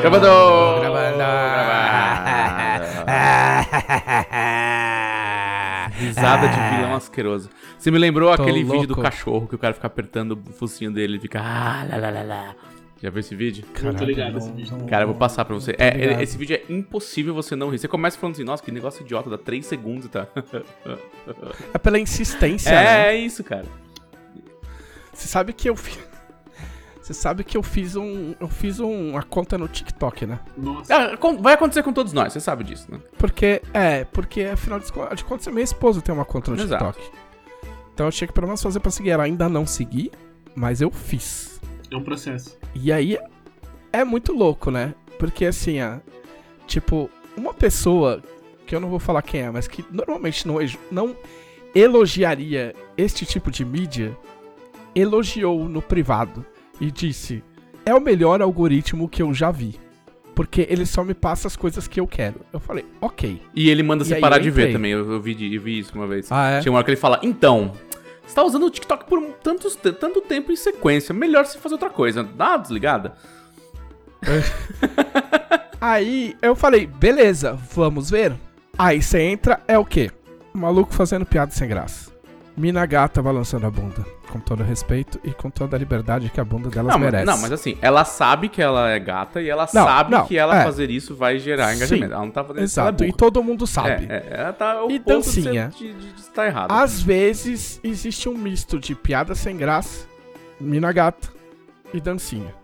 Gravando! Gravando! Risada de vilão asqueroso. Você me lembrou Tô aquele vídeo do louco. cachorro que o cara fica apertando o focinho dele e fica. Ah, lá, lá, lá, lá. Já viu esse vídeo? Não tô ligado não- nesse vídeo. não- Cara, eu vou passar pra você. É, esse vídeo é impossível você não rir. Você começa falando assim, nossa, que negócio idiota, dá 3 segundos e tá. É pela insistência, né? é, é isso, cara. Você sabe que eu fiz. Você sabe que eu fiz um. Eu fiz um- uma conta no TikTok, né? Nossa. Ah, Vai acontecer com todos nós, você sabe disso, né? Porque, é, porque afinal de co- de contas, minha esposa tem uma conta no Exato. TikTok. Então eu tinha que pelo menos fazer pra seguir. Ela ainda não segui, mas eu fiz. É um processo. E aí é muito louco, né? Porque assim, ó, tipo, uma pessoa que eu não vou falar quem é, mas que normalmente não, não elogiaria este tipo de mídia, elogiou no privado e disse: "É o melhor algoritmo que eu já vi". Porque ele só me passa as coisas que eu quero. Eu falei, ok. E ele manda E você parar de ver também. Eu, eu vi, eu vi isso uma vez. Ah, é? Tinha uma hora que ele fala, então, você tá usando o TikTok por tantos, tanto tempo em sequência. Melhor você fazer outra coisa. Dá uma desligada. Aí eu falei, beleza, vamos ver. Aí você entra, é o quê? Maluco fazendo piada sem graça. Mina gata balançando a bunda. Com todo respeito e com toda a liberdade que a bunda delas Não mas, merece. não, mas assim, ela sabe que ela é gata e ela Não, sabe não, que ela é. fazer isso vai gerar Sim. engajamento. Ela não tá fazendo Exato, isso. e é todo mundo sabe. É, é, ela tá E dancinha? de, de, de estar errado. Às vezes existe um misto de piada sem graça, mina gata e dancinha.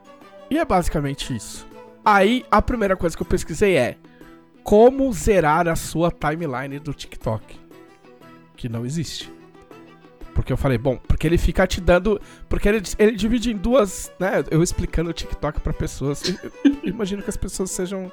E é basicamente isso. Aí a primeira coisa que eu pesquisei é como zerar a sua timeline do TikTok. Que não existe. Porque eu falei, bom, porque ele fica te dando. Porque ele, ele divide em duas, né? Eu explicando o TikTok pra pessoas. Eu, eu imagino que as pessoas sejam.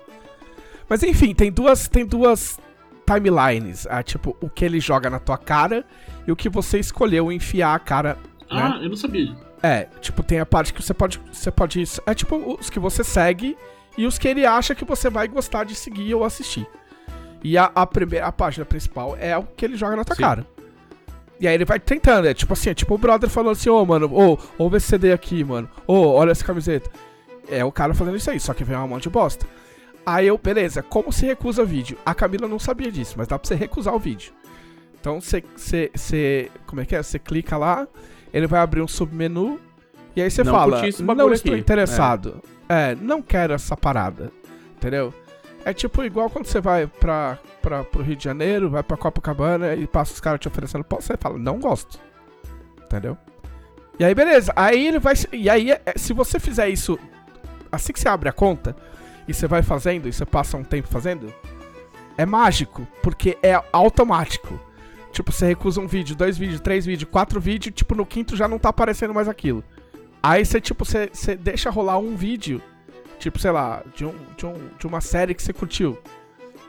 Mas enfim, tem duas, tem duas timelines. Ah, tipo, o que ele joga na tua cara e o que você escolheu enfiar a cara. Ah, eu não sabia. É, tipo, tem a parte que você pode. Você pode. É tipo os que você segue e os que ele acha que você vai gostar de seguir ou assistir. E a, a primeira a página principal é o que ele joga na tua Sim. cara. E aí ele vai tentando, é tipo assim, é tipo o brother falando assim, ô mano, ô, ouve esse CD aqui, mano. Ô, olha essa camiseta. É o cara fazendo isso aí, só que vem uma monte de bosta. Aí eu, beleza, como se recusa vídeo? A Camila não sabia disso, mas dá pra você recusar o vídeo. Então você, como é que é? Você clica lá, ele vai abrir um submenu, e aí você fala, não estou aqui." interessado. É. não quero essa parada, entendeu? É tipo igual quando você vai pra, pra, pro Rio de Janeiro, vai pra Copacabana e passa os caras te oferecendo pão, você fala, não gosto. Entendeu? E aí, beleza. Aí ele vai. E aí, é, se você fizer isso assim que você abre a conta e você vai fazendo e você passa um tempo fazendo, é mágico, porque é automático. Tipo, você recusa um vídeo, dois vídeos, três vídeos, quatro vídeos, tipo, no quinto já não tá aparecendo mais aquilo. Aí você, tipo, você, você deixa rolar um vídeo, tipo, sei lá, de, um, de, um, de uma série que você curtiu.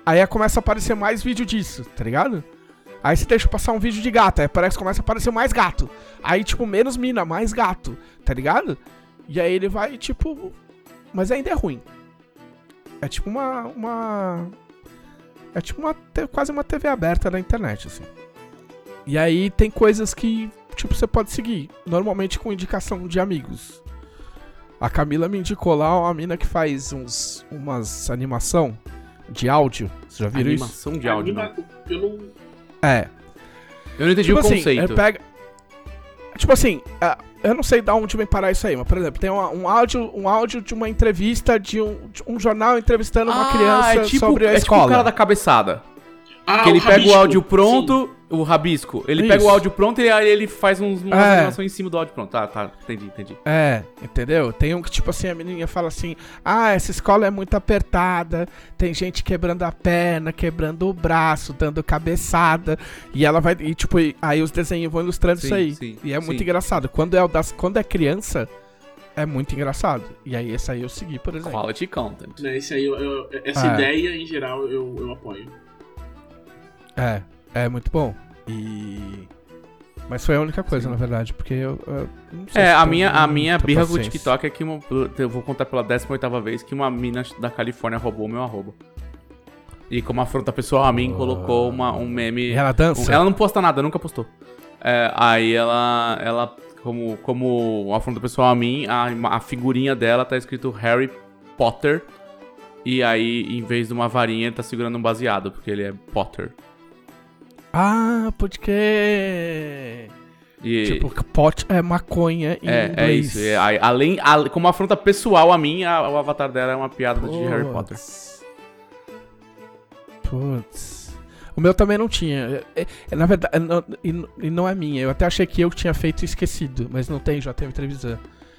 Aí começa a aparecer mais vídeo disso, tá ligado? Aí você deixa passar um vídeo de gato, aí parece começa a aparecer mais gato. Aí, tipo, menos mina, mais gato, tá ligado? E aí ele vai, tipo. Mas ainda é ruim. É tipo uma. uma é tipo uma. quase uma TV aberta na internet, assim. E aí tem coisas que, tipo, você pode seguir. Normalmente com indicação de amigos. A Camila me indicou lá uma mina que faz uns. umas animação de áudio. Vocês já viram isso? Animação de áudio, não. Eu não. É. Eu não entendi Tipo o assim, conceito. ele pega. Tipo assim, eu não sei de onde vem parar isso aí, mas, por exemplo, tem uma- um, áudio, um áudio de uma entrevista de um, de um jornal entrevistando uma Ah, criança é tipo, sobre a é tipo escola. o cara da cabeçada. Ah, que ele pega o áudio pronto, o rabisco. Ele pega Isso. o áudio pronto e aí ele faz uns, umas É. animações em cima do áudio pronto. Tá, tá, entendi, entendi. É, entendeu? Tem um que, tipo assim, a menininha fala assim: Ah, essa escola é muito apertada, tem gente quebrando a perna, quebrando o braço, dando cabeçada. E ela vai. E, tipo, aí os desenhos vão ilustrando Sim, isso aí. sim, e é muito sim. engraçado. Quando é, o das, quando é criança, é muito engraçado. E aí, esse aí eu segui, por exemplo. Quality content. Esse aí, eu- eu- essa É. ideia, em geral, eu, eu apoio. É, é muito bom. E. Mas foi a única coisa, Sim. na verdade, porque eu. eu não sei É, se a minha, a minha birra com o. TikTok é que uma, eu vou contar pela 18ª vez que uma mina da Califórnia roubou meu arroba. E como afronta pessoal a mim, colocou uma, um meme. E ela dança? Ela não posta nada, nunca postou. É, aí ela, ela como, como afronta pessoal a mim, a, a figurinha dela tá escrito Harry Potter. E aí, em vez de uma varinha, ele tá segurando um baseado, porque ele é Potter. Ah, pode que. E, Tipo, pot é maconha em é, é inglês. isso. é, aí, além, a- como afronta pessoal a mim, a- o avatar dela é uma piada de Harry Potter. Putz. O meu também não tinha. É, é, na verdade, é, não- e, e não é minha. Eu até achei que eu tinha feito e esquecido, mas não tem JM Trevisan.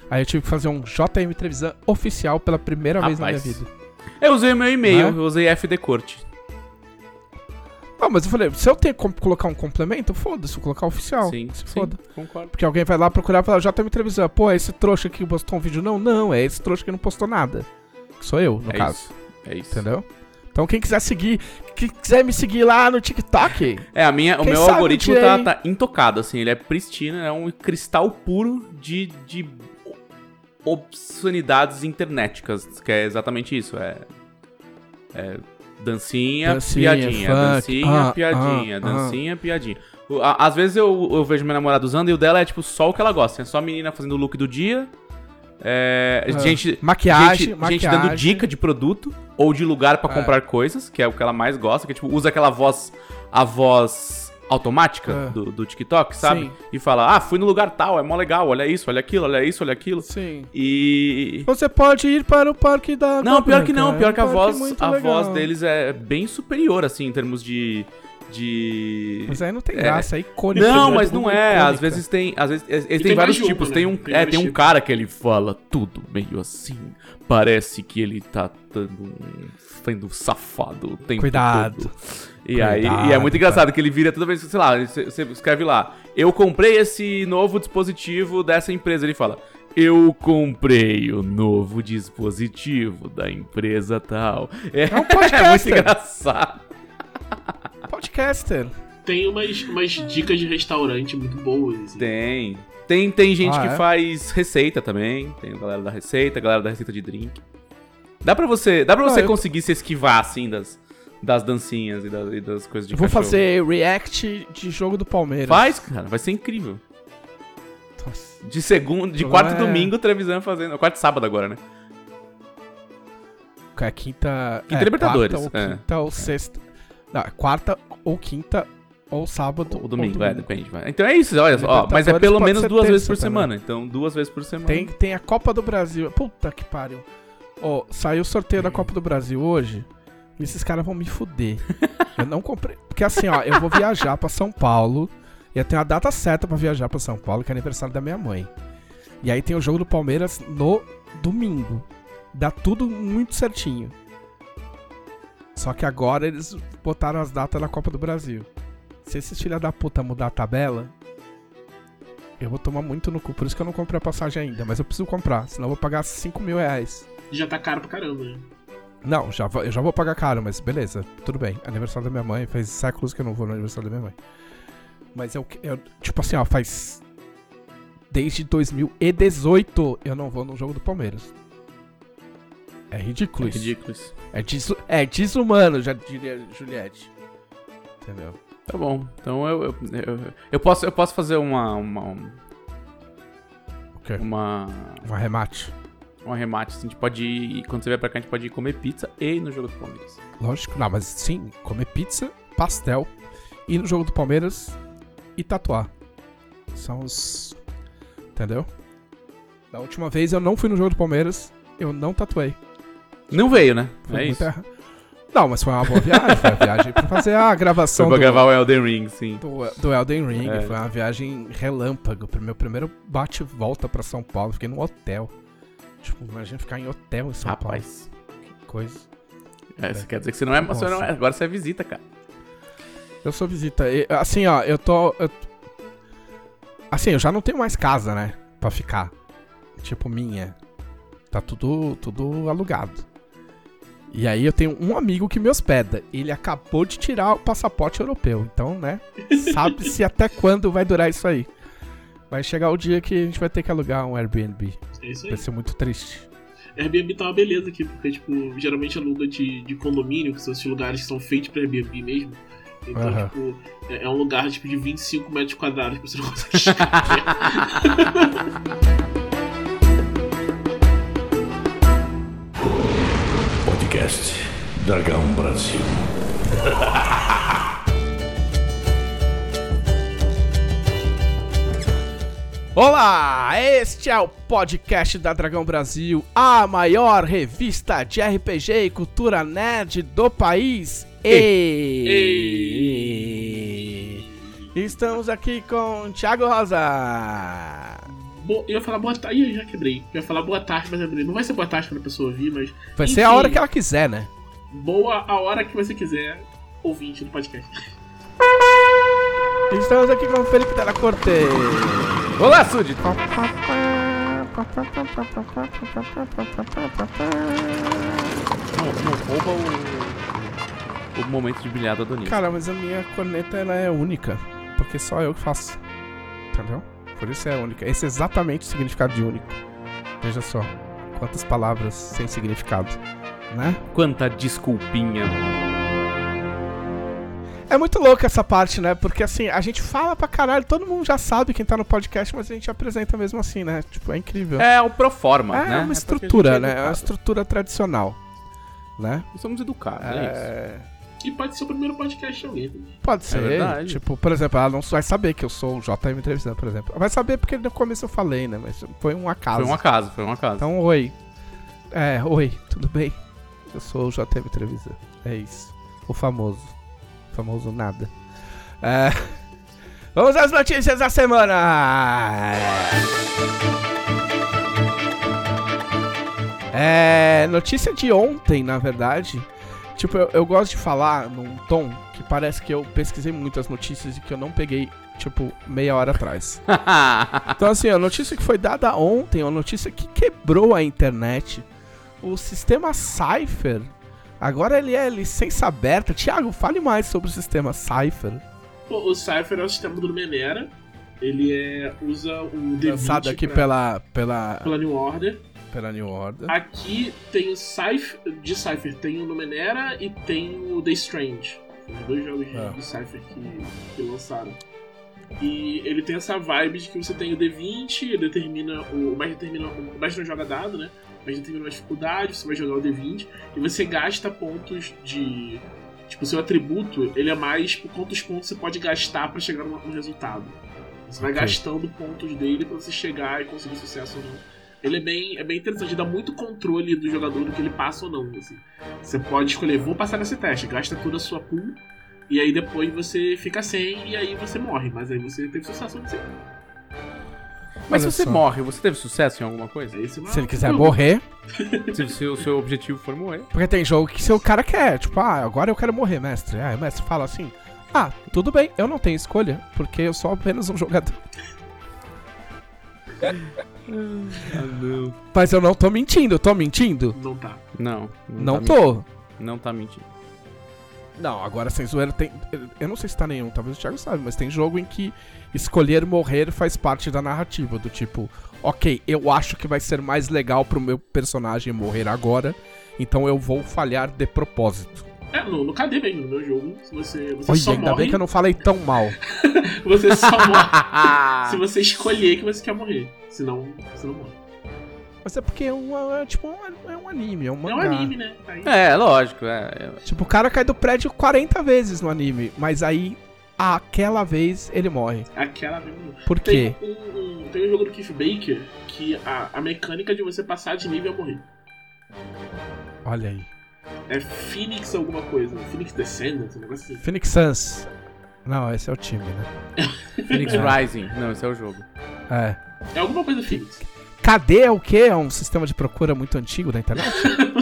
Aí eu tive que fazer um JM Trevisan oficial pela primeira vez na minha Rapaz. vida. Eu usei o meu e-mail, Né? eu usei FD Corte. Ah, mas eu falei, se eu tenho que colocar um complemento, foda-se, vou colocar oficial. Sim, se sim, foda. concordo. Porque alguém vai lá procurar e falar, JM Trevisan, pô, é esse trouxa que postou um vídeo. Não, não, é esse trouxa que não postou nada. Que sou eu, no é caso. isso. É isso. Entendeu? Então quem quiser seguir, quem quiser me seguir lá no TikTok, É, a minha, o meu algoritmo tá, tá intocado, assim, ele é pristino, é um cristal puro de, de obscenidades internéticas, que é exatamente isso, é, é dancinha, Dancinha, piadinha, funk, dancinha, ah, piadinha, ah, dancinha, piadinha. O- a- Às vezes eu, eu vejo minha namorada usando e o dela é tipo só o que ela gosta, é só a menina fazendo o look do dia, é, Ah, gente, maquiagem, gente, maquiagem. gente dando dica de produto ou de lugar pra É. comprar coisas, que é o que ela mais gosta, que tipo, usa aquela voz, a voz automática É. do, do TikTok, sabe? Sim. E fala, ah, fui no lugar tal, é mó legal, olha isso, olha aquilo, olha isso, olha aquilo. Sim. E... Você pode ir para o parque da Não, pior que não, pior é que a um voz, a legal. voz deles é bem superior, assim, em termos de... de... Mas aí não tem É. graça, é icônico. Não, né? mas não é. Icônica. Às vezes tem. Às vezes, eles tem tem vários tipos. uma, Tem né? um, Tem é, tem um tipos. cara que ele fala tudo meio assim. Parece que ele tá dando um, sendo safado o tempo Cuidado. todo. E aí, e é Cuidado, muito engraçado que ele vira toda vez que, sei lá, você escreve lá, eu comprei esse novo dispositivo dessa empresa. Ele fala, eu comprei o novo dispositivo da empresa tal. É, É um é muito engraçado. Podcaster. Tem umas, umas dicas de restaurante muito boas. Assim. Tem. Tem, tem gente Ah, que é? faz receita também. Tem a galera da receita, a galera da receita de drink. Dá pra você, dá pra Ah, você eu- conseguir se esquivar, assim, das, das dancinhas e das, e das coisas de Eu vou cachorro. fazer react de jogo do Palmeiras. Faz, cara, vai ser incrível. Nossa. De segundo, de quarto é- domingo, televisão fazendo. Quarto e sábado agora, né? É quinta. Quinta é, Libertadores, Quarta ou é. quinta ou sexta. Não, é quarta ou quinta ou sábado. O domingo, é, depende. Então é isso, olha só. mas é pelo menos duas vezes por também. semana. Então, duas vezes por semana. Tem, tem a Copa do Brasil. Puta que pariu. Ó, saiu o sorteio da Copa do Brasil hoje. E esses caras vão me fuder. eu não comprei. Porque assim, ó, eu vou viajar pra São Paulo. E eu tenho a data certa pra viajar pra São Paulo, que é aniversário da minha mãe. E aí tem o jogo do Palmeiras no domingo. Dá tudo muito certinho. Só que agora eles botaram as datas da Copa do Brasil. Se esses filha da puta mudar a tabela, eu vou tomar muito no cu. Por isso que eu não comprei a passagem ainda. Mas eu preciso comprar, senão eu vou pagar 5 mil reais. Já tá caro pra caramba, né? Não, já, eu já vou pagar caro, mas beleza, tudo bem. Aniversário da minha mãe, faz séculos que eu não vou no aniversário da minha mãe. Mas eu, eu tipo assim, ó, faz. Desde 2018 eu não vou no jogo do Palmeiras. É ridículo É ridículo isso. É, desu- é desumano, já diria Juliette. Entendeu? Tá bom. Então eu, eu, eu, eu posso, eu posso fazer uma. Uma. Quê? Uma. Um arremate. um arremate, assim, a gente pode ir, quando você vier pra cá, a gente pode ir comer pizza e ir no jogo do Palmeiras. Lógico, não, mas sim, comer pizza, pastel, ir no jogo do Palmeiras e tatuar. São os. Entendeu? Da última vez eu não fui no jogo do Palmeiras, eu não tatuei. Não veio, né? Foi é isso. Não, mas foi uma boa viagem. Foi uma viagem pra fazer a Foi gravação pra do, gravar o Elden Ring, sim. do, do Elden Ring. É. Foi uma viagem relâmpago. Meu primeiro bate e volta pra São Paulo. Fiquei num hotel. Tipo, imagina ficar em hotel em São Rapaz. Paulo. Que coisa. É, isso quer dizer que você não é, você não é. Agora você é visita, cara. Eu sou visita. E, assim, ó, eu tô. eu- Assim, eu já não tenho mais casa, né? Pra ficar. Tipo, minha. Tá tudo, tudo alugado. E aí eu tenho um amigo que me hospeda. Ele acabou de tirar o passaporte europeu. Então, né? Sabe-se até quando vai durar isso aí. Vai chegar o dia que a gente vai ter que alugar um Airbnb. É isso aí. Vai ser muito triste. Airbnb tá uma beleza aqui, porque, tipo, geralmente aluga de, de condomínio, que são esses lugares que são feitos pra Airbnb mesmo. Então, Aham. tipo, é, é um lugar tipo, de 25 metros quadrados que você não consegue chegar. Dragão Brasil. Olá, este é o podcast da Dragão Brasil, a maior revista de RPG e cultura nerd do país. E... Estamos aqui com Thiago Rosa. Bo- eu ia falar boa tarde. Ih, já quebrei. Eu ia falar boa tarde, mas lembrei. Não vai ser boa tarde quando a pessoa ouvir, mas. Vai ser a Enfim. hora que ela quiser, né? Boa a hora que você quiser, ouvinte do podcast. Estamos aqui com o Felipe Della Corte. Olá, Súdito! Não, não rouba o, o momento de brilhar da Adonis. Cara, mas a minha corneta ela é única, porque só eu que faço. Entendeu? Por isso é única. Esse é exatamente o significado de único. Veja só, quantas palavras sem significado, né? Quanta desculpinha. É muito louco essa parte, né? Porque assim, a gente fala pra caralho, todo mundo já sabe quem tá no podcast, mas a gente apresenta mesmo assim, né? Tipo, é incrível. É o Proforma, É né? uma É porque a estrutura, é né? É uma estrutura tradicional, né? Somos educados, é, isso. É... E pode ser o primeiro podcast de alguém. Pode ser. verdade. tipo, por exemplo, ela não vai saber que eu sou o JM entrevistando, por exemplo. Vai saber porque no começo eu falei, né? Mas foi um acaso. Foi um acaso, foi um acaso. Então, oi. É, oi, tudo bem? Eu sou o JM Trevisan. É isso. O famoso. O famoso nada. É, Vamos às notícias da semana! É. Notícia de ontem, na verdade. Tipo, eu, eu gosto de falar num tom que parece que eu pesquisei muitas notícias e que eu não peguei, tipo, meia hora atrás. Então, assim, a notícia que foi dada ontem, uma notícia que quebrou a internet. O sistema Cypher, agora ele é licença aberta. Tiago, fale mais sobre o sistema Cypher. O Cypher é o sistema do Numenera. Ele é, usa o D20 Lançado aqui pra- pela, pela, pela New Order. pela New Order. Aqui tem o Cypher, de Cypher tem o Numenera e tem o The Strange. Os dois jogos de, Ah. de Cypher que, que lançaram. E ele tem essa vibe de que você tem o D20, ele determina o. O mestre determina. O mestre não joga dado, né? Mestre determina uma dificuldade, você vai jogar o D20, e você gasta pontos de. Tipo, o seu atributo, ele é mais por quantos pontos você pode gastar pra chegar num resultado. Você vai gastando pontos dele pra você chegar e conseguir sucesso ou não. Ele é bem, é bem interessante, dá muito controle do jogador do que ele passa ou não. assim. Você pode escolher, vou passar nesse teste, gasta toda a sua pool, e aí depois você fica sem, e aí você morre, mas aí você teve sucesso onde você. Mas se você só. morre, você teve sucesso em alguma coisa? Aí você Se ele quiser morrer, Se o seu, seu objetivo for morrer. porque tem jogo que seu cara quer, tipo, ah, agora eu quero morrer, mestre. Ah, o mestre fala assim: ah, tudo bem, eu não tenho escolha, porque eu sou apenas um jogador. Mas eu não tô mentindo, eu tô mentindo? Não tá. Não. Não tá tô. mentindo. Não tá mentindo. Não, agora sem zoeira tem. Eu não sei se tá nenhum, talvez o Thiago sabe, mas tem jogo em que escolher morrer faz parte da narrativa. Do tipo, ok, eu acho que vai ser mais legal pro meu personagem morrer agora, então eu vou falhar de propósito. É, no, no KD mesmo, no meu jogo, se você, você Olha, só ainda morre. bem que eu não falei tão mal. Você só morre se você escolher que você quer morrer. Senão, você não morre. Mas é porque é, um, é tipo um, é um anime, é um É mangá. um anime, né? Aí, É, lógico. É, é. Tipo, o cara cai do prédio 40 vezes no anime, mas aí aquela vez ele morre. Aquela mesmo. Por quê? Tem um, um- tem um jogo do Keith Baker que a, a mecânica de você passar de nível é morrer. Olha aí. É Phoenix alguma coisa. Phoenix Descendant, um negócio assim. Phoenix Suns. Não, esse é o time, né? Phoenix É. Rising. Não, esse é o jogo. É. É alguma coisa Phoenix. KD é o quê? É um sistema de procura muito antigo da internet?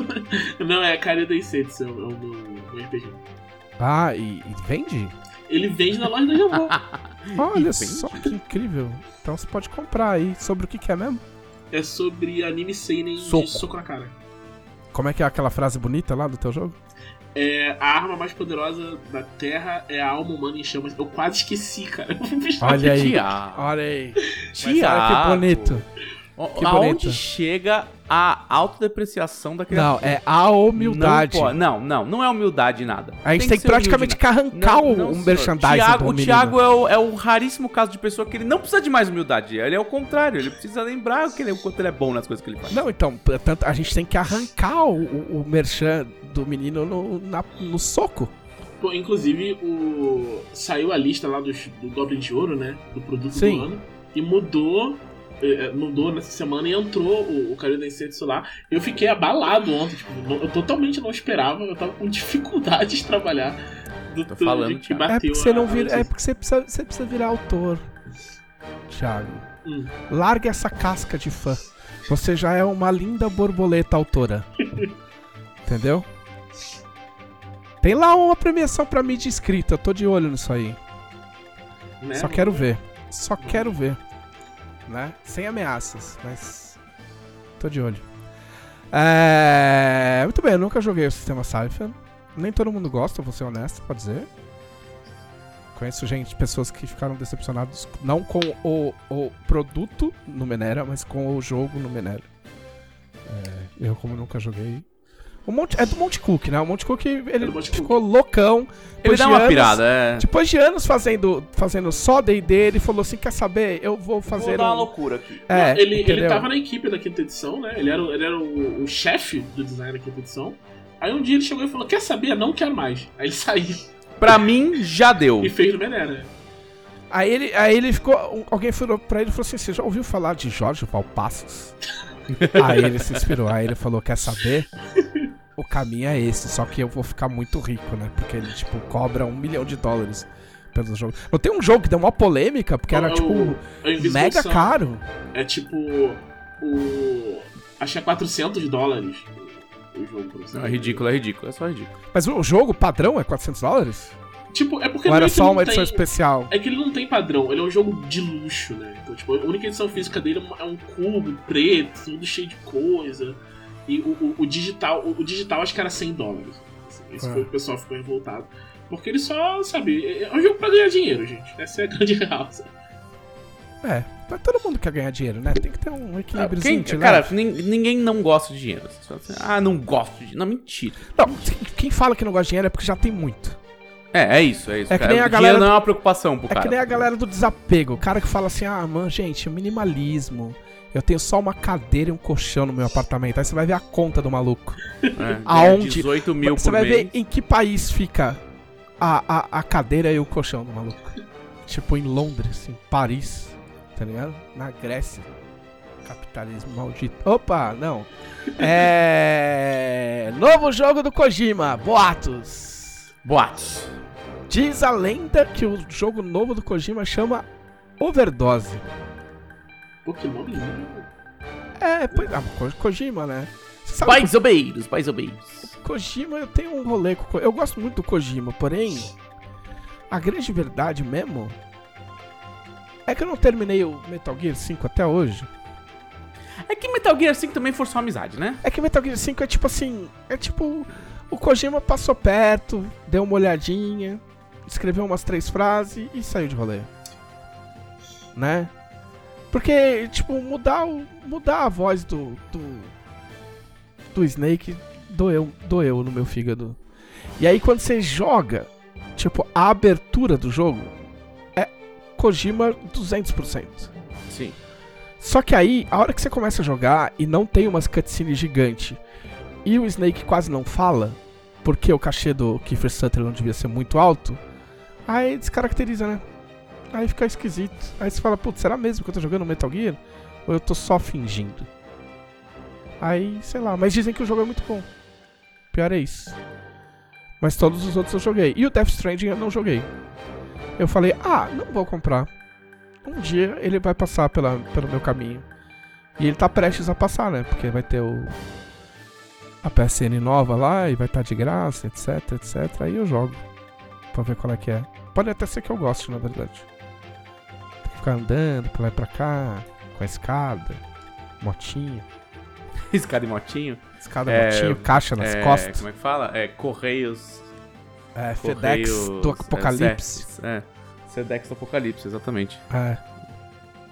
Não, é Kare Densetsu, é o é o meu, meu RPG. ah, e, e vende? Ele vende na loja da Jambô. Olha só que incrível. Então você pode comprar aí. Sobre o que, que é mesmo? é sobre anime seinen Soco. de soco na cara. Como é que é aquela frase bonita lá do teu jogo? É, a arma mais poderosa da Terra é a alma humana em chamas. Eu quase esqueci, cara. Olha aí. Olha aí. Tiago. olha que bonito. Que Aonde bonito. chega a autodepreciação da criatura? Não, é a humildade. Não, pode- não, não, não é humildade nada. A gente tem que ser praticamente humilde, que arrancar Não, o senhor. merchandising Thiago, do O menino. Thiago é o, é o raríssimo caso de pessoa que ele não precisa de mais humildade. Ele é o contrário, ele precisa lembrar que ele, o quanto ele é bom nas coisas que ele faz. Não, então, tanto, a gente tem que arrancar o, o, o merchan do menino no, na- no soco. Pô, inclusive, o... saiu a lista lá dos, do Goblin de Ouro, né? Do produto Sim. do ano. E mudou. Eh, eh, Mudou nessa semana e entrou o, o Carinho da Insetsu lá. Eu fiquei abalado ontem. Tipo, não- eu totalmente não esperava. Eu tava com dificuldade de trabalhar. Do Tô falando, que Thiago. É bateu porque você não vira. É porque você precisa, você precisa virar autor. Thiago. Hum. Larga essa casca de fã. Você já é uma linda borboleta autora. Entendeu? Tem lá uma premiação pra mídia escrita, eu tô de olho nisso aí. Né? Só quero ver. Só quero ver. Né? Sem ameaças, mas. Tô de olho. É... Muito bem, eu nunca joguei o sistema Siphon. Nem todo mundo gosta, vou ser honesto, pode dizer. Conheço gente, pessoas que ficaram decepcionadas, não com o, o produto no Menera, mas com o jogo no Menera. É, eu, como nunca joguei. O Monte, é do Monte Cook, né? O Monte Cook ele do Monte Cook. ficou loucão. Ele depois dá de uma anos- pirada, é. depois de anos fazendo, fazendo só D&D, ele falou assim, quer saber, eu vou fazer Vou dar uma um... loucura aqui. É, ele, ele tava na equipe da quinta edição, né? Ele era, o- ele era o, o chefe do design da quinta edição. Aí um dia ele chegou e falou: Quer saber? Não quero mais. Aí ele saiu Pra mim, já deu. e fez no Menera. Aí ele, aí ele ficou, alguém falou pra ele e falou assim, você já ouviu falar de Jorge Valpassos? aí ele se inspirou, aí ele falou, quer saber? O caminho é esse, só que eu vou ficar muito rico, né? Porque ele, tipo, cobra um milhão de dólares pelo jogo. Não tem um jogo que deu uma polêmica, porque era, O- tipo, o- Invisible mega caro. É tipo. O. Acho que é 400 dólares o, jogo. É ridículo, é ridículo, é só ridículo. Mas o jogo padrão é 400 dólares? Tipo, é porque Ou não era é só uma edição tem- especial? É que ele não tem padrão, ele é um jogo de luxo, né? Então, tipo, a única edição física dele é um- é um cubo preto, tudo cheio de coisa. E o, o- o digital, o, o digital acho que era 100 dólares. Assim, Esse É. foi o pessoal ficou revoltado. Porque ele só, sabe, é é um jogo pra ganhar dinheiro, gente. Essa é a grande real. sabe? É, mas todo mundo quer ganhar dinheiro, né? Tem que ter um equilíbriozinho. Quem, cara, ninguém não gosta de dinheiro. Assim, ah, não gosto de dinheiro. Não, mentira. Não, quem fala que não gosta de dinheiro é porque já tem muito. É, é isso, é isso. É que cara. nem a O galera dinheiro do- não é uma preocupação pro É cara. que nem a galera do desapego. O cara que fala assim, ah, mano, gente, minimalismo. Eu tenho só uma cadeira e um colchão no meu apartamento. Aí você vai ver a conta do maluco. É, Aonde? 18 mil você por vai mês. ver em que país fica a, a, a cadeira e o colchão do maluco. Tipo em Londres, em Paris, tá ligado? Na Grécia. Capitalismo maldito. Opa, não. É. Novo jogo do Kojima, Boatos. Boatos. Diz a lenda que o jogo novo do Kojima chama Overdose. Lindo. É, pois ah, Ko- Kojima, né? Sabe Pais obeiros, pais obeiros. Kojima, eu tenho um rolê com Eu gosto muito do Kojima, porém, a grande verdade mesmo é que eu não terminei o Metal Gear 5 até hoje. É que Metal Gear 5 também forçou a amizade, né? É que Metal Gear 5 é tipo assim, é tipo o Kojima passou perto, deu uma olhadinha, escreveu umas três frases e saiu de rolê. Né? Porque, tipo, mudar, o, mudar a voz do, do. do Snake doeu, doeu no meu fígado. E aí quando você joga, tipo, a abertura do jogo é Kojima 200%. Sim. Só que aí, a hora que você começa a jogar e não tem umas cutscenes gigante e o Snake quase não fala, porque o cachê do Kiefer Sutherland devia ser muito alto, aí descaracteriza, né? Aí fica esquisito. Aí você fala, putz, será mesmo que eu tô jogando Metal Gear? Ou eu tô só fingindo? Aí, sei lá, mas dizem que o jogo é muito bom. Pior é isso. Mas todos os outros eu joguei. E o Death Stranding eu não joguei. Eu falei, ah, não vou comprar. Um dia ele vai passar pela, pelo meu caminho. E ele tá prestes a passar, né? Porque vai ter o. A PSN nova lá e vai estar de graça, etc, etc. Aí eu jogo. Pra ver qual é que é. Pode até ser que eu goste, na verdade. Ficar andando pra lá e pra cá. Com a escada. Motinho. Escada e motinho. Escada, É, motinho, caixa nas é, costas. Como é que fala? É, Correios. É, FedEx do Apocalipse. É, é. Sedex do Apocalipse, exatamente. É.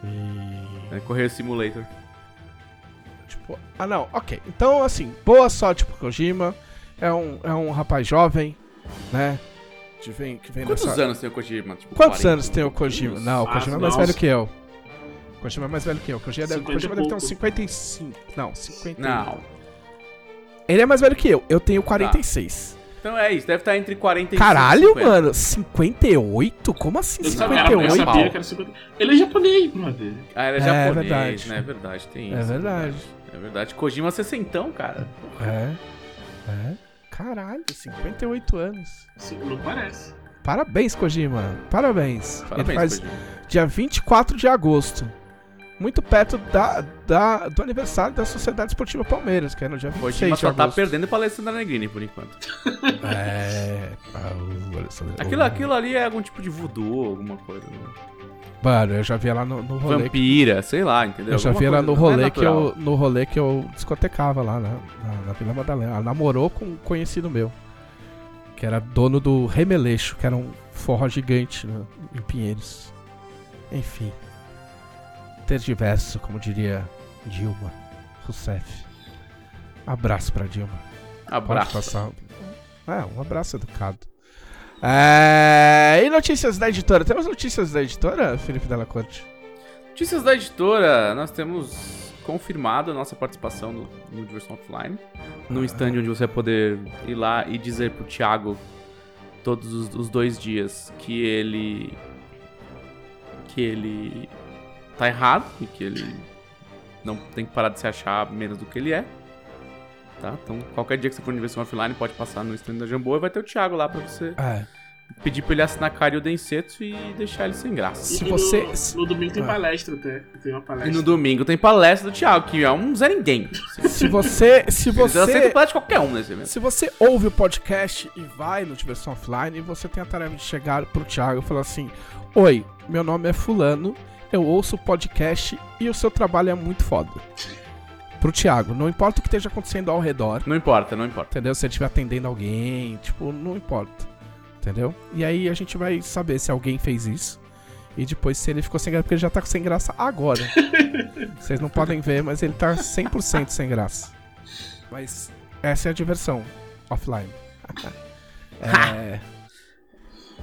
E... É Correio Simulator. Tipo, ah não, ok. Então, assim, boa sorte pro Kojima. É um, é um rapaz jovem, né? Que vem, que vem Quantos nessa... anos tem o Kojima? Tipo, Quantos 40? anos tem o Kojima? Não, o Ah, Kojima é mais nossa. velho que eu. O Kojima é mais velho que eu. O Kojima deve, o 50 Kojima deve ter uns pouco. 55. Não, 50. Não. Ele é mais velho que eu. Eu tenho 46. Então é isso, deve estar entre 40 e Caralho, 50. mano. 58? Como assim Eu sabia, eu 58? sabia que era 50. Ele é japonês, brother. Ah, ele é É, japonês, verdade. né? É verdade, tem isso. É verdade. É verdade. Kojima 60, cara. É. É. Caralho, 58 anos. Não parece. Parabéns, Kojima. Parabéns. Parabéns, Ele faz Kojima. dia 24 de agosto. Muito perto da, da- do aniversário da Sociedade Esportiva Palmeiras, que é no dia 26 Kojima de só tá perdendo pra Alessandra Negrini, por enquanto. É. Aquilo, aquilo ali é algum tipo de voodoo, alguma coisa. Né? Mano, eu já vi ela no, no rolê. que- Vampira, sei lá, entendeu? Eu já Alguma vi ela no é rolê, que eu, no rolê que eu discotecava lá, né? Na, na Vila Madalena. Ela namorou com um conhecido meu. Que era dono do Remeleixo, que era um forró gigante né, em Pinheiros. Enfim. Terdiverso, como diria Dilma Rousseff. Abraço pra Dilma. Pode Abraço. passar. É, um abraço educado. É... E notícias da editora? Temos notícias da editora, Felipe Della Corte? Notícias da editora, nós temos confirmado a nossa participação no, no Diversão Offline. No stand onde você vai poder ir lá e dizer pro Thiago todos os, os dois dias que ele. que ele tá errado e que ele não tem que parar de se achar menos do que ele é. Tá? Então, qualquer dia que você for no Diversão Offline, pode passar no stand da Jambô e vai ter o Thiago lá pra você É. pedir pra ele assinar Cario Densetsu e deixar ele sem graça. Se E você- No, no domingo tem Ah. palestra até. Tem uma palestra. E no domingo tem palestra do Thiago, que é um Zé Ninguém. Se você. Se Você aceita você. palestra de qualquer um nesse evento. Se você ouve o podcast e vai no Diversão Offline, você tem a tarefa de chegar pro Thiago e falar assim: Oi, meu nome é Fulano, eu ouço o podcast e o seu trabalho é muito foda. Pro Thiago, não importa o que esteja acontecendo ao redor, Não importa, não importa. entendeu? Se ele estiver atendendo alguém, tipo, não importa. Entendeu? E aí a gente vai saber se alguém fez isso. E depois se ele ficou sem graça, porque ele já tá sem graça agora. Vocês não podem ver, mas ele tá 100% sem graça. Mas essa é a diversão offline. é.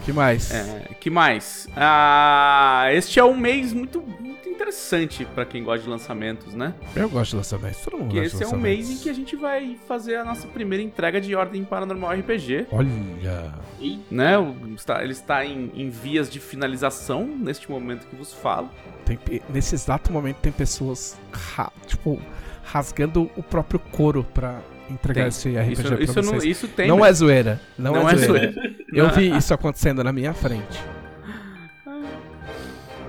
Que mais? É, que mais? Ah, este é um mês muito, muito interessante pra quem gosta de lançamentos, né? Eu gosto de lançamentos. Todo mundo Que gosta de esse é um mês em que a gente vai fazer a nossa primeira entrega de Ordem Paranormal RPG, Olha. Ih, né? Ele está em, em vias de finalização neste momento que vos falo. Tem nesse exato momento tem pessoas, tipo, rasgando o próprio couro pra entregar Tem. esse RPG Isso, pra isso, não, vocês. isso tem. não mesmo. é zoeira. Não, Não é, é zoeira. zoeira. Eu vi isso acontecendo na minha frente.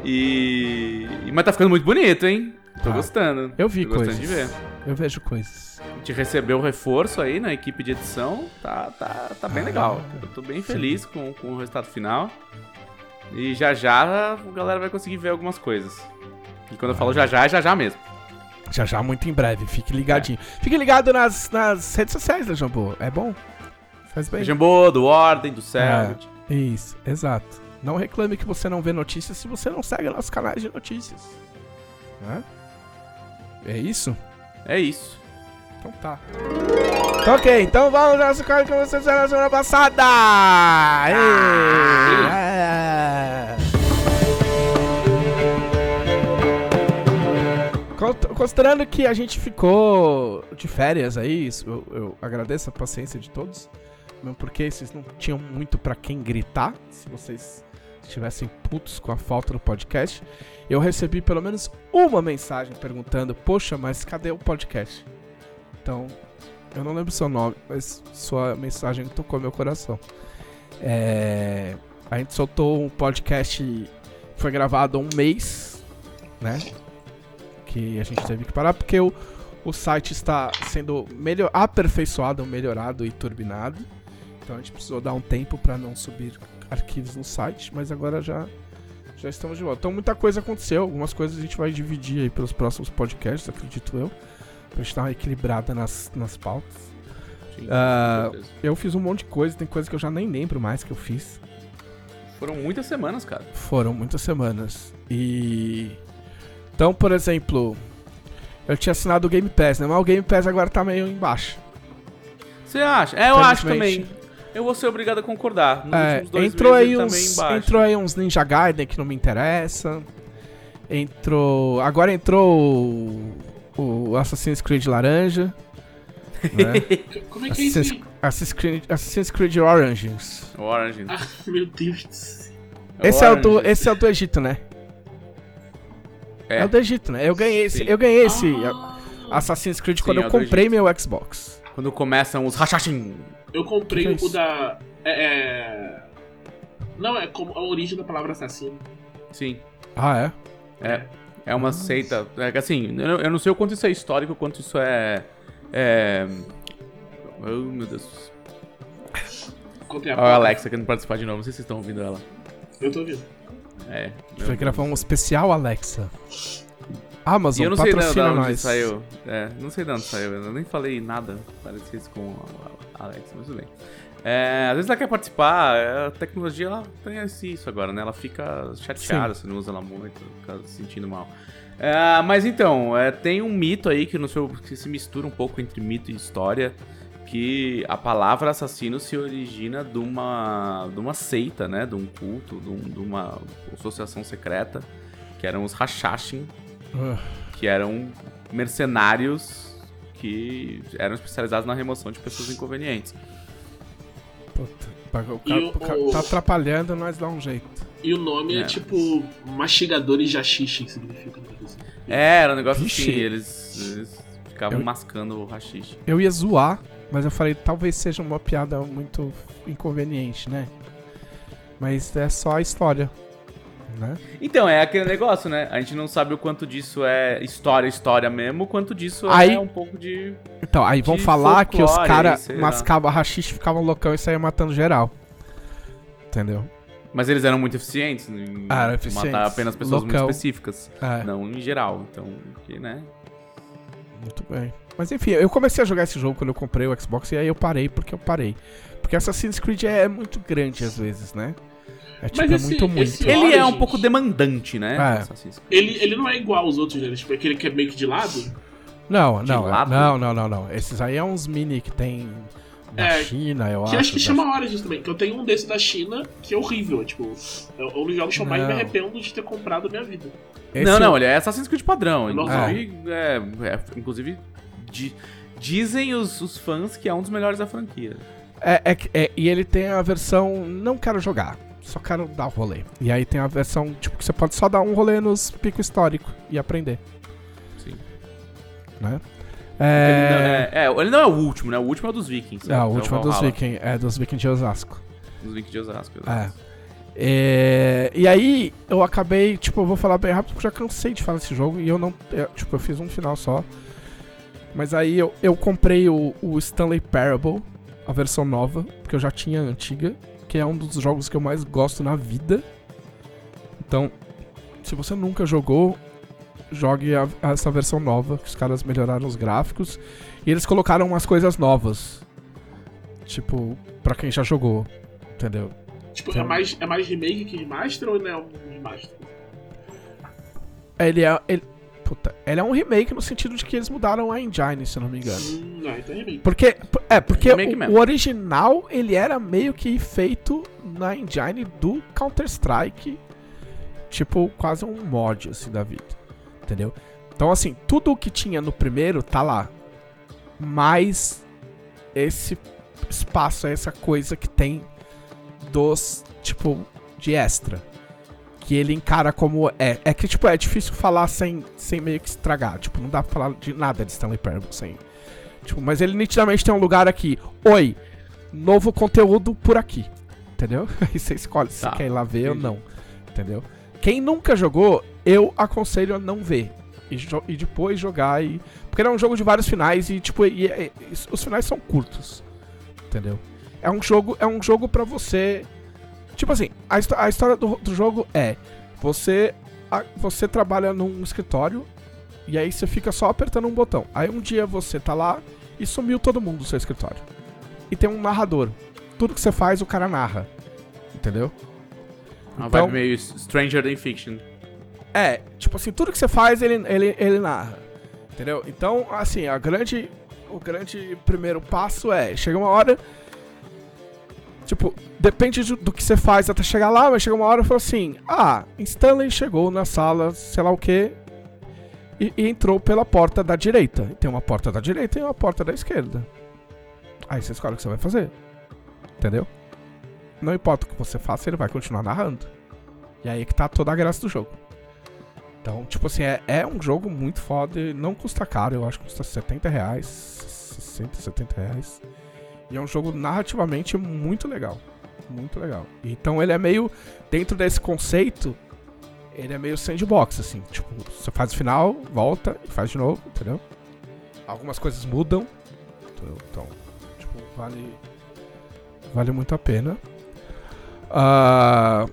E... Mas tá ficando muito bonito, hein? Tô Tá. gostando. Eu vi Tô coisas. de ver. Eu vejo coisas. A gente recebeu o reforço aí na equipe de edição. Tá, tá, tá bem Ah, legal. Eu tô bem feliz com, com o resultado final. E já já a galera vai conseguir ver algumas coisas. E quando eu falo já já, é já já mesmo. Já já, muito em breve. Fique ligadinho. Fique ligado nas, nas redes sociais da Jambô. É bom. Faz bem. Jambô, do Ordem, do Selbit. Isso, exato. Não reclame que você não vê notícias se você não segue nossos canais de notícias. Né? É isso? É isso. Então tá. Então, ok, então vamos ao nosso código que vocês fizeram na semana passada! Aê! Considerando que a gente ficou de férias aí, eu, eu agradeço a paciência de todos. Mesmo porque vocês não tinham muito pra quem gritar, se vocês estivessem putos com a falta do podcast. Eu recebi pelo menos uma mensagem perguntando: Poxa, mas cadê o podcast? Então, eu não lembro seu nome, mas sua mensagem tocou meu coração. É, a gente soltou um podcast, foi gravado há um mês, né? Que a gente teve que parar porque o, o site está sendo melhor, aperfeiçoado, melhorado e turbinado. Então a gente precisou dar um tempo para não subir arquivos no site, mas agora já já estamos de volta. Então muita coisa aconteceu, algumas coisas a gente vai dividir aí pelos próximos podcasts, acredito eu. Pra gente dar uma equilibrada nas, nas pautas. Sim, certeza. Eu fiz um monte de coisa, tem coisa que eu já nem lembro mais que eu fiz. Foram muitas semanas, cara. Foram muitas semanas. E. Então, por exemplo, Eu tinha assinado o Game Pass, né? Mas o Game Pass agora tá meio embaixo. Você acha? É, eu acho também. Eu vou ser obrigado a concordar. Nos É, últimos dois entrou meses aí tá uns, meio embaixo. entrou aí uns Ninja Gaiden que não me interessa. Entrou, agora entrou o, o Assassin's Creed laranja, né? Como é que é isso Assassin's? Assassin's Creed, Assassin's Creed Origins. O Orange. Ah, meu Deus do céu. Esse é o do, esse é o do Egito, né? É, É. o do Egito, né? Eu ganhei esse, Sim. eu ganhei esse Ah, Assassin's Creed Sim, quando é eu comprei meu Xbox. Quando começam os rachachim. eu comprei Que que é o da. É, é- Não, é como a origem da palavra assassino. Sim. Ah, é? É. É uma seita. É que assim, eu eu não sei o quanto isso é histórico, o quanto isso é. É. Oh, meu Deus. Contei a Olha a Alexa querendo participar de novo. Não sei se vocês estão ouvindo ela. Eu tô ouvindo. É. A gente vai Deus. gravar um especial Alexa. E Amazon, eu não sei da, patrocina da onde nós. saiu. É, não sei de onde saiu. Eu nem falei nada parecido com a Alexa, mas tudo bem. É, às vezes ela quer participar, é, a tecnologia ela tem isso agora, né? Ela fica chateada se não usa ela muito, fica se sentindo mal. É, mas então, é, tem um mito aí que, no seu, que se mistura um pouco entre mito e história, que a palavra assassino se origina de uma, de uma seita, né? De um culto, de, um- de uma associação secreta, que eram os Hashashin, Ah, que eram mercenários que eram especializados na remoção de pessoas inconvenientes. puta, o cara, o- o cara tá atrapalhando, nós dá um jeito. E o nome é, É. tipo mastigadores de achixe, que significa. assim. É, era um negócio Vixe. assim, eles, eles ficavam Eu- mascando o rachixe. Eu ia zoar, mas eu falei, talvez seja uma piada muito inconveniente, né? Mas é só a história, né? Então, é aquele negócio, né? A gente não sabe o quanto disso é história, história mesmo, o quanto disso Aí- é um pouco de. Então, aí vão falar que os folclore, caras mascavam rachixe, ficavam loucão e saíam matando geral. Entendeu? Mas eles eram muito eficientes em Ah, eficientes. matar apenas pessoas Loucão. muito específicas. É, Não em geral. Então, que, né? muito bem. Mas enfim, eu comecei a jogar esse jogo quando eu comprei o Xbox e aí eu parei porque eu parei. Porque Assassin's Creed é muito grande às vezes, né? É tipo, Mas é esse- muito, muito. esse- Ele é um Origins. pouco demandante, né? É. Assassin's Creed. Ele, ele não é igual aos outros, né? Tipo, aquele que é meio que de lado. Não, De não, lado? não, não, não, não. Esses aí é uns mini que tem na É, China, eu Que acho. eu acho que da- chama Origins também. Que eu tenho um desse da China que é horrível. Tipo, é um dos jogos que eu mais me arrependo de ter comprado na minha vida. Esse- Não, não, ele é Assassin's Creed padrão. É Inclusive, é, é, inclusive di- dizem os, os fãs que é um dos melhores da franquia. É, é, é, e ele tem a versão não quero jogar, só quero dar o rolê. E aí tem a versão, tipo, que você pode só dar um rolê nos picos históricos e aprender, Sim. né? Ele, não É... é, é, ele não é o último, né? O último é o dos Vikings. É, o último é dos Valhalla, Vikings, é dos Vikings de Osasco. Dos Vikings de Osasco. É. É, E aí eu acabei, tipo, eu vou falar bem rápido porque eu já cansei de falar desse jogo e eu não, é, tipo, eu fiz um final só. Mas aí eu, eu comprei o, o Stanley Parable, a versão nova, porque eu já tinha a antiga, que é um dos jogos que eu mais gosto na vida. Então, se você nunca jogou, jogue a- essa versão nova, que os caras melhoraram os gráficos e eles colocaram umas coisas novas. Tipo, pra quem já jogou, entendeu? Tipo, Então- é, mais, é mais remake que remaster ou não é um remaster? Ele é. Ele, puta, ele é um remake no sentido de que eles mudaram a engine, se eu não me engano. Não, então é remake. Porque. É, porque Remake o, o original ele era meio que feito na engine do Counter-Strike. Tipo, quase um mod assim da vida. Entendeu? Então, assim, tudo o que tinha no primeiro tá lá. Mas esse espaço, essa coisa que tem dos, tipo, de extra. Que ele encara como. É, é que, tipo, é difícil falar sem, sem meio que estragar. Tipo, não dá pra falar de nada de Stanley Parable sem. Tipo, mas ele nitidamente tem um lugar aqui. Oi, novo conteúdo por aqui. Entendeu? Aí você escolhe se Tá, quer ir lá ver entendi. ou não. Entendeu? Quem nunca jogou, eu aconselho a não ver. E, e depois jogar e. Porque ele é um jogo de vários finais e, tipo, e- e os finais são curtos. Entendeu? É um jogo, é um jogo para você. Tipo assim, a, a história do, do jogo é: você, a- você trabalha num escritório e aí você fica só apertando um botão. Aí um dia você tá lá e sumiu todo mundo do seu escritório. E tem um narrador. Tudo que você faz, o cara narra. Entendeu? Uma Então- vibe meio Stranger Than Fiction. É, tipo assim, tudo que você faz, ele, ele, ele narra. Entendeu? Então, assim, a grande. O grande primeiro passo é. Chega uma hora. Tipo, depende do, que você faz até chegar lá, mas chega uma hora e fala assim: Ah, Stanley chegou na sala, sei lá o que, e, e entrou pela porta da direita. Tem uma porta da direita e uma porta da esquerda. Aí você escolhe o que você vai fazer. Entendeu? Não importa o que você faça, ele vai continuar narrando. E aí é que tá toda a graça do jogo. Então, tipo assim, é, é um jogo muito foda. Não custa caro, eu acho que custa 70 reais. 60, 70 reais. E é um jogo narrativamente muito legal. Muito legal. Então ele é meio. Dentro desse conceito, ele é meio sandbox, assim. Tipo, você faz o final, volta e faz de novo, entendeu? Algumas coisas mudam. entendeu? Então, tipo, vale. Vale muito a pena. Ah,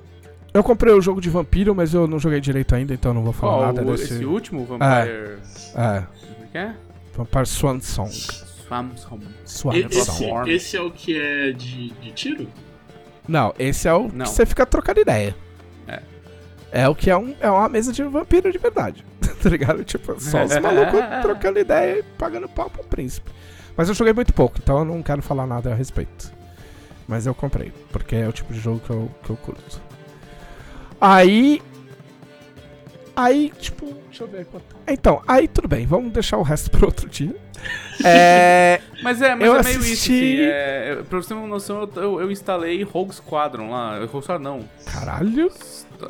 eu comprei o jogo de vampiro, mas eu não joguei direito ainda, então não vou falar Qual, nada o- desse. esse último, Vampire... É, Como é que é? Vampire Swan Song. Esse, esse é o que é de, de tiro? Não, esse é o Não. que você fica trocando ideia. É. É o que é, um, é uma mesa de vampiro de verdade. tá ligado? Tipo, só os malucos trocando ideia e pagando pau pro príncipe. Mas eu joguei muito pouco, então eu não quero falar nada a respeito. Mas eu comprei, porque é o tipo de jogo que eu, que eu curto. Aí. Aí, tipo, deixa eu ver quanto. Então, aí tudo bem, vamos deixar o resto pro outro dia. É. Mas é, mas Eu é meio isso, assisti- assim. É, é, pra você ter uma noção, eu, eu, eu instalei Rogue Squadron lá. Rogue Squadron não. Caralho.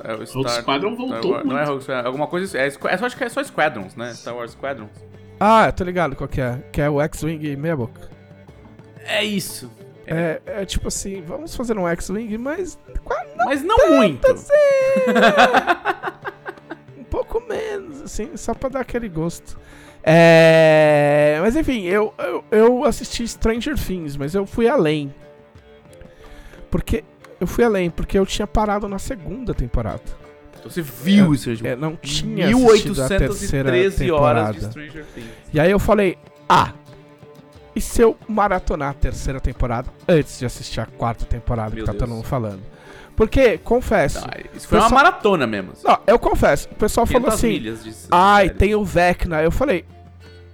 É o Rogue Squadron voltou Star Não é. Rogue Squadron, alguma coisa... É, é só, acho que é só Squadrons, né? Star Wars Squadrons. Ah, tô ligado qual que é. Que é o X-Wing meia boca. É isso. É, é tipo assim, vamos fazer um X-Wing, mas Mas não muito. assim, um pouco menos, assim, só pra dar aquele gosto. É, mas enfim, eu, eu, eu assisti Stranger Things, mas eu fui além. Porque eu fui além, porque eu tinha parado na segunda temporada. Então você viu isso. É, não tinha assistido a terceira 1813 horas de. Stranger Things. E aí eu falei, ah, e se eu maratonar a terceira temporada antes de assistir a quarta temporada Meu que tá Deus. todo mundo falando? Porque, confesso, Tá, isso foi uma Pessoal- maratona mesmo. assim. não, eu confesso, o pessoal falou 500 assim, ai, série. tem o Vecna. Eu falei,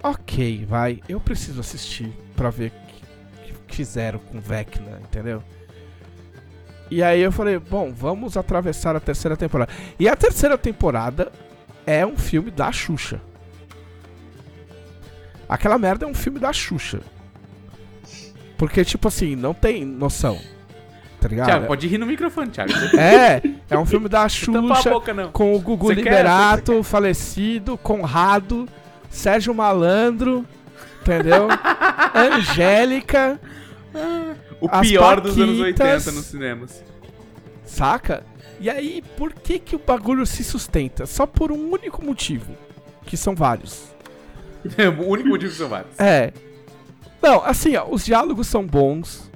ok, vai, eu preciso assistir pra ver o que, que fizeram com Vecna, entendeu? E aí eu falei, bom, vamos atravessar a terceira temporada. E a terceira temporada é um filme da Xuxa. Aquela merda é um filme da Xuxa. Porque, tipo assim, não tem noção. Tá ligado? Thiago, pode rir no microfone, Thiago. É, é um filme da Xuxa boca, com o Gugu quer? Liberato, falecido, Conrado, Sérgio Malandro, entendeu? Angélica, O pior dos anos Paquitas. 80 nos cinemas. saca? E aí, por que que o bagulho se sustenta? Só por um único motivo, que são vários. o único motivo que são vários. É. Não, assim, ó, os diálogos são bons.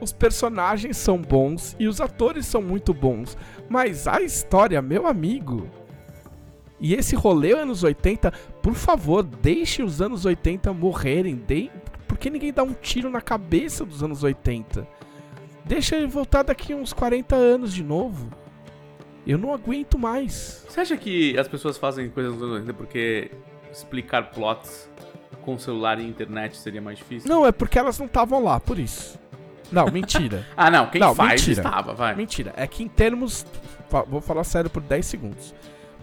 Os personagens são bons e os atores são muito bons. Mas a história, meu amigo. E esse rolê anos 80, por favor, deixe os anos 80 morrerem. De... Porque ninguém dá um tiro na cabeça dos anos 80. Deixa ele voltar daqui uns 40 anos de novo. Eu não aguento mais. Você acha que as pessoas fazem coisas nos anos 80 porque explicar plots com celular e internet seria mais difícil? Não, é porque elas não estavam lá, por isso. Não, mentira. Ah, não. Quem Não, faz mentira. estava, vai. Mentira, é que em termos. Vou falar sério por 10 segundos.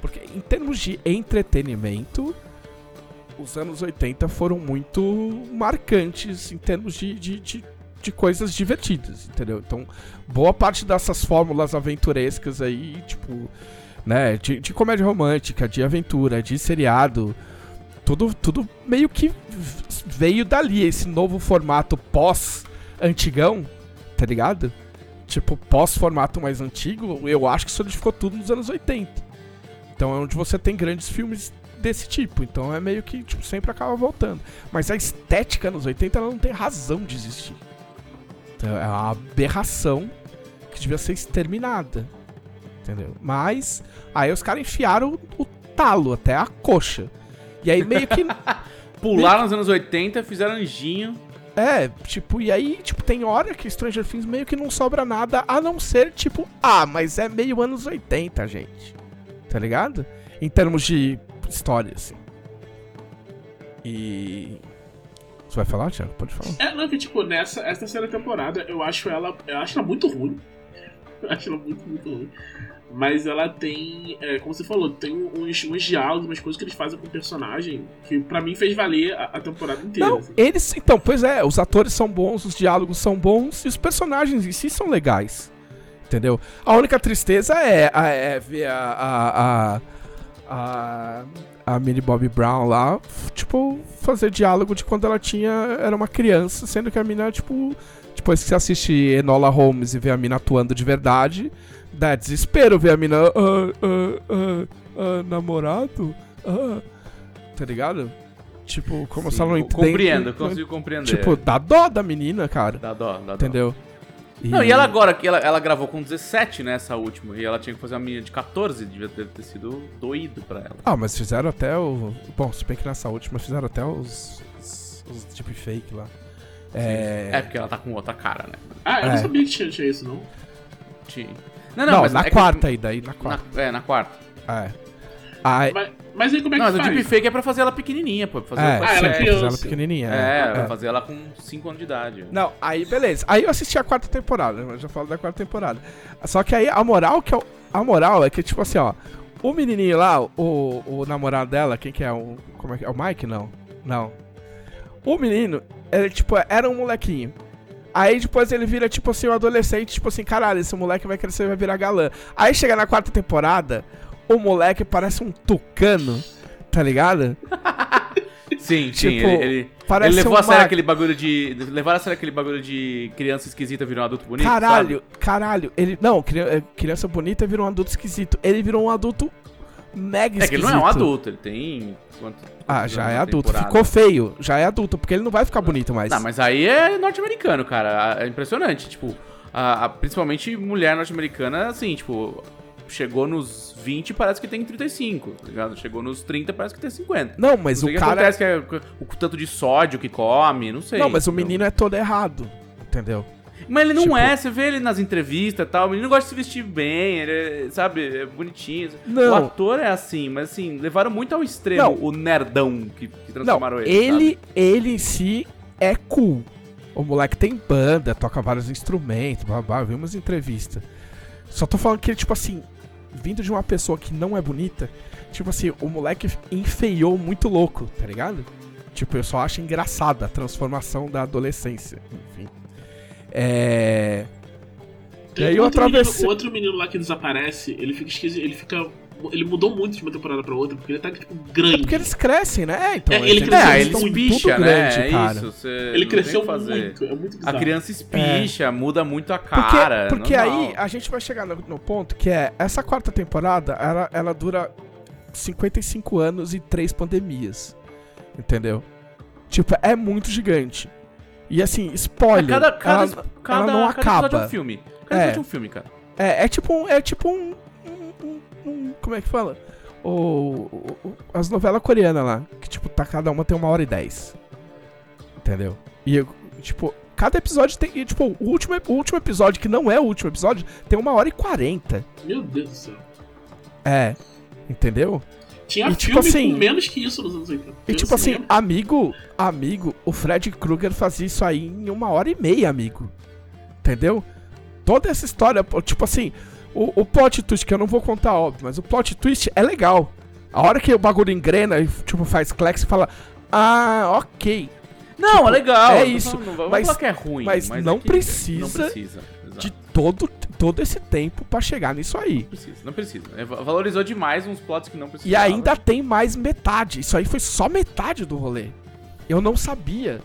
Porque em termos de entretenimento, os anos 80 foram muito marcantes em termos de, de, de, de coisas divertidas, entendeu? Então, boa parte dessas fórmulas aventurescas aí, tipo, né, de, de comédia romântica, de aventura, de seriado, tudo, tudo meio que veio dali, esse novo formato pós-antigão, tá ligado? tipo, pós-formato mais antigo, eu acho que solidificou tudo nos anos 80. Então é onde você tem grandes filmes desse tipo. Então é meio que, tipo, sempre acaba voltando. Mas a estética nos 80 ela não tem razão de existir. Então, é uma aberração que devia ser exterminada. Entendeu? Mas aí os caras enfiaram o, o talo até a coxa. E aí meio que Pularam nos anos 80, fizeram anjinho. É, tipo, e aí, tipo, tem hora que Stranger Things meio que não sobra nada, a não ser, tipo, ah, mas é meio anos 80, gente. Tá ligado? Em termos de história, assim. E. Você vai falar, Thiago? Pode falar. É, não, que tipo, nessa essa terceira temporada eu acho ela. Eu acho ela muito ruim. Eu acho ela muito, muito ruim. Mas ela tem, é, como você falou, tem uns, uns diálogos, umas coisas que eles fazem com o personagem que pra mim fez valer a, a temporada inteira. Não, assim. eles. Então, pois é, os atores são bons, os diálogos são bons e os personagens em si são legais. Entendeu? A única tristeza é, a- é ver a. a, a, a, a Millie Bobby Brown lá, tipo, fazer diálogo de quando ela tinha. Era uma criança, sendo que a mina, tipo. Depois que você assiste Enola Holmes e vê a mina atuando de verdade, dá desespero ver a mina. Ah, ah, ah, namorado? Ah. Tá ligado? Tipo, como se ela não Sim, entende. Compreendo, consigo compreender. Tipo, dá dó da menina, cara. dá dó, dá dó. Entendeu? Não, e ela agora, que ela, ela gravou com 17, né, essa última, e ela tinha que fazer uma menina de 14, devia ter, ter sido doído pra ela. Ah, mas fizeram até o. Bom, se bem que nessa última fizeram até os. os, os deepfake lá. É, É. porque ela tá com outra cara, né? Ah, eu É. não sabia que tinha, tinha isso, não. Tinha. Não, mas na é que- quarta aí, daí na quarta. Na, é, na quarta. É. Mas, mas aí como é Não, que mas o faz? deepfake é pra fazer ela pequenininha, pô. Pra fazer é, ela Ah, ela é criança. fizeram ela pequenininha. É, é. fazer ela com 5 anos de idade. Não, aí beleza. Aí eu assisti a quarta temporada, eu já falo da quarta temporada. Só que aí a moral que eu, a moral é que tipo assim, ó, o menininho lá, o, o namorado dela, quem que é o como é que é o Mike não? Não. O menino, ele tipo era um molequinho. Aí depois ele vira tipo assim um adolescente, tipo assim, caralho, esse moleque vai crescer e vai virar galã. Aí chega na quarta temporada, o moleque parece um tucano, tá ligado? Sim, sim. Tipo, ele, ele, Parece ele levou um a sério aquele bagulho de. Levaram a sério aquele bagulho de criança esquisita virar um adulto bonito? Caralho, sabe? caralho. Ele, não, é, criança bonita virou um adulto esquisito. Ele virou um adulto mega É esquisito. que ele não é um adulto, ele tem. Quanto, Ah, já é adulto. temporada? Ficou feio. Já é adulto, porque ele não vai ficar bonito mais. Não, mas aí é norte-americano, cara. É impressionante. Tipo, a- a- principalmente mulher norte-americana, assim, tipo, chegou nos 20 parece que tem 35, tá ligado? Chegou nos 30 parece que tem 50. Não, mas não o o cara. acontece, que é o, o tanto de sódio que come, não sei. Não, mas o entendeu? menino é todo errado. Entendeu? Mas ele não tipo- é, você vê ele nas entrevistas e tal, o menino gosta de se vestir bem, ele é, sabe, é bonitinho. Não. O ator é assim, mas assim, levaram muito ao extremo Não. o nerdão que, que Não, transformaram ele. ele, ele em si é cool. O moleque tem banda, toca vários instrumentos, babá, eu vi umas entrevistas. Só tô falando que ele, tipo assim, vindo de uma pessoa que não é bonita, tipo assim, o moleque enfeiou muito louco, tá ligado? Tipo, eu só acho engraçada a transformação da adolescência. Enfim. É. Tem E aí eu outro, menino, atravessei- o outro menino lá que desaparece, ele fica esquisito, ele fica. Ele mudou muito de uma temporada pra outra, porque ele tá, tipo, grande. É porque eles crescem, né? É, então. É, ele eles- cresceu É, eles ele estão espicha, tudo né? grande, é cara. isso. você Ele cresceu muito, é muito A bizarro. criança espicha, muda muito a Porque, cara. porque normal. aí a gente vai chegar no, no ponto que é essa quarta temporada, ela, ela dura 55 anos e três pandemias. Entendeu? Tipo, é muito gigante. E assim, spoiler. É, cada, cada, ela, cada, ela não cada episódio é acaba. um filme. Cada É. episódio é um filme, cara. é, é tipo um. É tipo um- como é que fala? O, o- as novelas coreanas lá. Que, tipo, tá, cada uma tem uma hora e dez. Entendeu? E, eu, tipo, cada episódio tem. e, tipo, o último, o último episódio, que não é o último episódio, tem uma hora e quarenta. Meu Deus do céu. É. Entendeu? Tinha E, tipo assim- com menos que isso nos anos 80. E tipo assim, amigo, amigo, o Fred Krueger fazia isso aí em uma hora e meia, amigo. Entendeu? Toda essa história, tipo assim, o, o plot twist, que eu não vou contar, óbvio, mas o plot twist é legal. A hora que o bagulho engrena e, tipo, faz clack, você fala, ah, ok. Não, Tipo, é legal. é isso, falando, Não vamos mas- falar que é ruim. mas Mas, não é precisa Não precisa. De todo, todo esse tempo pra chegar nisso aí. Não precisa, não precisa. É, va- Valorizou demais uns plots que não E precisava. ainda tem mais metade. Isso aí foi só metade do rolê. Eu não sabia.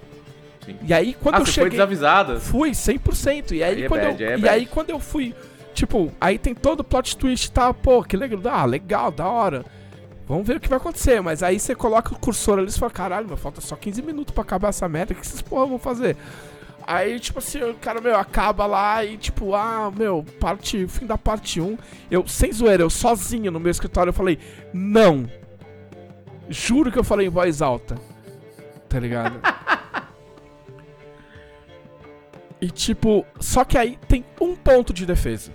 Sim. E aí, quando ah, eu você foi cheguei. desavisada? Fui, 100%. E aí, Aí é quando, bad, eu, é e aí quando eu fui, tipo, aí tem todo o plot twist e tal, pô, que legal, ah, legal, da hora. Vamos ver o que vai acontecer. Mas aí você coloca o cursor ali e fala, caralho, meu, falta só 15 minutos pra acabar essa merda, o que vocês porra vão fazer? Aí, tipo assim, o cara, meu, acaba lá e, tipo, ah, meu, parte, fim da parte 1. Eu, sem zoeira, eu sozinho no meu escritório, eu falei, não. Juro que eu falei em voz alta. Tá ligado? E tipo, só que aí tem um ponto de defesa.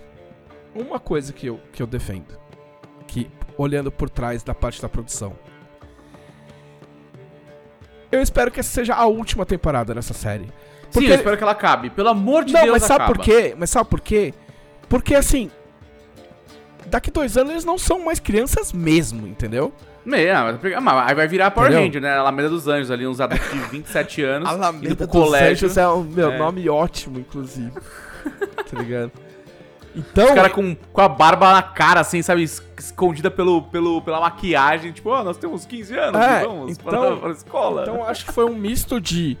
Uma coisa que eu, que eu defendo. Que, olhando por trás da parte da produção. eu espero que essa seja a última temporada dessa série. Sim, Porque- eu espero que ela acabe. Pelo amor de não, Deus, mas sabe acaba. por quê? Mas sabe por quê? Porque assim. Daqui dois anos eles não são mais crianças mesmo, entendeu? Meia, mas- mas aí vai virar Power Entendeu? Ranger, né? Alameda dos Anjos ali, uns adultos de 27 anos. indo Alameda pro dos colégio. Anjos é um meu É. nome ótimo, inclusive. tá ligado? Então, Os caras com, com a barba na cara, assim, sabe? es- Escondida pelo, pelo, pela maquiagem. Tipo, ó, nós temos 15 anos, É, vamos então- para, para a escola. então acho que foi um misto de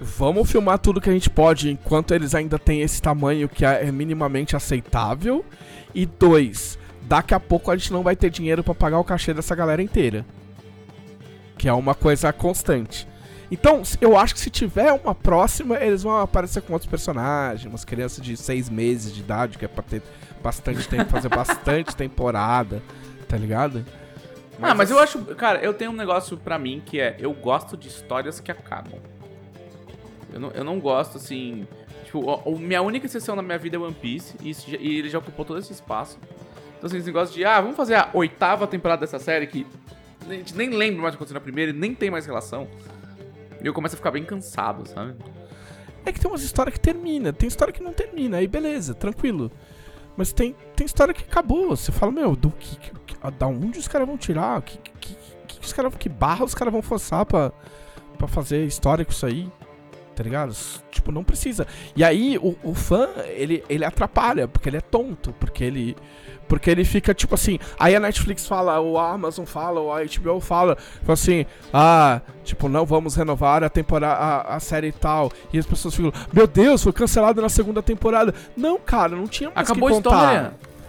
vamos filmar tudo que a gente pode enquanto eles ainda têm esse tamanho que é minimamente aceitável e dois, daqui a pouco a gente não vai ter dinheiro pra pagar o cachê dessa galera inteira. Que é uma coisa constante. Então, eu acho que se tiver uma próxima, eles vão aparecer com outros personagens, umas crianças de seis meses de idade, que é pra ter bastante tempo, fazer bastante temporada, tá ligado? ah, mas eu acho. Cara, eu tenho um negócio pra mim que é: eu gosto de histórias que acabam. Eu não, eu não gosto, assim. Tipo, a, a minha única exceção na minha vida é One Piece, e, isso e ele já ocupou todo esse espaço. Então, assim, esse negócio de, ah, vamos fazer a oitava temporada dessa série que a gente nem lembra mais o que aconteceu na primeira e nem tem mais relação. E eu começo a ficar bem cansado, sabe? É que tem umas histórias que termina, tem história que não termina, aí beleza, tranquilo. Mas tem, tem história que acabou. Você fala, meu, do que, que- que- da onde os caras vão tirar? Que, que, que, os cara, que barra os caras vão forçar pra, pra fazer história com isso aí? Tá ligado? Tipo, não precisa. E aí o, o fã, ele, ele atrapalha, porque ele é tonto, porque ele. Porque ele fica tipo assim. Aí a Netflix fala, ou a Amazon fala, ou a HBO fala, fala assim, ah, tipo, não vamos renovar a temporada, a, a série e tal. E as pessoas ficam, meu Deus, foi cancelado na segunda temporada. Não, cara, não tinha mais Acabou a que contar. história!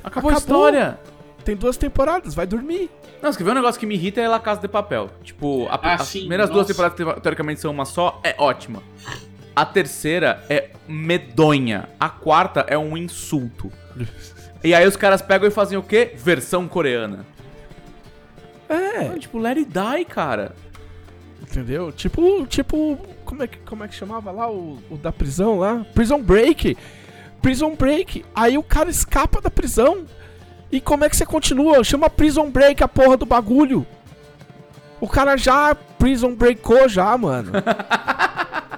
Acabou, a Acabou. história! Tem duas temporadas, vai dormir. Não, você quer ver um negócio que me irrita é La Casa de Papel. Tipo, a- Ah, as sim, primeiras duas nossa. temporadas, que teoricamente são uma só, é ótima. A terceira é medonha. A quarta é um insulto. E aí os caras pegam e fazem o quê? Versão coreana. É, Mano, tipo, let it die, cara. entendeu? Tipo, tipo, como é que, como é que chamava lá o, o da prisão lá? Prison Break. Prison Break. Aí o cara escapa da prisão. E como é que você continua? Chama Prison Break a porra do bagulho. O cara já Prison Breakou já, mano.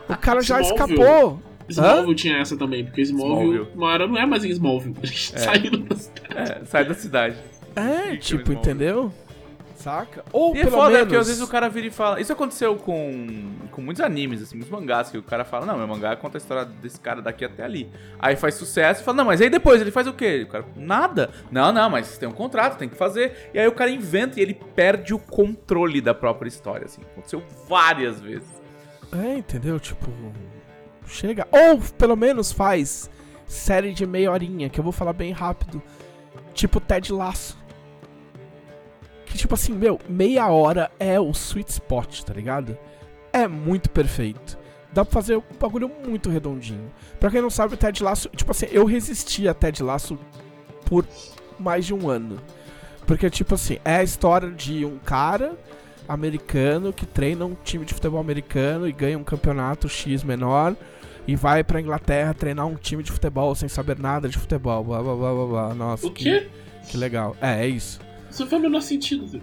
O cara já escapou. Smallville tinha essa também, porque Smallville, Smallville. uma hora não é mais em Smallville. Eles saíram da cidade. É, sai da cidade. É, tipo, Smallville. entendeu? Saca? Ou E é pelo foda, menos... porque às vezes o cara vira e fala. Isso aconteceu com, com muitos animes, assim, muitos mangás, que o cara fala, não, meu mangá conta a história desse cara daqui até ali. Aí faz sucesso e fala, não, mas aí depois ele faz o quê? O cara, nada. Não, não, mas tem um contrato, tem que fazer. E aí o cara inventa e ele perde o controle da própria história, assim. Aconteceu várias vezes. É, entendeu? Tipo, chega. Ou pelo menos faz série de meia horinha, que eu vou falar bem rápido. Tipo Ted Laço. Que tipo assim, meu, meia hora é o sweet spot, tá ligado? É muito perfeito. Dá pra fazer um bagulho muito redondinho. Pra quem não sabe, Ted Laço, tipo assim, eu resisti a Ted Laço por mais de um ano. Porque, tipo assim, é a história de um cara americano que treina um time de futebol americano e ganha um campeonato X menor e vai pra Inglaterra treinar um time de futebol sem saber nada de futebol. Blá blá blá blá blá. Nossa, O que, quê? que legal. É, é isso. Isso não faz o menor sentido.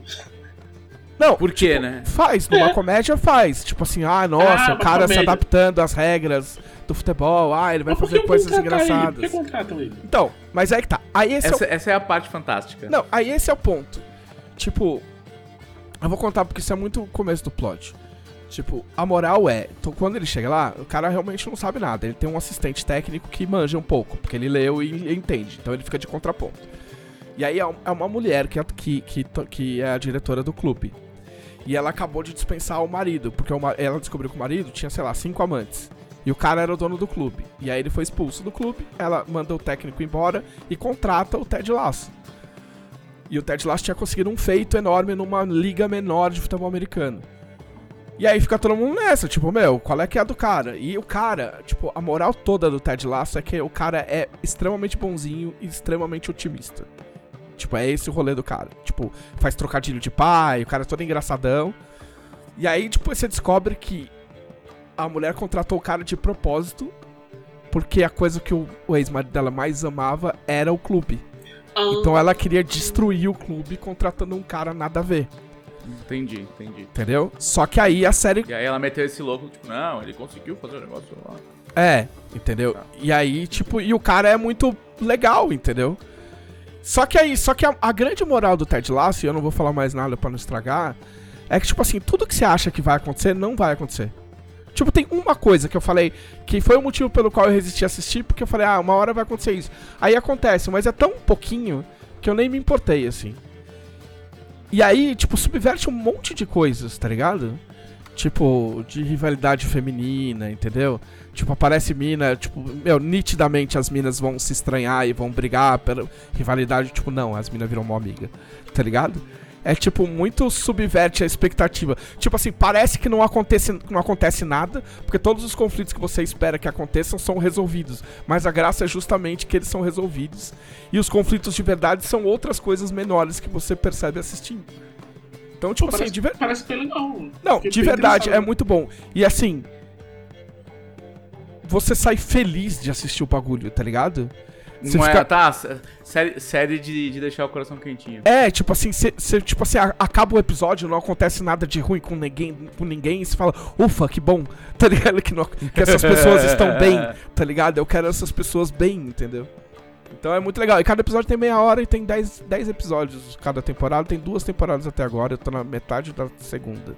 Não, Por quê, né? faz, numa comédia faz. Tipo assim, ah, nossa, Ah, o cara se comédia. adaptando às regras do futebol, ah, ele vai fazer que coisas contratar Ele? Por engraçadas. que contratam ele? Então, mas aí que tá. Aí esse é o Essa, essa é a parte fantástica. Não, aí esse é o ponto. Tipo, eu vou contar porque isso é muito o começo do plot. Tipo, a moral é, então, quando ele chega lá, o cara realmente não sabe nada. Ele tem um assistente técnico que manja um pouco, porque ele leu e entende. Então ele fica de contraponto. E aí é é uma mulher que é, que, que, que é a diretora do clube. E ela acabou de dispensar o marido, porque ela descobriu que o marido tinha, sei lá, cinco amantes. E o cara era o dono do clube. E aí ele foi expulso do clube, ela manda o técnico embora e contrata o Ted Lasso. E o Ted Lasso tinha conseguido um feito enorme numa liga menor de futebol americano. E aí fica todo mundo nessa, tipo, meu, qual é que é a do cara? E o cara, tipo, a moral toda do Ted Lasso é que o cara é extremamente bonzinho e extremamente otimista. Tipo, é esse o rolê do cara. Tipo, faz trocadilho de pai, o cara é todo engraçadão. E aí, tipo, você descobre que a mulher contratou o cara de propósito, porque a coisa que o, o ex-marido dela mais amava era o clube. Ah, Então ela queria destruir o clube contratando um cara nada a ver. Entendi, entendi. entendeu? Só que aí a série E aí ela meteu esse louco, tipo, não, ele conseguiu fazer o negócio lá. É, entendeu? E aí, tipo, e o cara é muito legal, entendeu? Só que aí, só que a, a grande moral do Ted Lasso, e eu não vou falar mais nada pra não estragar, é que, tipo assim, tudo que você acha que vai acontecer, não vai acontecer. Tipo, tem uma coisa que eu falei, que foi o motivo pelo qual eu resisti a assistir, porque eu falei, ah, uma hora vai acontecer isso. Aí acontece, mas é tão pouquinho que eu nem me importei, assim. E aí, tipo, subverte um monte de coisas, tá ligado? Tipo, de rivalidade feminina, entendeu? Tipo, aparece mina, tipo, meu, nitidamente as minas vão se estranhar e vão brigar pela rivalidade. Tipo, não, as minas viram uma amiga, tá ligado? É, tipo, muito subverte a expectativa. Tipo assim, parece que não acontece, não acontece nada, porque todos os conflitos que você espera que aconteçam são resolvidos. Mas a graça é justamente que eles são resolvidos. E os conflitos de verdade são outras coisas menores que você percebe assistindo. Então, tipo assim, Parece, de ver- parece bem legal. não, Fiquei de verdade, é muito bom. E assim. Você sai feliz de assistir o bagulho, tá ligado? Você Não é, fica- tá, sé- série, série de, de deixar o coração quentinho. É, tipo assim, você, tipo assim, a- acaba o episódio, não acontece nada de ruim com ninguém, com ninguém, e você fala, ufa, que bom, tá ligado? Que, não- que essas pessoas estão bem, tá ligado? Eu quero essas pessoas bem, entendeu? Então é muito legal. E cada episódio tem meia hora e tem 10, 10 episódios cada temporada. Tem duas temporadas até agora, eu tô na metade da segunda.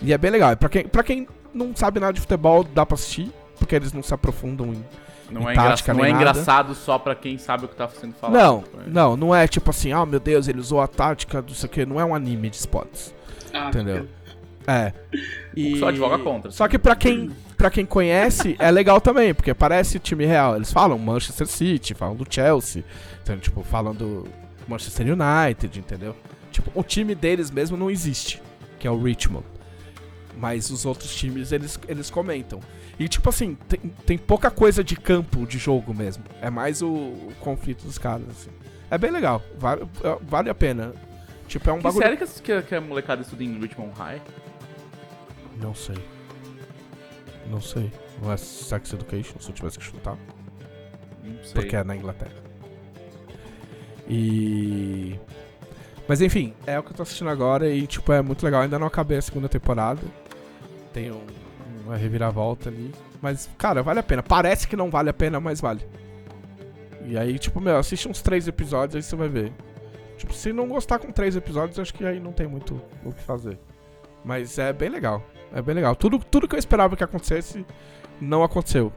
E é bem legal. Pra quem, pra quem não sabe nada de futebol, dá pra assistir, porque eles não se aprofundam em Não é, tática engra- não é engraçado só pra quem sabe o que tá sendo falado. Não, Tipo, é- não, não é tipo assim, ah, meu Deus, ele usou a tática do sei o que, não é um anime de esportes. Ah, Entendeu? É. E... Só advoga contra. Só que pra quem, pra quem conhece, é legal também, porque parece time real. Eles falam Manchester City, falam do Chelsea, então, tipo, falam do Manchester United, entendeu? Tipo, o time deles mesmo não existe, que é o Richmond. Mas os outros times, eles, eles comentam. E, tipo assim, tem, tem pouca coisa de campo, de jogo mesmo. É mais o, o conflito dos caras, assim. É bem legal, vale, vale a pena. Tipo, é um Que bagulho... série que, que a molecada estuda em Richmond High? Não sei. Não sei. Não é Sex Education, se eu tivesse que chutar. Não sei. Porque é na Inglaterra. E. Mas enfim, é o que eu tô assistindo agora e, tipo, é muito legal. Ainda não acabei a segunda temporada. Tem um, uma reviravolta ali. Mas, cara, vale a pena. Parece que não vale a pena, mas vale. E aí, tipo, meu, assiste uns três episódios aí você vai ver. Tipo, se não gostar com três episódios, acho que aí não tem muito o que fazer. Mas é bem legal. É bem legal. Tudo, tudo que eu esperava que acontecesse, não aconteceu.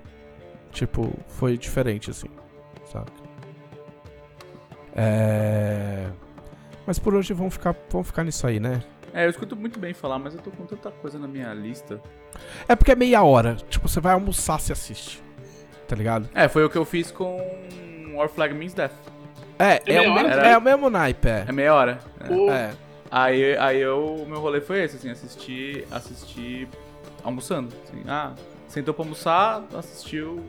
Tipo, foi diferente, assim. Saca? É. Mas por hoje vamos ficar, vamos ficar nisso aí, né? É, eu escuto muito bem falar, mas eu tô com tanta coisa na minha lista. É porque é meia hora. Tipo, você vai almoçar se assiste. Tá ligado? É, foi o que eu fiz com Our Flag Means Death. É, É é, meia o, me- hora, é o mesmo naipe, é. É meia hora. É. Pô, É. Aí, aí eu, o meu rolê foi esse, assim, assistir, assistir almoçando. Assim, ah, sentou pra almoçar, assistiu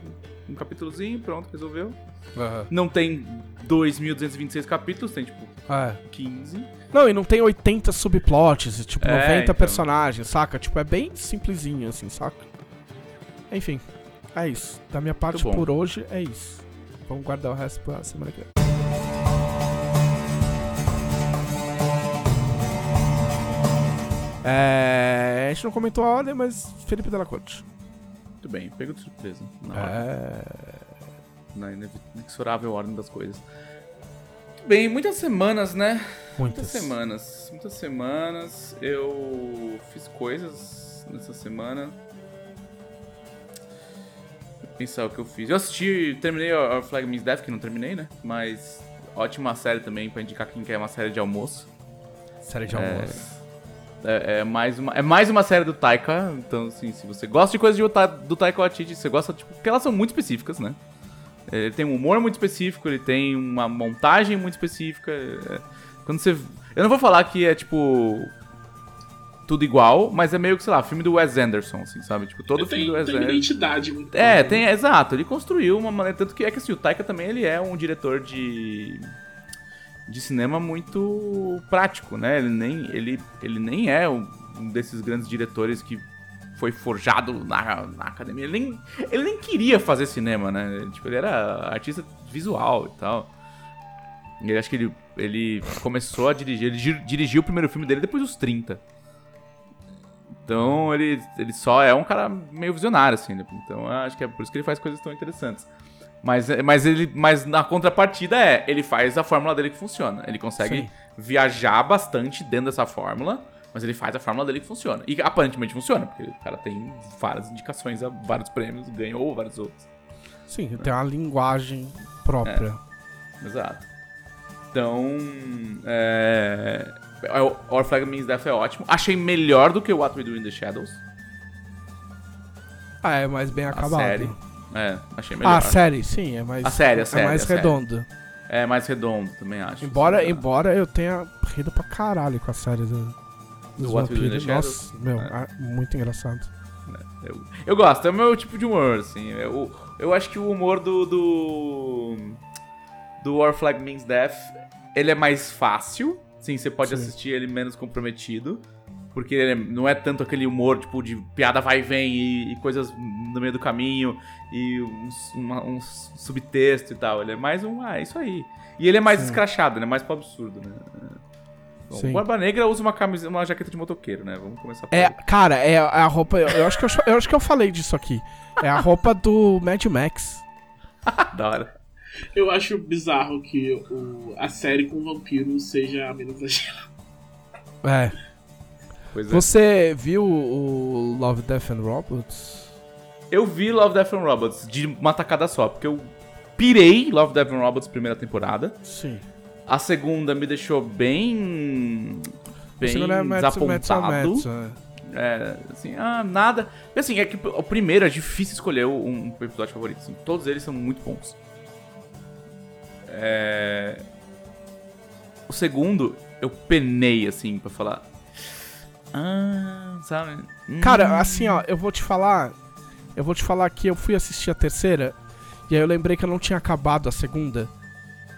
um capítulozinho, pronto, resolveu. Aham. Não tem 2.226 capítulos, tem tipo É. 15. Não, e não tem 80 subplots, e, tipo, É, 90 então. personagens, saca? Tipo, é bem simplesinho, assim, saca? Enfim, é isso. Da minha parte por hoje, é isso. Vamos guardar o resto pra semana que vem. É, a gente não comentou a ordem, mas Felipe Della Corte. Muito bem, pego de surpresa. É. na inevi- inexorável ordem das coisas. Muito bem, muitas semanas, né? Muitas Muitas. semanas. Muitas semanas. Eu fiz coisas nessa semana. Vou pensar o que eu fiz. Eu assisti, terminei a Flag Means Death, que não terminei, né? Mas ótima série também pra indicar quem quer uma série de almoço. Série de É. almoço. É, é mais uma, é mais uma série do Taika. Então, assim, se você gosta de coisas de, do Taika Waititi, você gosta, tipo, porque elas são muito específicas, né? Ele tem um humor muito específico, ele tem uma montagem muito específica. é- quando você. Eu não vou falar que é, tipo. Tudo igual, mas é meio que, sei lá, filme do Wes Anderson, assim, sabe? Tipo, todo filme tem, do Wes tem Anderson. identidade muito É, tem, né? exato. Ele construiu uma maneira. Tanto que é que assim, o Taika também ele é um diretor de. de cinema muito prático, né? Ele nem, ele, ele nem é um, um desses grandes diretores que foi forjado na, na academia. Ele nem, ele nem queria fazer cinema, né? Ele, tipo, ele era artista visual e tal. Ele acho que ele ele começou a dirigir, ele gi- dirigiu o primeiro filme dele depois dos 30. Então ele, ele só é um cara meio visionário, assim, né? Então acho que é por isso que ele faz coisas tão interessantes. Mas, mas, ele, mas na contrapartida é, ele faz a fórmula dele que funciona. Ele consegue Sim. viajar bastante dentro dessa fórmula, mas ele faz a fórmula dele que funciona. E aparentemente funciona, porque o cara tem várias indicações a vários prêmios, ganhou vários outros. Sim, tem uma linguagem própria. Exato. Então, é... é, o Our Flag Means Death é ótimo. Achei melhor do que o What We Do in the Shadows. Ah, é mais bem A acabado. série. É, achei melhor. Ah, a série, sim, é mais. A série, a é série, mais a série. redonda. É mais redondo, também acho. Embora, embora eu tenha rido pra caralho com a série do, Do What We Do in? Nossa, meu, É. ah, muito engraçado. Eu, eu gosto, é o meu tipo de humor, assim. Eu, eu acho que o humor do. Do, do Our Flag Means Death, ele é mais fácil. Sim, você pode Sim. assistir ele menos comprometido. Porque ele é- não é tanto aquele humor, tipo, de piada vai e vem e, e coisas no meio do caminho e uns, uma- um subtexto e tal. Ele é mais um, ah, é isso aí. E ele é mais Sim. escrachado, ele é mais pro absurdo, né? Bom, Sim. o Barba Negra usa uma, camisa, uma jaqueta de motoqueiro, né? Vamos começar por É, aí. cara, é a a roupa. Eu, eu acho que eu, eu acho que eu falei disso aqui. É a roupa do Mad Max. Da hora. Eu acho bizarro que o, a série com vampiro seja a menos exagerada. É. Pois é. Você viu o Love, Death and Robots? Eu vi Love, Death and Robots de uma tacada só, porque eu pirei Love, Death and Robots primeira temporada. Sim. A segunda me deixou bem. bem Segundo é Mads desapontado. Mads, é. É, assim, ah, nada. E assim, é que o primeiro é difícil escolher um, um episódio favorito. assim, todos eles são muito bons. É... O segundo, eu penei, assim, pra falar. Ah, sabe? Hum. Cara, assim, ó, eu vou te falar. Eu vou te falar que eu fui assistir a terceira. E aí eu lembrei que eu não tinha acabado a segunda.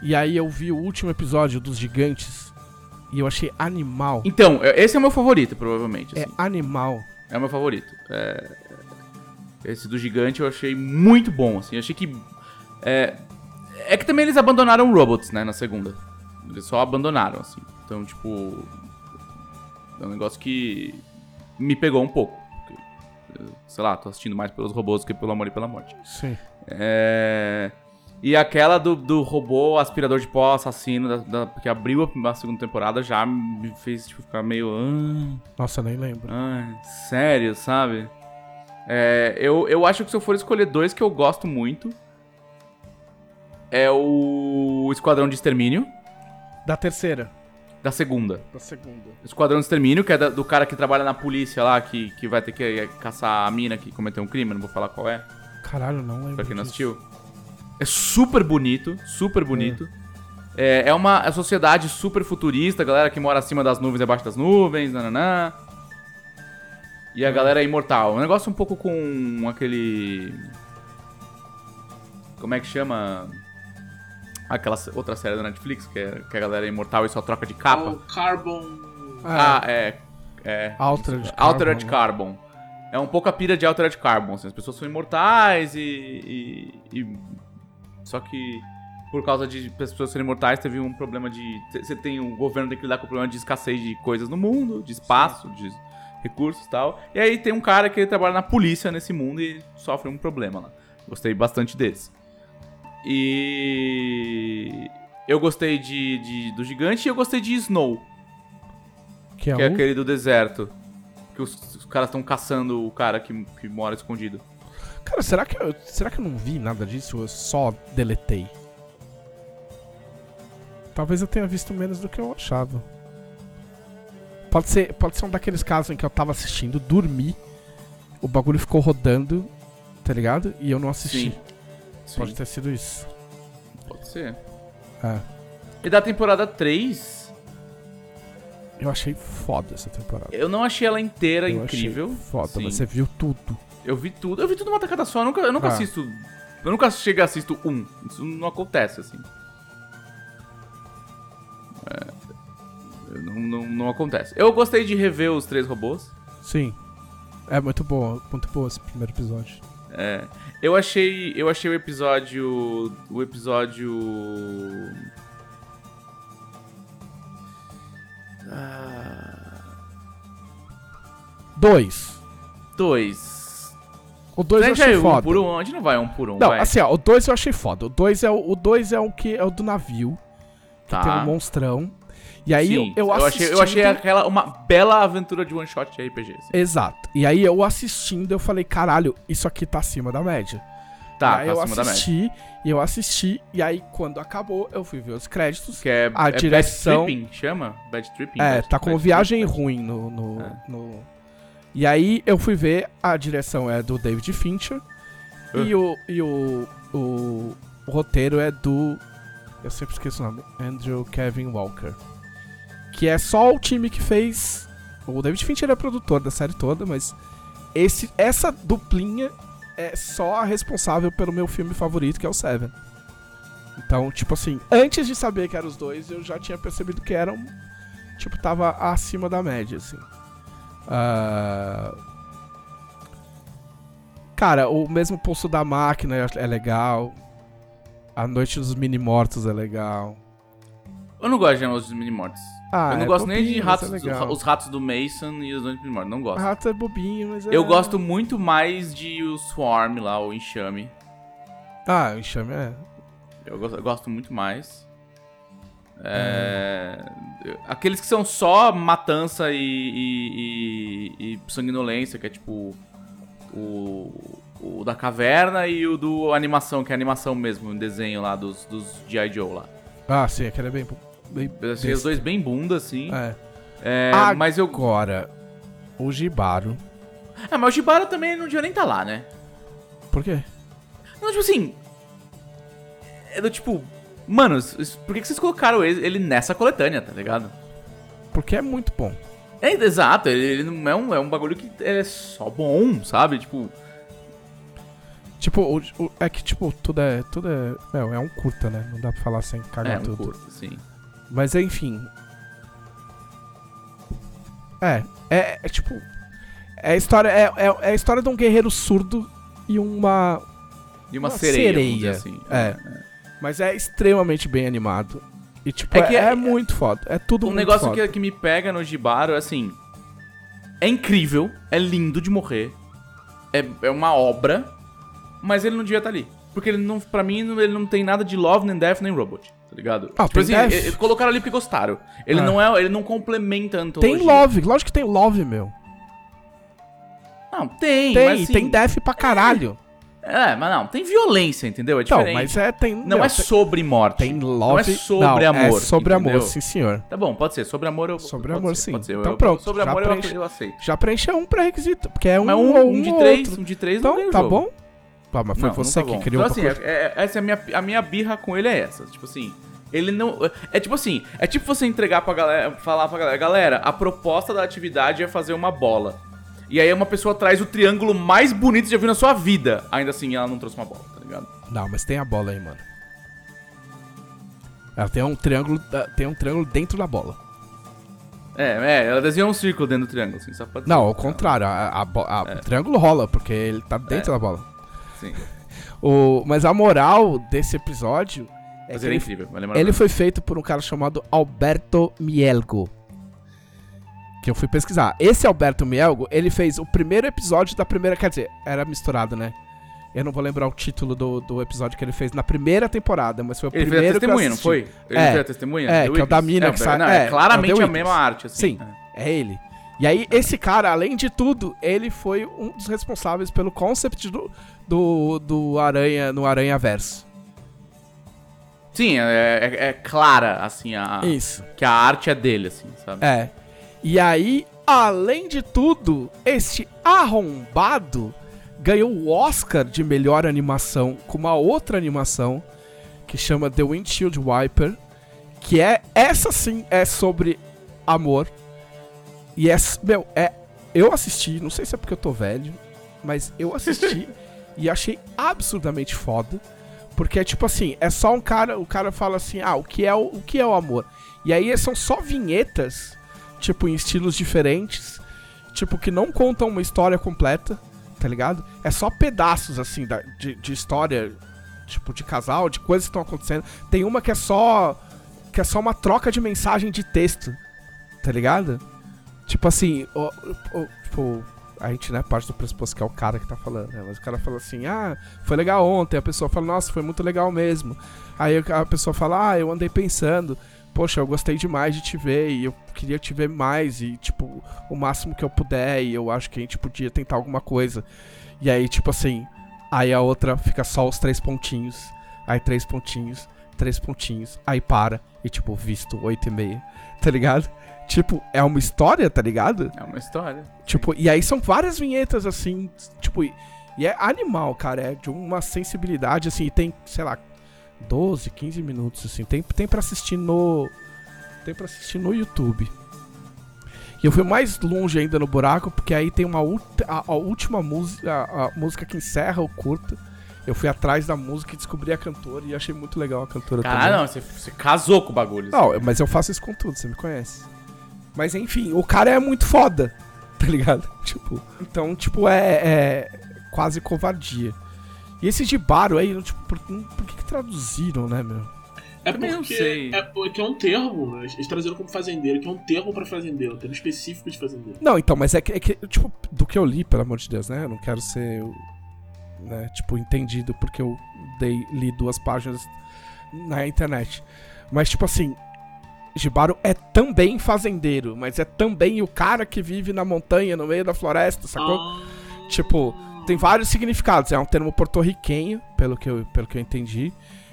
E aí eu vi o último episódio dos gigantes. E eu achei animal. Então, esse é o meu favorito, provavelmente. É assim. animal. É o meu favorito. É, Esse do gigante eu achei muito bom, assim. Eu achei que. É... é que também eles abandonaram robots, né, na segunda. Eles só abandonaram, assim. Então, tipo. É um negócio que me pegou um pouco. Sei lá, tô assistindo mais pelos robôs do que pelo amor e pela morte. Sim. É... E aquela do, do robô aspirador de pó assassino da, da- que abriu a, a segunda temporada já me fez tipo, ficar meio. "Ah". Nossa, eu nem lembro. Ai, sério, sabe? É, eu, eu acho que se eu for escolher dois que eu gosto muito, é o Esquadrão de Extermínio, Da terceira. da segunda. Da segunda. Esquadrão de Extermínio, que é da- do cara que trabalha na polícia lá, que, que vai ter que caçar a mina que cometeu um crime, não vou falar qual é, Caralho, não lembro. pra quem não disso. É super bonito, super bonito. É, é uma é sociedade super futurista, galera que mora acima das nuvens, abaixo das nuvens, nananã. E a galera é imortal. Um negócio um pouco com aquele. Como é que chama? Aquela outra série da Netflix, que, é, que a galera é imortal e só troca de capa. O Carbon. Ah, é. É. Altered Altered Carbon, Carbon. É um pouco a pira de Altered Carbon. assim, as pessoas são imortais e, e- e- Só que por causa de as pessoas serem imortais, teve um problema de. Você tem o governo tem que lidar com o problema de escassez de coisas no mundo, de espaço, de recursos e tal. E aí tem um cara que trabalha na polícia nesse mundo e sofre um problema lá. Gostei bastante desse. E. Eu gostei de, de- do gigante e eu gostei de Snow. Que é, Que é aquele do deserto. Que os, os caras estão caçando o cara que, que mora escondido. Cara, será que, eu, será que eu não vi nada disso? Eu só deletei. Talvez eu tenha visto menos do que eu achava. Pode ser, pode ser um daqueles casos em que eu tava assistindo, dormi, o bagulho ficou rodando, tá ligado? E eu não assisti. Sim. Pode ter sido isso. Pode ser. É. E da temporada 3, Eu achei foda essa temporada. eu não achei ela inteira Eu incrível. achei foda, Sim. mas você viu tudo. Eu vi tudo. Eu vi tudo uma tacada só. Eu nunca, eu nunca ah. assisto. Eu nunca chego e assisto um. Isso não acontece, assim. É, não, não, não acontece. Eu gostei de rever os três robôs. Sim. É muito bom, muito bom esse primeiro episódio. É. Eu achei, eu achei o episódio, o episódio ah... dois, dois. O dois a eu gente achei um foda. por um, a gente não vai um por um, Não, vai. assim, ó, o 2 eu achei foda. O 2 é o, dois é o que é o do navio, que tá. tem um monstrão. E aí Sim, eu, eu achei, eu achei aquela uma bela aventura de one shot de RPG. assim. Exato. E aí eu assistindo, eu falei, caralho, isso aqui tá acima da média. Tá, aí tá eu acima da média. assisti, e eu assisti, e aí quando acabou, eu fui ver os créditos. Que é, A é direção- Bad Tripping, chama? Bad Tripping? É, Bad- tá como Bad viagem ruim no, no, É. no- E aí eu fui ver, a direção é do David Fincher. E, o, e o, o, o roteiro é do. Eu sempre esqueço o nome. Andrew Kevin Walker. Que é só o time que fez. O David Fincher é produtor da série toda, mas esse, essa duplinha é só a responsável pelo meu filme favorito, que é o Seven. Então, tipo assim, antes de saber que eram os dois, eu já tinha percebido que eram. Tipo, tava acima da média, assim. Ah, Cara, o mesmo pulso da máquina é é legal. A Noite dos Mini-Mortos é legal. Eu não gosto de Os Mini-Mortos. Ah, eu não é gosto nem de bobinho, ratos, é os ratos do Mason e os Mini-Mortos. Não gosto. Rato é bobinho, mas é... Eu gosto muito mais de o Swarm lá, o Enxame. Ah, o enxame é... Eu gosto, eu gosto muito mais. É, Aqueles que são só matança e, e, e- e sanguinolência, que é tipo o, o da caverna e o do animação, que é animação mesmo, um desenho lá dos, dos G.I. Joe lá. Ah, sim, aquele é bem... bem achei os dois bem bunda, assim. É. É, Ah, mas eu. Agora, o Jibaro... Ah, mas o Shibara também não devia nem tá lá, né? Por quê? Não, tipo assim. É do tipo. Mano, por que vocês colocaram ele nessa coletânea, tá ligado? Porque é muito bom. É, exato, ele, ele não é um, é um bagulho que é só bom, sabe? Tipo, Tipo, o, o- é que, tipo, tudo é... Tudo é... É, é um curta, né? Não dá pra falar sem cagar é um tudo. curto, sim. Mas enfim. É, é, é tipo. É a história, é, é, é a história de um guerreiro surdo e uma. E uma, Uma sereia, vamos dizer sereia. assim. É. Mas é extremamente bem animado. E tipo, É é, que é é- muito foda. É tudo Um muito negócio foda. que, que me pega no Jibaro é assim. É incrível, é lindo de morrer. É, é uma obra, mas ele não devia estar ali. Porque ele não, pra mim, ele não tem nada de Love, nem Death, nem Robot, tá ligado? Ah, ele- ele- colocaram ali porque gostaram. Ele Ah. não é, ele não complementa a antologia. Tem Love, lógico que tem Love, meu. Não, tem, Tem, mas assim, tem Death pra caralho. É, mas não, tem violência, entendeu? É Não, diferente. mas é. Tem, Não meu, é tem, sobre morte. tem Love. Não é sobre não, amor. É sobre amor, entendeu? sim, senhor. Tá bom, pode ser. Sobre amor eu. Sobre amor, ser, sim. Pode ser. Então eu- pronto, Sobre amor eu, preenche. eu aceito. Já preencheu um pré-requisito, porque é um, Mas um, ou um de ou três, outro. um de três não Então, ganha o tá jogo. bom? Ah, mas foi Não, não você tá que criou então, um assim, é- é- essa é a minha, a minha birra com ele é essa. Tipo assim, ele não. É tipo assim, é tipo você entregar pra galera, falar pra galera, galera, a proposta da atividade é fazer uma bola. E aí uma pessoa traz o triângulo mais bonito que já viu na sua vida. Ainda assim, ela não trouxe uma bola, tá ligado? Não, mas tem a bola aí, mano. Ela tem um triângulo, ah, tem um triângulo dentro da bola. É, é, ela desenhou um círculo dentro do triângulo, assim, só pode Não, ao contrário, a, a a- o triângulo rola, porque ele tá dentro É. da bola. Sim. O, mas a moral desse episódio é Mas que ele é incrível, vai lembrar. ele foi feito por um cara chamado Alberto Mielgo. Que eu fui pesquisar. Esse Alberto Mielgo, ele fez o primeiro episódio da primeira. Quer dizer, era misturado, né? Eu não vou lembrar o título do, do episódio que ele fez na primeira temporada, mas foi o Ele fez a primeiro que eu testemunha, não foi? Ele É. fez a testemunha? É, The que é o da mina é, que sai- Não, é, é, claramente é a mesma arte, assim. Sim, é ele. E aí, esse cara, além de tudo, ele foi um dos responsáveis pelo concept do, do, do Aranha no Aranha Verso. Sim, é, é- é clara, assim, a, Isso. que a arte é dele, assim, sabe? É. E aí, além de tudo, este arrombado ganhou o Oscar de melhor animação com uma outra animação que chama The Windshield Wiper, que é essa sim é sobre amor. E é, meu, é eu assisti, não sei se é porque eu tô velho, mas eu assisti e achei absurdamente foda. Porque é tipo assim, é só um cara, o cara fala assim: "Ah, o que é o, o que é o amor?" E aí são só vinhetas, tipo em estilos diferentes, tipo que não contam uma história completa, tá ligado? É só pedaços assim da, de, de história, tipo de casal, de coisas que estão acontecendo. Tem uma que é só que é só uma troca de mensagem de texto, tá ligado? Tipo assim, o- o- tipo, a gente, né, parte do pressuposto que é o cara que tá falando, né? Mas o cara fala assim, ah, foi legal ontem. A pessoa fala, nossa, foi muito legal mesmo. Aí a pessoa fala, ah, eu andei pensando, poxa, eu gostei demais de te ver e eu queria te ver mais e, tipo, o máximo que eu puder e eu acho que a gente podia tentar alguma coisa. E aí, tipo assim, aí a outra fica só os três pontinhos, aí três pontinhos, três pontinhos, aí para e, tipo, visto oito e meia, tá ligado? Tipo, é uma história, tá ligado? É uma história. Tipo, e aí são várias vinhetas assim, tipo, e é animal, cara, é de uma sensibilidade assim, e tem, sei lá, 12, 15 minutos assim, tem tem para assistir no tem para assistir no YouTube. E eu fui mais longe ainda no buraco, porque aí tem uma a, a última música, a, a, música que encerra o curto. Eu fui atrás da música e descobri a cantora e achei muito legal a cantora Caralho, também. não, você, você casou com o bagulho. Não, mas eu faço isso com tudo, você me conhece. Mas enfim, o cara é muito foda, tá ligado? Tipo, então, tipo, é, é quase covardia. E esse de Baro aí, tipo, por, por que, que traduziram, né, meu? É porque sei. é, porque é um termo, né? eles traduziram como fazendeiro, que é um termo pra fazendeiro, um termo específico de fazendeiro. Não, então, mas é que, é que, tipo, do que eu li, pelo amor de Deus, né? Eu não quero ser, né, tipo, entendido porque eu dei, li duas páginas na internet. Mas, tipo assim, Jibaro é também fazendeiro, mas é também o cara que vive na montanha, no meio da floresta, sacou? Ah, Tipo, tem vários significados. É um termo porto-riquenho, pelo que eu, pelo que eu entendi.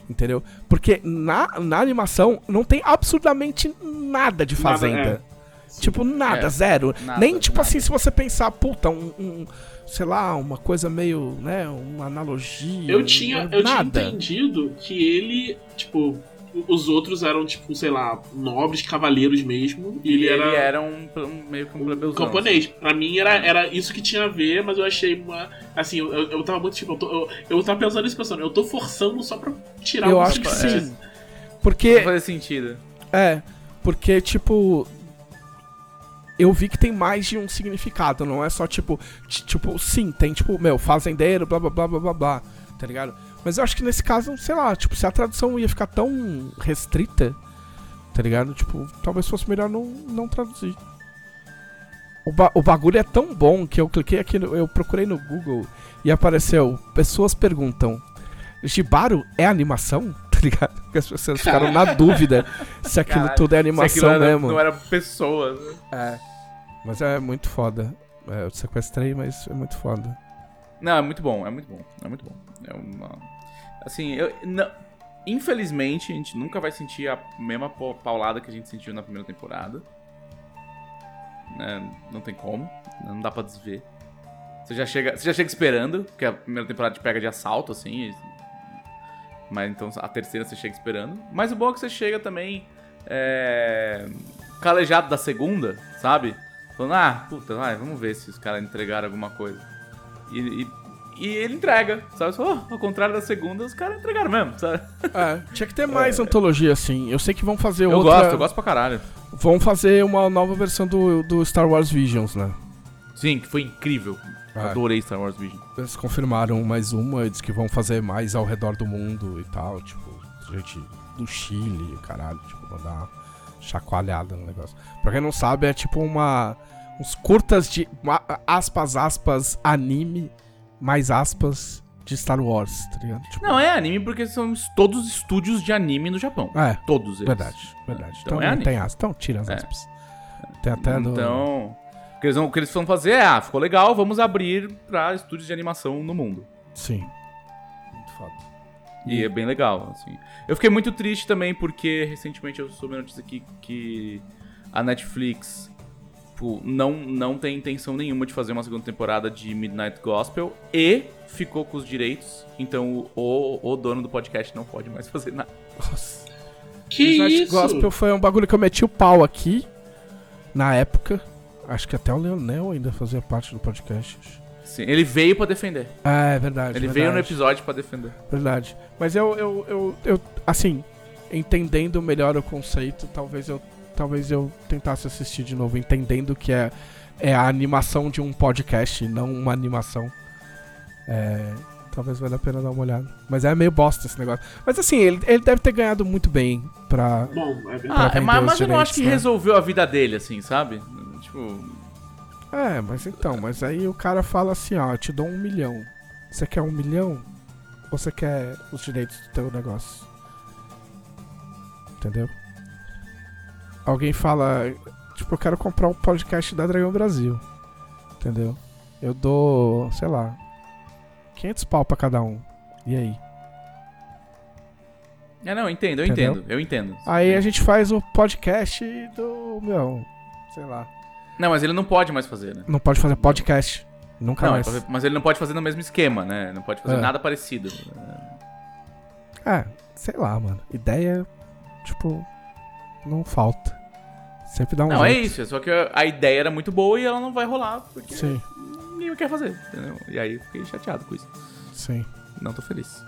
Entendeu? Porque na, na animação não tem absolutamente nada de Nada, fazenda. Sim. Tipo, nada, É. zero. Nada, Nem, tipo nada. assim, se você pensar, puta, um, um, sei lá, uma coisa meio, né, uma analogia. Eu tinha, eu tinha nada. entendido que ele, tipo, os outros eram, tipo, sei lá, nobres, cavaleiros mesmo, e ele, ele era, era um, um- meio que um plebeuzão. camponês. Pra mim era, era isso que tinha a ver, mas eu achei uma. Assim, eu, eu, tava muito tipo, eu, tô- eu, eu tava pensando nisso, pensando, eu tô forçando só pra tirar Eu um acho que sim. Porque Não fazia sentido. É, porque, tipo. Eu vi que tem mais de um significado, não é só tipo. Tipo, sim, tem tipo, meu, fazendeiro, blá blá blá blá blá blá, tá ligado? Mas eu acho que nesse caso, sei lá, tipo, se a tradução ia ficar tão restrita, tá ligado? Tipo, talvez fosse melhor não, não traduzir. O, ba- o bagulho é tão bom que eu cliquei aqui, no- eu procurei no Google e apareceu: pessoas perguntam, Jibaro é animação? Tá ligado? Porque as pessoas ficaram na dúvida se aquilo Caralho, tudo é animação era- mesmo. Não era pessoas. né? É. Mas é muito foda. É, eu sequestrei, mas é muito foda. Não, é muito bom, é muito bom. É muito bom. É uma. Assim, eu. não- Infelizmente, a gente nunca vai sentir a mesma pa- paulada que a gente sentiu na primeira temporada. Né, Não tem como. Não dá pra desver. Você já chega, você já chega esperando, porque a primeira temporada te pega de assalto, assim. e- Mas então a terceira você chega esperando. Mas o bom é que você chega também. É, calejado da segunda, sabe? Falando, ah, puta, vai, vamos ver se os caras entregaram alguma coisa. E, e, e ele entrega, sabe? Fala, "Oh, ao contrário da segunda, os caras entregaram mesmo, sabe? É, tinha que ter mais antologia, assim. Eu sei que vão fazer Eu outra... gosto, eu gosto pra caralho. Vão fazer uma nova versão do, do Star Wars Visions, né? Sim, que foi incrível. É. Adorei Star Wars Vision. Eles confirmaram mais uma, diz que vão fazer mais ao redor do mundo e tal, tipo, gente do Chile, caralho, tipo, vão dar uma chacoalhada no negócio. Pra quem não sabe, é tipo uma. uns curtas de. aspas, aspas, anime, mais aspas, de Star Wars, tá ligado? Tipo, Não, é anime porque são todos estúdios de anime no Japão. é, Todos eles. verdade, verdade. Então Então, é não anime. tem aspas. Então tira as É. aspas. Tem até do. Então, o que, eles vão, que eles vão fazer é, ah, ficou legal, vamos abrir pra estúdios de animação no mundo. Sim. Muito foda. E é bem legal, assim. Eu fiquei muito triste também porque recentemente eu soube a notícia aqui que a Netflix tipo, não, não tem intenção nenhuma de fazer uma segunda temporada de Midnight Gospel e ficou com os direitos. Então o, o dono do podcast não pode mais fazer nada. Nossa. Que Midnight isso? Gospel foi um bagulho que eu meti o pau aqui, na época. Acho que até o Leonel ainda fazia parte do podcast. Sim, ele veio pra defender. É, é verdade. Ele verdade, veio no episódio pra defender. Verdade. Mas eu, eu, eu, eu, assim, entendendo melhor o conceito, talvez eu, talvez eu tentasse assistir de novo, entendendo que é, é a animação de um podcast, não uma animação. É, talvez valha a pena dar uma olhada. Mas é meio bosta esse negócio. Mas assim, ele, ele deve ter ganhado muito bem pra. Bom, é. Ah, mas, eu não acho que né? resolveu a vida dele, assim, sabe? Tipo, É, mas então, mas aí o cara fala assim, ó, eu te dou um milhão. Você quer um milhão? Ou você quer os direitos do teu negócio? Entendeu? Alguém fala, tipo, eu quero comprar um podcast da Dragão Brasil. Entendeu? Eu dou, sei lá, 500 pau pra cada um. E aí? É, não, eu entendo, eu Entendeu? entendo, eu entendo. Aí a gente faz o podcast do, meu, sei lá. Não, mas ele não pode mais fazer, né? Não pode fazer podcast. Nunca Não, mais. mas ele não pode fazer no mesmo esquema, né? Não pode fazer É. nada parecido. É, sei lá, mano. Ideia, tipo, não falta. Sempre dá um Não, é jeito. isso. é Só que a ideia era muito boa e ela não vai rolar porque Sim, ninguém quer fazer, entendeu? E aí eu fiquei chateado com isso. sim. Não tô feliz.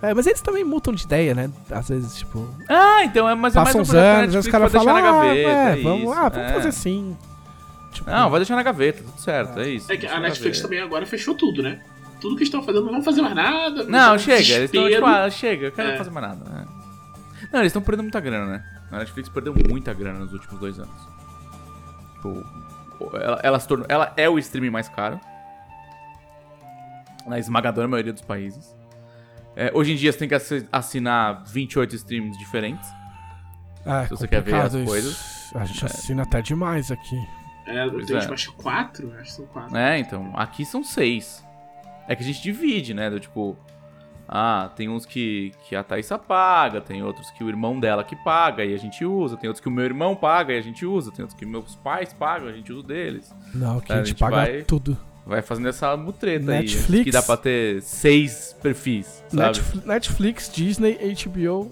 É, mas eles também mutam de ideia, né? Às vezes, tipo, Ah, então é mais, é mais passam um uns projeto da anos, os caras pra falam, deixar na ah, gaveta. é, é vamos, isso, ah, vamos é. fazer assim. Tipo, Não, vai deixar na gaveta, tudo certo, é isso. É que a Netflix também agora fechou tudo, né? Tudo que estão fazendo não vão fazer mais nada. Não, chega, eles estão tipo, desespero. ah, chega, eu quero É. fazer mais nada. né? Não, eles estão perdendo muita grana, né? A Netflix perdeu muita grana nos últimos dois anos. Tipo, ela, ela, se tornou, ela é o streaming mais caro. Na esmagadora maioria dos países. É, hoje em dia você tem que assi- assinar 28 streams diferentes. é, se você quer ver as isso. coisas. A gente assina até demais aqui. É, Pois tem é. tipo, acho que quatro? Acho que são quatro. É, então, aqui são seis. É que a gente divide, né? Do tipo, ah, tem uns que, que a Thaísa paga, tem outros que o irmão dela que paga e a gente usa, tem outros que o meu irmão paga e a gente usa, tem outros que meus pais pagam e a gente usa o deles. Não, que a a gente gente paga vai- tudo. Vai fazendo essa mutreta aí. Netflix? Que dá pra ter seis perfis, sabe? Netf- Netflix, Disney, HBO,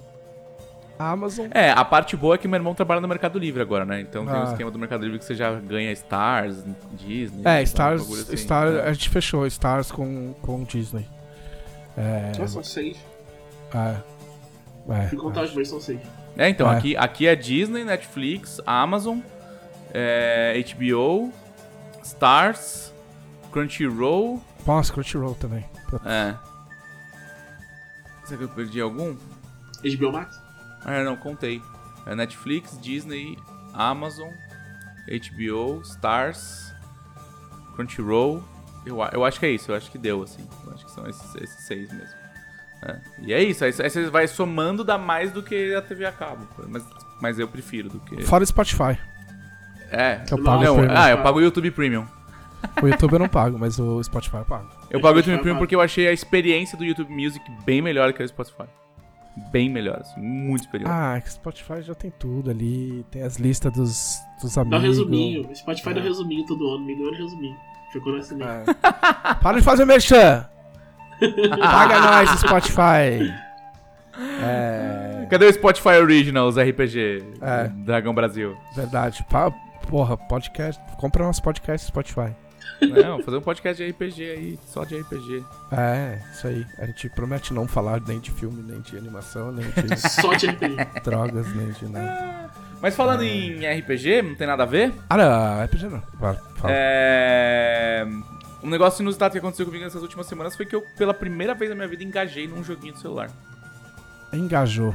Amazon. É, a parte boa é que meu irmão trabalha no Mercado Livre agora, né? Então tem Ah. um esquema do Mercado Livre que você já ganha Stars, Disney. É, Stars, assim, Star, né? a gente fechou Stars com, com Disney. É, Só são seis. é, é, Fui contar os meus, são seis. É, então, É. Aqui, aqui é Disney, Netflix, Amazon, é, HBO, Stars, Crunchyroll. Nossa, Crunchyroll também. É. Será que eu perdi algum? HBO Max? Ah, não, contei. É Netflix, Disney, Amazon, HBO, Stars, Crunchyroll. Eu, eu acho que é isso, eu acho que deu, assim. São esses, esses seis mesmo. É. E é isso, aí, aí você vai somando, dá mais do que a TV a cabo. Mas, mas eu prefiro do que. Fora Spotify. É, Que eu pago não, Premium. ah, eu pago o YouTube Premium. O YouTube eu não pago, mas o Spotify eu pago. Eu pago o YouTube Premium porque eu achei a experiência do YouTube Music bem melhor que a do Spotify. Bem melhor, assim, muito superior. Ah, que Spotify já tem tudo ali. Tem as listas dos, dos Dá um amigos. resuminho. O Spotify É. dá um resuminho todo ano. Me deu um resuminho. Ficou nesse meio. É. Para de fazer merchan! Paga nós, Spotify! É. Cadê o Spotify Originals RPG É. Dragão Brasil? Verdade. Pa- Porra, podcast. Compra nosso podcast no Spotify. Não, fazer um podcast de RPG aí, só de RPG. É, isso aí. A gente promete não falar nem de filme, nem de animação, nem de Só de RPG. drogas, nem de nada. Mas falando em RPG, não tem nada a ver. Ah, não, RPG não. Fala. É... Um negócio inusitado que aconteceu comigo nessas últimas semanas foi que eu, pela primeira vez na minha vida, engajei num joguinho do celular. Engajou.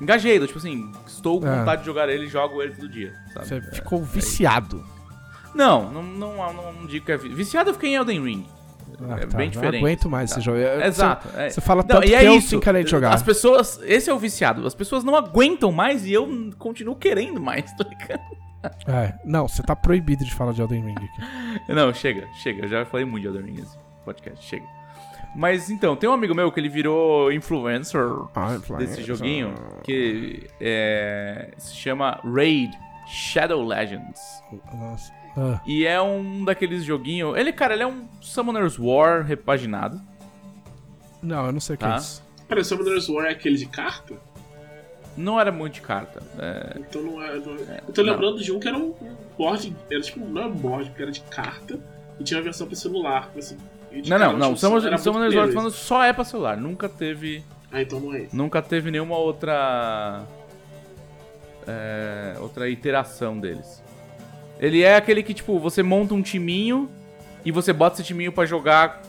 Engajei, tipo assim, estou com É. vontade de jogar ele e jogo ele todo dia, sabe? Você É. ficou viciado. Não, não, não, não, não digo que é vi- viciado, eu fiquei em Elden Ring. Ah, é tá, bem Não diferente. aguento mais esse jogo. Exato. Você, é. você fala Não, tanto e que é eu isso. de jogar. As pessoas. Esse é o viciado. As pessoas não aguentam mais e eu continuo querendo mais, tá ligado? É, não, você tá proibido de falar de Elden Ring aqui. Não, chega, chega. Eu já falei muito de Elden Ring nesse podcast, chega. Mas então, tem um amigo meu que ele virou influencer Ah, desse joguinho que é, se chama Raid Shadow Legends. Nossa. Ah, E é um daqueles joguinhos. Ele, cara, ele é um Summoner's War repaginado. não, eu não sei o que Tá. é isso. O Summoner's War é aquele de carta? Não era muito de carta. é, Então não é. Não... eu tô não. lembrando de um que era um board. Era tipo, não é um board, porque era de carta. E tinha a versão pra celular. Assim, e de Não, não, não. tipo, Summoner's, era muito Summoner's War maneiro falando só é pra celular. Nunca teve. isso. Ah, então não é esse. Nunca teve nenhuma outra. é, outra iteração deles. Ele é aquele que, tipo, você monta um timinho e você bota esse timinho pra jogar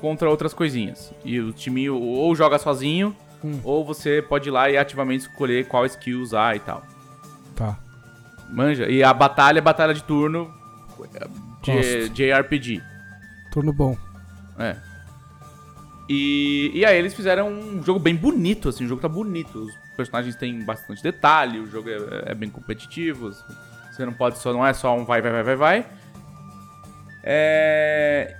contra outras coisinhas. E o timinho ou joga sozinho, Hum. ou você pode ir lá e ativamente escolher qual skill usar e tal. Tá. Manja. E a batalha é batalha de turno. J- JRPG. Turno bom. É. E, e aí eles fizeram um jogo bem bonito, assim, o jogo tá bonito. Os personagens têm bastante detalhe, o jogo é, é bem competitivo. Você não pode só, não é só um vai, vai, vai, vai, vai. É...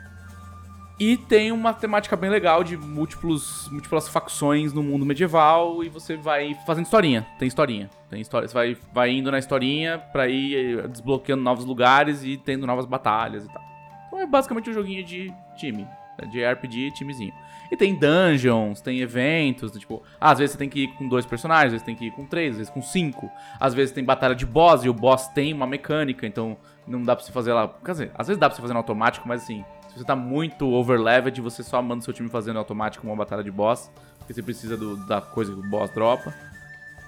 E tem uma temática bem legal de múltiplos, múltiplas facções no mundo medieval e você vai fazendo historinha. Tem historinha. Tem história. Você vai, vai indo na historinha pra ir eh, desbloqueando novos lugares e tendo novas batalhas e tal. Então é basicamente um joguinho de time. né, De RPG timezinho. E tem dungeons, tem eventos, tipo, às vezes você tem que ir com dois personagens, às vezes tem que ir com três, às vezes com cinco. Às vezes tem batalha de boss e o boss tem uma mecânica, então não dá pra você fazer lá. Quer dizer, às vezes dá pra você fazer no automático, mas assim, se você tá muito overleveled, você só manda seu time fazendo automático uma batalha de boss, porque você precisa do- da coisa que o boss dropa.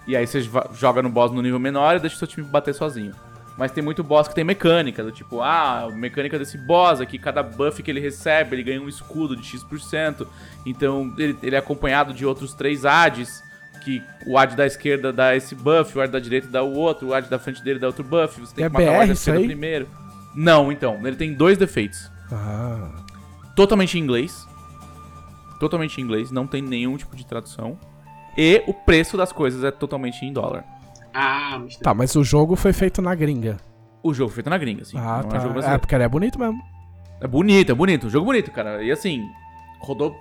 E aí você joga no boss no nível menor e deixa o seu time bater sozinho. Mas tem muito boss que tem mecânica, do tipo, ah, a mecânica desse boss aqui, cada buff que ele recebe, ele ganha um escudo de X%. Então ele, ele é acompanhado de outros três ADs, que o AD da esquerda dá esse buff, o AD da direita dá o outro, o AD da frente dele dá outro buff, você tem É que matar o AD BR da esquerda primeiro. Não, então, ele tem dois defeitos. Ah. Totalmente em inglês. Totalmente em inglês, não tem nenhum tipo de tradução. E o preço das coisas é totalmente em dólar. Ah, Tá, mas o jogo foi feito na gringa. O jogo foi feito na gringa, assim. ah, não tá. é jogo É, porque ele é bonito mesmo. É bonito, é bonito. Um jogo bonito, cara. E assim, rodou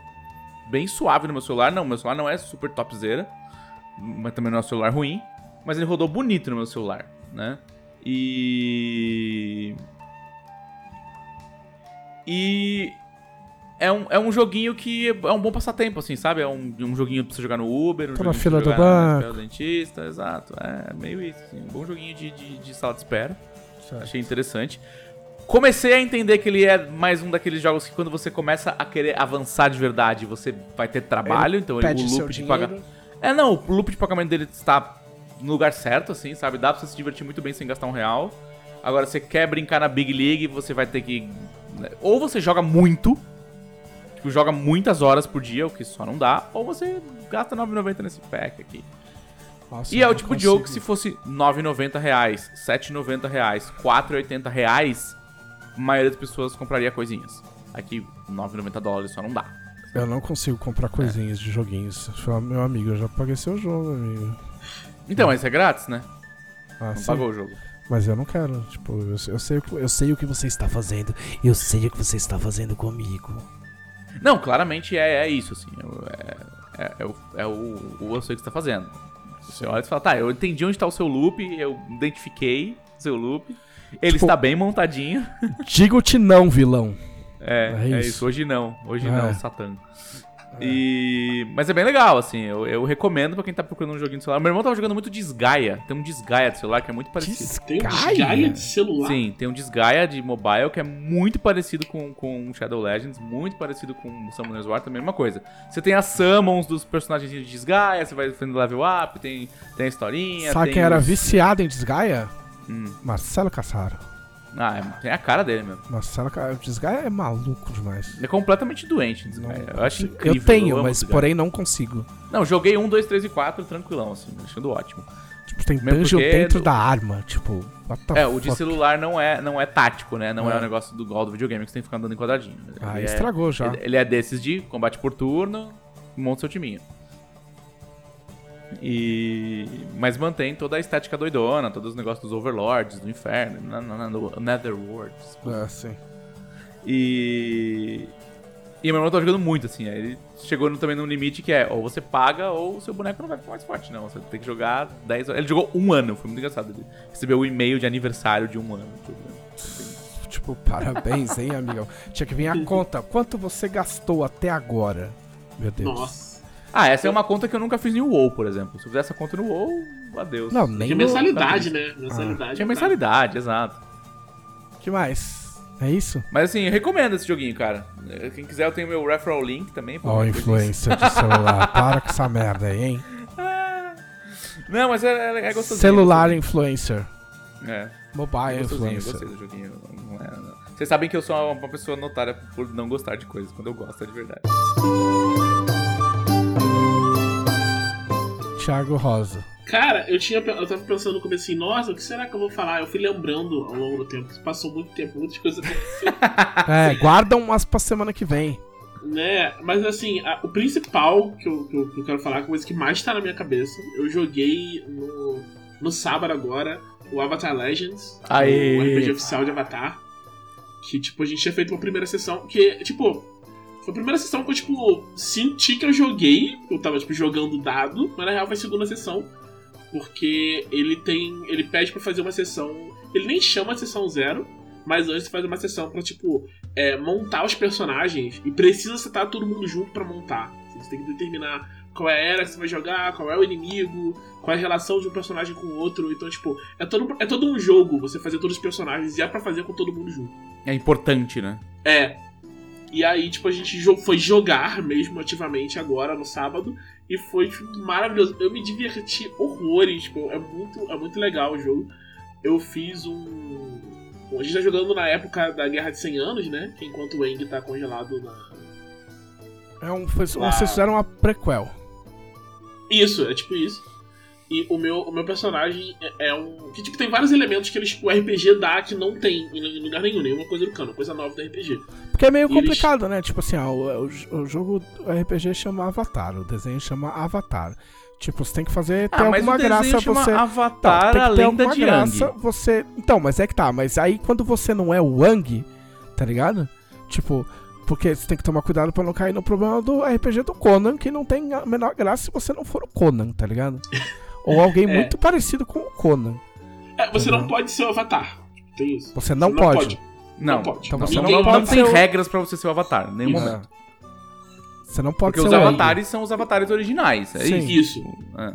bem suave no meu celular. Não, meu celular não é super topzera. Mas também não é um celular ruim. Mas ele rodou bonito no meu celular, né? E. E. É um, é um joguinho que é um bom passatempo, assim, sabe? É um, um joguinho pra você jogar no Uber, um Tô na fila do banco. dentista, exato. É meio isso, assim. Um bom joguinho de, de, de sala de espera. Achei interessante. Comecei a entender que ele é mais um daqueles jogos que quando você começa a querer avançar de verdade, você vai ter trabalho, então ele, o loop de pagamento. É, não, o loop de pagamento dele está no lugar certo, assim, sabe? Dá pra você se divertir muito bem sem gastar um real. Agora, você quer brincar na Big League, você vai ter que. Né, Ou você joga muito, tipo, joga muitas horas por dia, o que só não dá, ou você gasta 9,90 nesse pack aqui. Nossa, E é o tipo de jogo que se consigo. fosse 9,90 reais, 7,90 reais, 4,80 reais, a maioria das pessoas compraria coisinhas. Aqui, 9,90 dólares só não dá. Eu não consigo comprar coisinhas de joguinhos. Meu amigo, eu já paguei seu jogo, amigo. Então, mas é grátis, né? Ah, Não sim. pagou o jogo. Mas eu não quero. Tipo, eu, eu sei, o que- eu sei o que você está fazendo. Eu sei o que você está fazendo comigo. Não, claramente é, é isso, assim. É, é, é o, é o, o eu sei o que você tá fazendo. Você olha e fala, tá, eu entendi onde tá o seu loop, eu identifiquei o seu loop. Ele Tipo- está bem montadinho. Digo-te não, vilão. É, É é isso. isso. Hoje não. Hoje É. não, Satã. E... Mas é bem legal, assim. Eu, eu recomendo pra quem tá procurando um joguinho de celular. Meu irmão tava jogando muito Disgaea. Tem um Disgaea de celular que é muito parecido. Tem um Desgaia? desgaia de celular. Sim, tem um Disgaea de mobile que é muito parecido com, com Shadow Legends, muito parecido com Summoner's War, também é a mesma coisa. Você tem as summons dos personagens de Disgaea, você vai fazendo level up, tem, tem a historinha. Sabe tem quem era os- viciado em Desgaia? Hum. Marcelo Cassaro. Ah, é- tem a cara dele mesmo. Marcelo Ca- Desgaia é maluco demais. Ele é completamente doente, Disgaea. Eu acho incrível. eu tenho, amo mas porém não consigo. Não, joguei um, dois, três e quatro tranquilão, assim, achando ótimo. Tipo, tem Mesmo dungeon dentro do- da arma. Tipo, what the É, o de fuck? celular não é, não é tático, né? Não é, É. o negócio do igual do videogame que você tem que ficar andando em quadradinho. Ah, Ele é- estragou já. Ele, ele é desses de combate por turno, monta seu timinho. E... Mas mantém toda a estética doidona, todos os negócios dos overlords, do inferno, na, na, do Netherworld. É, sim. E... E meu irmão tá jogando muito, assim. Ele chegou no- também num limite que é ou você paga ou o seu boneco não vai ficar mais forte, não. Você tem que jogar 10 horas. Ele jogou um ano, foi muito engraçado. Ele recebeu o e-mail de aniversário de um ano. jogando. Tipo, parabéns, hein, amigão. Tinha que vir a conta. Quanto você gastou até agora? Meu Deus. Nossa. Ah, essa é uma conta que eu nunca fiz no WoW, por exemplo. Se eu fizesse essa conta no WoW, adeus. Não, nem Tinha no... mensalidade, né? Mensalidade. Tinha mensalidade, exato. que mais? É isso? Mas assim, eu recomendo esse joguinho, cara. Quem quiser, eu tenho meu referral link também. Ó, qualquer influência de celular. Para com essa merda aí, hein? coisa. Não, mas é, é, é gostosinho. Celular influencer. É, Mobile é gostosinho, eu influencer. gostei do joguinho. Não é, não. Vocês sabem que eu sou uma pessoa notária por não gostar de coisas, quando eu gosto é de verdade. Thiago Rosa. Cara, eu tinha eu tava pensando no começo assim, nossa, o que será que eu vou falar? Eu fui lembrando ao longo do tempo, passou muito tempo, muitas coisas aconteceram. É, guarda umas pra semana que vem. né? Mas assim, a- o principal que eu, que, eu, que eu quero falar, a coisa que mais tá na minha cabeça, eu joguei no, no sábado agora, o Avatar Legends, Aê. o RPG oficial de Avatar. Que, tipo, a gente tinha feito uma primeira sessão, que, tipo, foi a primeira sessão que eu, tipo, senti que eu joguei, eu tava, tipo, jogando dado, mas na real foi a segunda sessão, porque ele tem, ele pede pra fazer uma sessão, ele nem chama de sessão zero, mas antes faz uma sessão pra, tipo, é, montar os personagens e precisa setar todo mundo junto pra montar. Você tem que determinar qual é a era que você vai jogar, qual é o inimigo, qual é a relação de um personagem com o outro. Então, tipo, é todo, é todo um jogo você fazer todos os personagens e é pra fazer com todo mundo junto. É importante, né? É. E aí, tipo, a gente foi jogar mesmo ativamente agora no sábado. E foi tipo, maravilhoso. Eu me diverti horrores. Tipo, é muito, é muito legal o jogo. Eu fiz um. Bom, a gente tá jogando na época da Guerra de 100 Anos, né? Enquanto o Eng tá congelado na. É um, foi, Lá. vocês fizeram uma prequel. Isso, é tipo isso. E o meu, o meu personagem é, é um. Que tipo, tem vários elementos que eles, o RPG dá que não tem em, em lugar nenhum, nenhuma coisa do cano, coisa nova do RPG. Porque é meio E eles- complicado, né? Tipo assim, ó, o, o- o jogo o RPG chama Avatar, o desenho chama Avatar. Tipo, você tem que fazer ter Ah, mas alguma graça você. Não, Avatar, tem que ter a lenda alguma de graça Yang. você. Então, mas é que tá, mas aí quando você não é o Wang, tá ligado? Tipo, porque você tem que tomar cuidado pra não cair no problema do RPG do Conan, que não tem a menor graça se você não for o Conan, tá ligado? Ou alguém É. muito parecido com o Conan. É, você não Uhum. pode ser o Avatar. Tem isso. Você não pode. Não, Não pode. Então não, você não, não não, tem o- regras pra você ser o Avatar, em nenhum Isso. momento. Você não pode Porque ser os avatares são os avatares originais, é Sim. isso. Isso. É.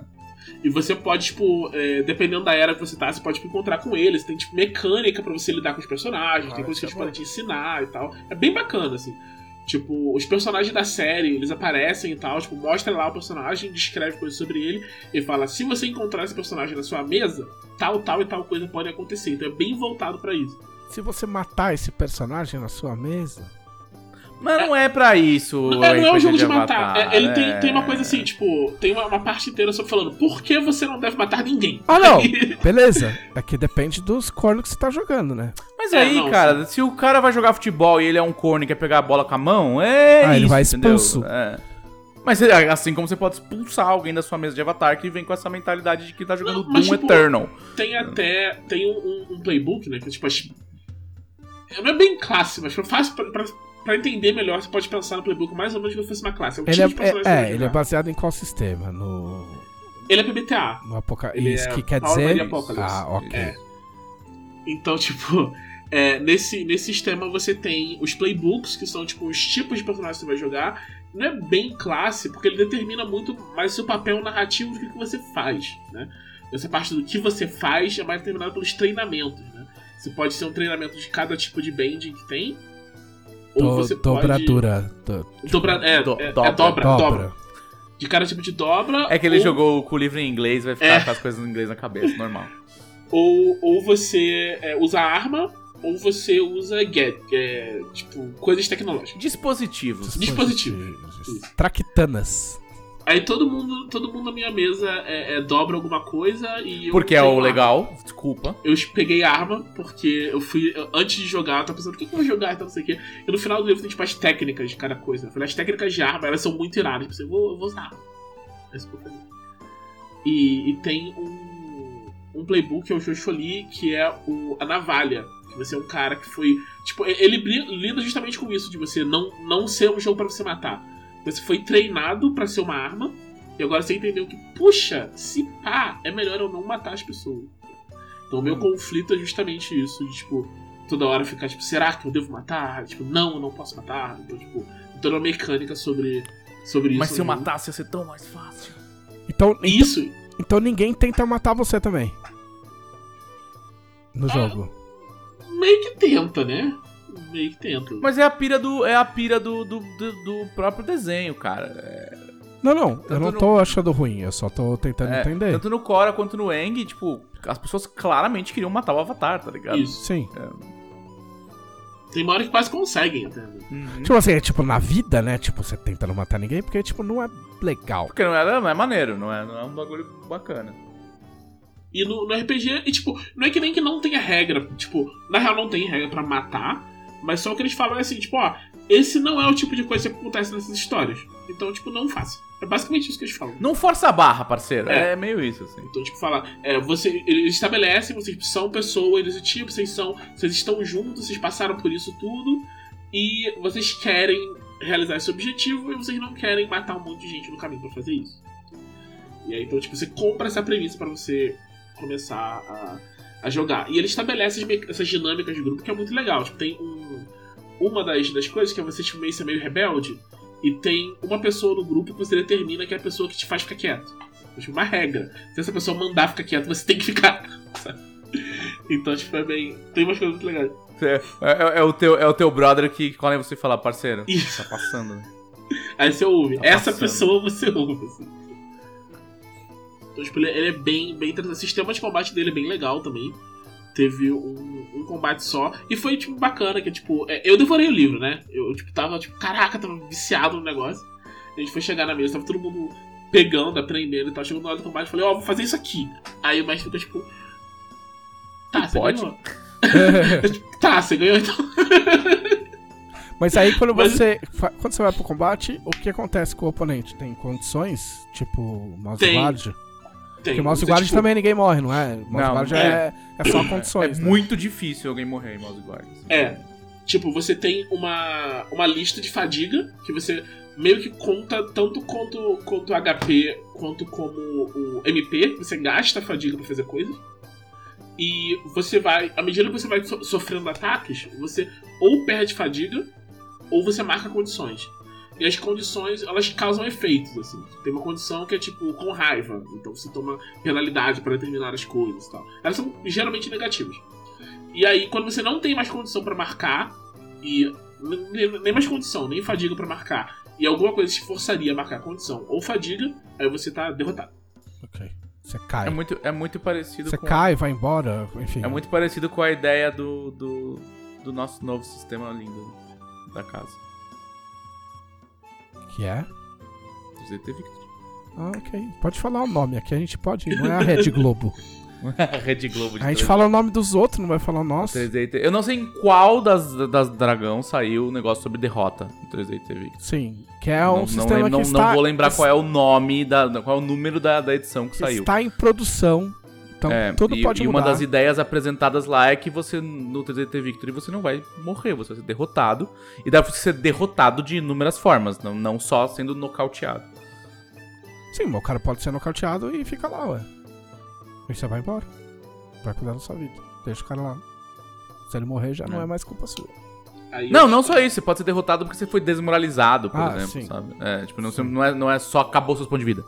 E você pode, tipo, é, dependendo da era que você tá, você pode tipo, encontrar com eles. Tem, tipo, mecânica pra você lidar com os personagens, Ah, tem coisas que isso eles é podem te ensinar e tal. É bem bacana, assim. Tipo, os personagens da série, eles aparecem e tal, tipo, mostra lá o personagem, descreve coisas sobre ele, e fala, se você encontrar esse personagem na sua mesa, tal, tal e tal coisa pode acontecer. Então é bem voltado pra isso. Se você matar esse personagem na sua mesa. Mas não é pra isso. Não é, não é um jogo de matar. Avatar, É, ele tem, é. tem uma coisa assim, tipo, tem uma, uma parte inteira só falando por que você não deve matar ninguém. Ah, não! Beleza. É que depende dos cornos que você tá jogando, né? Mas É, aí, não, cara, se o cara vai jogar futebol e ele é um corno e quer pegar a bola com a mão, é Ah, isso, ele vai expulso. É. Mas é, assim como você pode expulsar alguém da sua mesa de avatar que vem com essa mentalidade de que tá jogando Não, mas, Doom tipo, Eternal. Tem até. Tem um, um- playbook, né? Que tipo. Não é bem classe, mas fácil pra, pra, pra entender melhor, você pode pensar no playbook mais ou menos como se fosse uma classe. É o Ele tipo é, que é, é, ele é baseado em qual sistema? No. Ele é PBTA. No Apoca... Ele Isso, é que quer dizer. Ah, ok. É. Então, tipo, é, nesse, nesse sistema você tem os playbooks, que são tipo os tipos de personagens que você vai jogar. Não é bem classe, porque ele determina muito mais seu papel narrativo do que, que você faz, né? Essa parte do que você faz é mais determinada pelos treinamentos, né? Você pode ser um treinamento de cada tipo de bending que tem. Ou Do- você pode. dobradura. do- Dobra, é, Do- é, é dobra. dobra, dobra, dobra. De cada tipo de dobra. É que ele ou- jogou com o livro em inglês, vai ficar É. com as coisas em inglês na cabeça, normal. ou, ou você é, usa arma, ou você usa get, é, tipo, coisas tecnológicas. Dispositivos. Dispositivos. Traquitanas. Aí todo mundo, todo mundo na minha mesa é, é, dobra alguma coisa e eu Porque é o arma. legal, desculpa. Eu peguei arma, porque eu fui. antes de jogar, eu tava pensando, o que, que eu vou jogar então, não sei o quê. E no final do livro tem tipo as técnicas de cada coisa. Eu falei, as técnicas de arma, elas são muito iradas. Eu pensei, eu vou, eu vou usar. É isso que eu fazer. E, e tem um, um playbook, que é o Josholi, que é o, a navalha. Que você é um cara que foi. Tipo, ele lida justamente com isso, de você não, não ser um jogo pra você matar. Você foi treinado pra ser uma arma. E agora você entendeu que, puxa, se pá, é melhor eu não matar as pessoas. Então o meu conflito é justamente isso, de tipo, toda hora ficar, tipo, será que eu devo matar? Tipo, não, eu não posso matar. Então, tipo, toda uma mecânica sobre, sobre isso. Mas se eu jogo. matasse ia ser tão mais fácil. Então, então, Isso, então ninguém tenta matar você também. No Ah. jogo. meio que tenta, né? Meio que tenta. Mas é a pira do, é a pira do, do, do- do próprio desenho, cara. É, Não, não, eu Tanto não no- tô achando ruim, eu só tô tentando é, entender. Tanto no Cora quanto no Eng, tipo, as pessoas claramente queriam matar o Avatar, tá ligado? Isso. Sim. Tem uma hora que quase conseguem até. né? Uhum. Tipo assim, é tipo na vida, né? Tipo, você tenta não matar ninguém, porque, tipo, não é legal. Porque não é, não é maneiro, não é, não é um bagulho bacana. E no, no RPG, e tipo, não é que nem que não tenha regra. Tipo, na real não tem regra pra matar. Mas só o que eles falam é assim, tipo, ó, esse não é o tipo de coisa que acontece nessas histórias. Então, tipo, não faça. É basicamente isso que eles falam. Não força a barra, parceiro. É, É. meio isso, assim. Então, tipo, falar, é, você, eles estabelecem, vocês são pessoas tipo, vocês são. Vocês estão juntos, vocês passaram por isso tudo, e vocês querem realizar esse objetivo e vocês não querem matar um monte de gente no caminho pra fazer isso. E aí, então, tipo, você compra essa premissa pra você começar a, a jogar. E ele estabelece essas dinâmicas de grupo que é muito legal. Tipo, tem um. Uma das, das coisas que é você tipo, meio ser meio rebelde, e tem uma pessoa no grupo que você determina que é a pessoa que te faz ficar quieto. Tipo, uma regra. Se essa pessoa mandar ficar quieto, você tem que ficar. sabe? Então, tipo, é bem. Tem umas coisas muito legais. É, é- é o teu, é o teu brother que quando você fala, parceiro, Isso. tá passando. né? Aí você ouve. Tá Essa passando. pessoa você ouve. Assim. Então, tipo, ele, ele é bem, bem interessante. O sistema de combate dele é bem legal também. Teve um, um combate só. E foi, tipo, bacana, que, tipo, é, eu devorei o livro, né? Eu, tipo, tava, tipo, caraca, tava viciado no negócio. A gente foi chegar na mesa, tava todo mundo pegando, aprendendo e tal. Chegou no hora do combate, eu falei, ó, vou fazer isso aqui. Aí o mestre fica, tipo... Tá, você Pode? ganhou. Tá, você ganhou então. Mas aí quando Mas- você. fa- Quando você vai pro combate, o que acontece com o oponente? Tem condições? Tipo, mouse Tem. Tem. Porque mouse Você, guard tipo, também ninguém morre, não é? Mouse Não, guard é. é, é só É condições. né? muito difícil alguém morrer em mouse guard. assim. É. Tipo, você tem uma, uma lista de fadiga que você meio que conta tanto quanto, quanto HP quanto como o MP. Você gasta a fadiga pra fazer coisas. E você vai, à medida que você vai so- sofrendo ataques, você ou perde fadiga ou você marca condições. E as condições, elas causam efeitos, assim. Tem uma condição que é tipo com raiva, então você toma penalidade para determinar as coisas e tal. Elas são geralmente negativas. E aí, quando você não tem mais condição pra marcar, e nem nem mais condição, nem fadiga pra marcar, e alguma coisa te forçaria a marcar condição ou fadiga, aí você tá derrotado. Ok. Você cai. É muito, é muito parecido Você com. cai, vai embora, enfim. É muito parecido com a ideia do, do, do nosso novo sistema lindo da casa. Que é? ZT Victor. Ah, ok. Pode falar o nome, aqui a gente pode. Não é a Rede Globo. Rede Globo de A gente 3D. fala o nome dos outros, não vai falar o nosso. 3D. Eu não sei em qual das, das dragão saiu o negócio sobre derrota no 3D Victor. Sim. Que é não, um não, sistema lem- que não, está, não vou lembrar qual é o nome, da, qual é o número da, da edição que saiu. está em produção. Então É, tudo e, pode e mudar. uma das ideias apresentadas lá é que você, no 3DT Victory, você não vai morrer, você vai ser derrotado. E dá pra você ser derrotado de inúmeras formas, não, não só sendo nocauteado. Sim, mas o cara pode ser nocauteado e fica lá, ué. E você vai embora. Vai cuidar da sua vida. Deixa o cara lá. Se ele morrer, já não É. é mais culpa sua. Aí Não, não só isso, você pode ser derrotado porque você foi desmoralizado, por Ah, exemplo, sim. sabe? É, tipo, não, não, é, não é só acabou seus pontos de vida.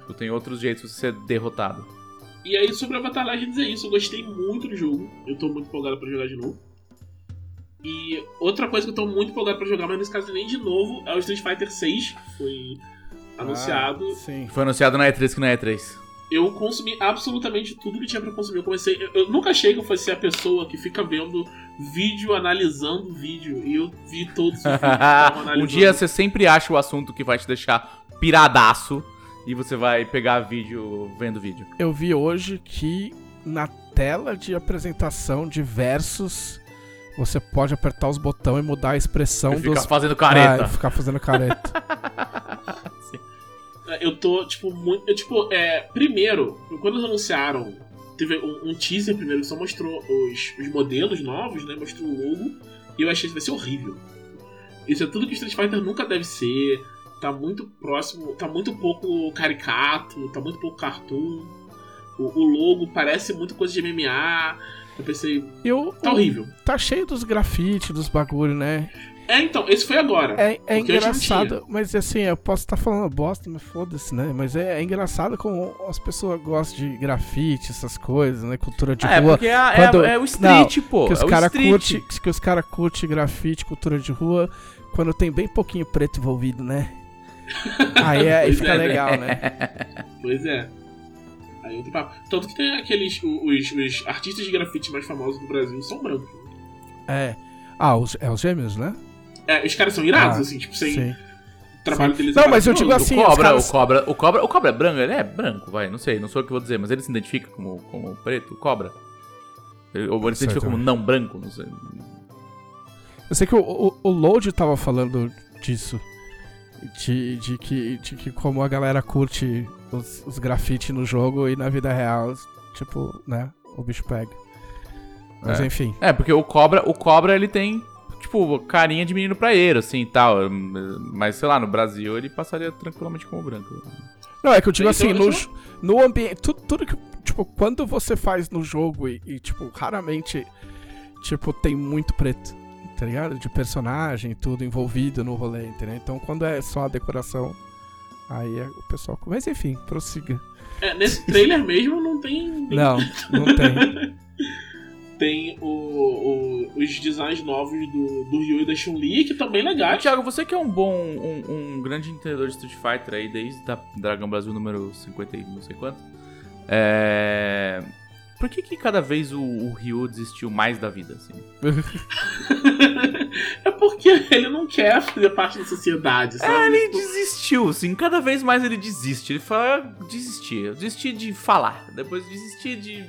Tipo, tem outros jeitos de você ser derrotado. E aí, sobre Avatar Legends é isso. Eu gostei muito do jogo. Eu tô muito empolgado pra jogar de novo. E outra coisa que eu tô muito empolgado pra jogar, mas nesse caso nem de novo, é o Street Fighter 6. Foi anunciado. Ah, sim. Foi anunciado na E3 que na E3. Eu consumi absolutamente tudo que tinha pra consumir. Eu comecei. Eu, eu nunca achei que eu fosse a pessoa que fica vendo vídeo, analisando vídeo. E eu vi todos os vídeos que um dia você sempre acha o assunto que vai te deixar piradaço e você vai pegar vídeo vendo vídeo. Eu vi hoje que na tela de apresentação de versos você pode apertar os botões e mudar a expressão E ficar dos. fazendo careta. Ah, ficar fazendo careta. Eu tô, tipo, muito. Eu, tipo, é. Primeiro, quando eles anunciaram, teve um, um teaser primeiro que só mostrou os, os modelos novos, né? Mostrou o logo. E eu achei que vai ser horrível. Isso é tudo que Street Fighter nunca deve ser. Tá muito próximo. Tá muito pouco caricato, tá muito pouco cartoon. O, o logo parece muito coisa de MMA. Eu pensei, Eu, tá horrível. tá cheio dos grafites, dos bagulho, né? É, então, esse foi agora. É, é não engraçado, mas assim, eu posso estar falando bosta, mas foda-se, né? Mas é, é engraçado como as pessoas gostam de grafite, essas coisas, né? Cultura de é, rua. porque é, é- Quando- é o street, pô. que os é o caras street. curte, que os cara curte grafite, cultura de rua, quando tem bem pouquinho preto envolvido, né? Aí, é, aí fica é, né? legal, né? Pois é. Aí outro papo. Tanto que tem aqueles. o- Os, os artistas de grafite mais famosos do Brasil são brancos. É. Ah, os, é os gêmeos, né? É, os caras são irados, Ah, assim, tipo, sem. Sim. O trabalho Sim. deles Não, é mas eu digo assim, o cobra, caras- o cobra, o cobra, o cobra é branco, ele é branco, vai, não sei, não sou eu que vou dizer, mas ele se identifica como, como preto, o cobra. Ele, ou ele se identifica como não branco, não sei. Eu sei que o, o, o Load tava falando disso. De, de, que, de que como a galera curte os, os grafites no jogo e na vida real, tipo, né? O bicho pega. Mas É. enfim. É, porque o cobra, o cobra ele tem, tipo, carinha de menino praieiro, assim e tal. Mas sei lá, no Brasil ele passaria tranquilamente como branco. Não, é que eu digo Então, assim, no, no ambiente. Tudo, tudo que. Tipo, quando você faz no jogo e, e, tipo, raramente. Tipo, tem muito preto. Tá ligado? De personagem e tudo envolvido no rolê, entendeu? Então quando é só a decoração. Aí é o pessoal. Mas enfim, prossiga. É, nesse trailer mesmo não tem. Não, não tem. Tem o, o- os designs novos do, do Ryu e da Chun-Li, que também legais. Thiago, você que é um bom, um, um grande entendedor de Street Fighter aí, desde da Dragão Brasil número 50 e não sei quanto. É... Por que que cada vez o, o Ryu desistiu mais da vida, assim? é porque ele não quer fazer parte da sociedade, sabe? É, ele desistiu, assim, cada vez mais ele desiste. Ele fala, "Ah, desistir, eu desisti de falar, depois desisti de,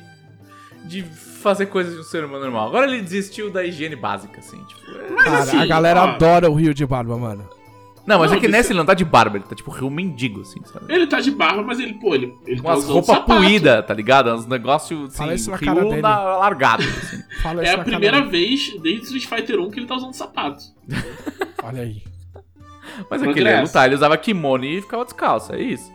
de fazer coisas de um ser humano normal. Agora ele desistiu da higiene básica, assim, tipo... é- Mas Cara, assim, a galera ó, adora o Rio de Barba, mano. Não, mas Não, é que nessa ele não tá de barba, ele tá tipo Ryu mendigo, assim, sabe? Ele tá de barba, mas ele, pô, ele, ele Com tá as roupas sapato. puídas, tá ligado? Uns negócios, Fala isso assim, na cara dele. na, largado, assim. Fala É isso a na primeira cara vez desde Street Fighter 1 que ele tá usando sapato. Olha aí. Mas é que ele ia Progresso. lutar, ele usava kimono e ficava descalço, é isso.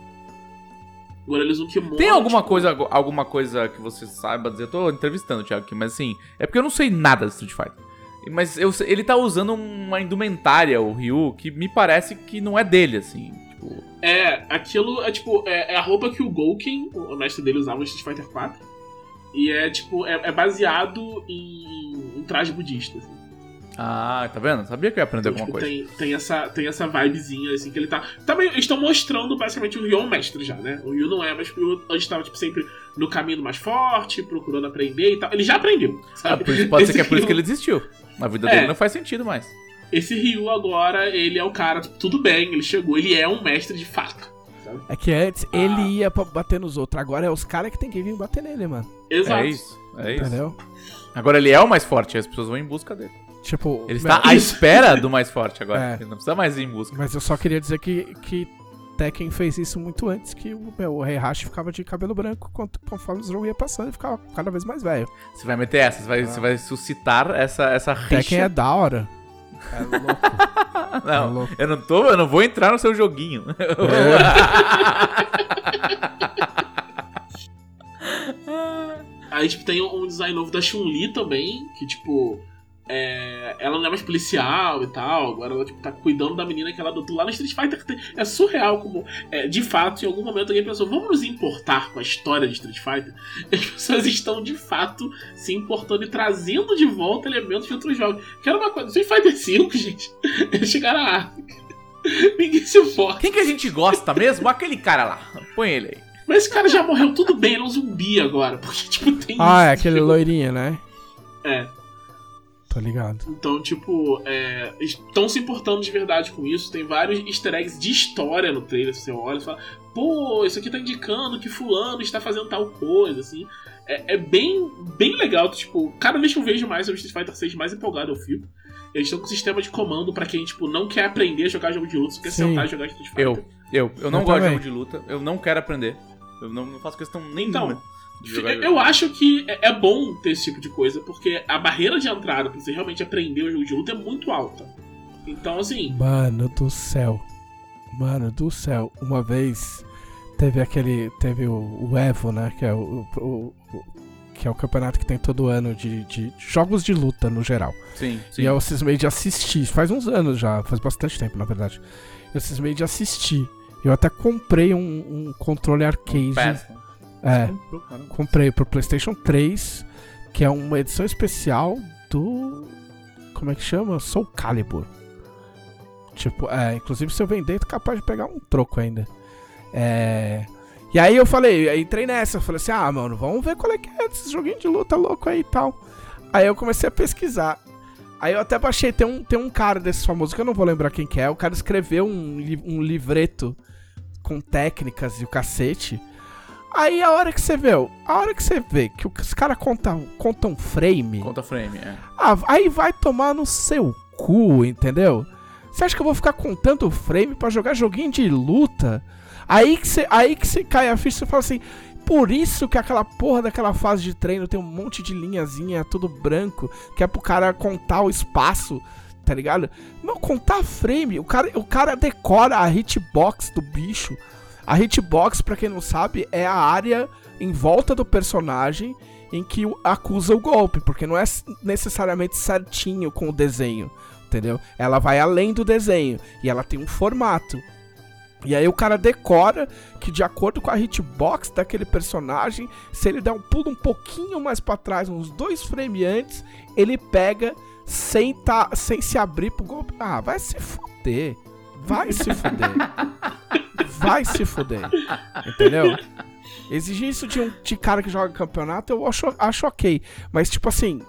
Agora ele usa um kimono. Tem alguma tipo, coisa, alguma coisa que você saiba dizer? Eu tô entrevistando o Thiago aqui, mas assim, é porque eu não sei nada de Street Fighter. Mas eu, ele tá usando uma indumentária, o Ryu, que me parece que não é dele, assim. Tipo, É, aquilo é tipo, é, é a roupa que o Gouken, o mestre dele, usava no Street Fighter 4. E é tipo, é, é baseado em, em traje budista. Assim. ah, tá vendo? Sabia que eu ia aprender Então, alguma tipo, coisa. tem, tem, essa, tem essa vibezinha, assim, que ele tá. Também eles estão mostrando basicamente o Ryu é um mestre já, né? O Ryu não é, mas o Ryu antes tava, tipo, sempre no caminho mais forte, procurando aprender e tal. Ele já aprendeu, Ah, sabe? isso, pode ser Esse que é por isso que ele desistiu. A vida É. dele não faz sentido mais. Esse Ryu agora, ele é o cara, tudo bem, ele chegou, ele é um mestre de fato. Sabe? É que antes Ah. ele ia pra bater nos outros. Agora é os caras que tem que vir bater nele, mano. Exato. É isso, é isso. Entendeu? Agora ele é o mais forte, as pessoas vão em busca dele. Tipo. Ele está meu- à espera do mais forte agora. É. Ele não precisa mais ir em busca. Mas eu só queria dizer que, que Tekken fez isso muito antes, que o, meu, o Heihachi ficava de cabelo branco quanto- conforme o jogo ia passando e ficava cada vez mais velho. Você vai meter essa, você vai, você vai suscitar essa, essa rixa. Tekken é da hora. É louco. é Não, louco. eu não tô, eu não vou entrar no seu joguinho. Aí, tipo, tem um design novo da Chun-Li também, que, tipo, é, ela não é mais policial e tal, agora ela, tipo, tá cuidando da menina que ela adotou lá no Street Fighter. É surreal como, é, de fato, em algum momento alguém pensou, vamos nos importar com a história de Street Fighter? E as pessoas estão, de fato, se importando e trazendo de volta elementos de outros jogos. Que era uma coisa, Street Fighter 5, gente, eles chegaram a África. Ninguém se importa. Quem que a gente gosta mesmo? Aquele cara lá. Põe ele aí. Mas esse cara já morreu tudo bem, ele é um zumbi agora. Porque, tipo, tem Ah, é isso, aquele tipo, loirinho, né? É. Tô ligado. Então, tipo, é, estão se importando de verdade com isso. Tem vários easter eggs de história no trailer. Você olha e fala, pô, isso aqui tá indicando que fulano está fazendo tal coisa, assim. É, é bem, bem legal. Tipo, cada vez que eu vejo mais sobre Street Fighter 6, mais empolgado eu fico. Eles estão com um sistema de comando pra quem, tipo, não quer aprender a jogar jogo de luta, só quer Sim. sentar e jogar Street Fighter. Eu, eu, eu não Eu gosto de também. jogo de luta. Eu não quero aprender. Eu não, não faço questão nenhuma Então, de jogar Eu acho que é é bom ter esse tipo de coisa, porque a barreira de entrada pra você realmente aprender o jogo de luta é muito alta. Então, assim, Mano do céu. Mano do céu. Uma vez teve aquele. Teve o, o Evo, né? Que é o, o- o- que é o campeonato que tem todo ano de, de jogos de luta no geral. Sim, sim. E eu cismei de assistir. Faz uns anos já, faz bastante tempo, na verdade. Eu cismei de assistir. Eu até comprei um, um controle arcade. Né? É, Comprou, caramba. comprei pro PlayStation 3, que é uma edição especial do. Como é que chama? Soul Calibur. Tipo, é, inclusive se eu vender, tô capaz de pegar um troco ainda. É. E aí eu falei, aí entrei nessa, eu falei assim, ah, mano, vamos ver qual é que é desses joguinhos de luta louco aí e tal. Aí eu comecei a pesquisar. Aí eu até baixei, tem um, tem um cara desses famosos que eu não vou lembrar quem que é. O cara escreveu um, um livreto com técnicas e o cacete. Aí a hora que você vê, a hora que você vê que os caras contam, contam um frame, Conta frame, é. ah, aí vai tomar no seu cu, entendeu? Você acha que eu vou ficar contando frame pra jogar joguinho de luta? Aí que você, aí que você cai a ficha e fala assim, por isso que aquela porra daquela fase de treino tem um monte de linhazinha, tudo branco, que é pro cara contar o espaço, tá ligado? Não, contar frame, o cara, o cara decora a hitbox do bicho. A hitbox, pra quem não sabe, é a área em volta do personagem em que acusa o golpe, porque não é necessariamente certinho com o desenho, entendeu? Ela vai além do desenho e ela tem um formato. E aí o cara decora que de acordo com a hitbox daquele personagem, se ele der um pulo um pouquinho mais pra trás, uns dois frames antes, ele pega sem, tá, sem se abrir pro golpe. Ah, vai se fuder. Vai se fuder. Vai se fuder. Entendeu? Exigir isso de um de cara que joga campeonato, eu acho, acho ok. Mas, tipo assim,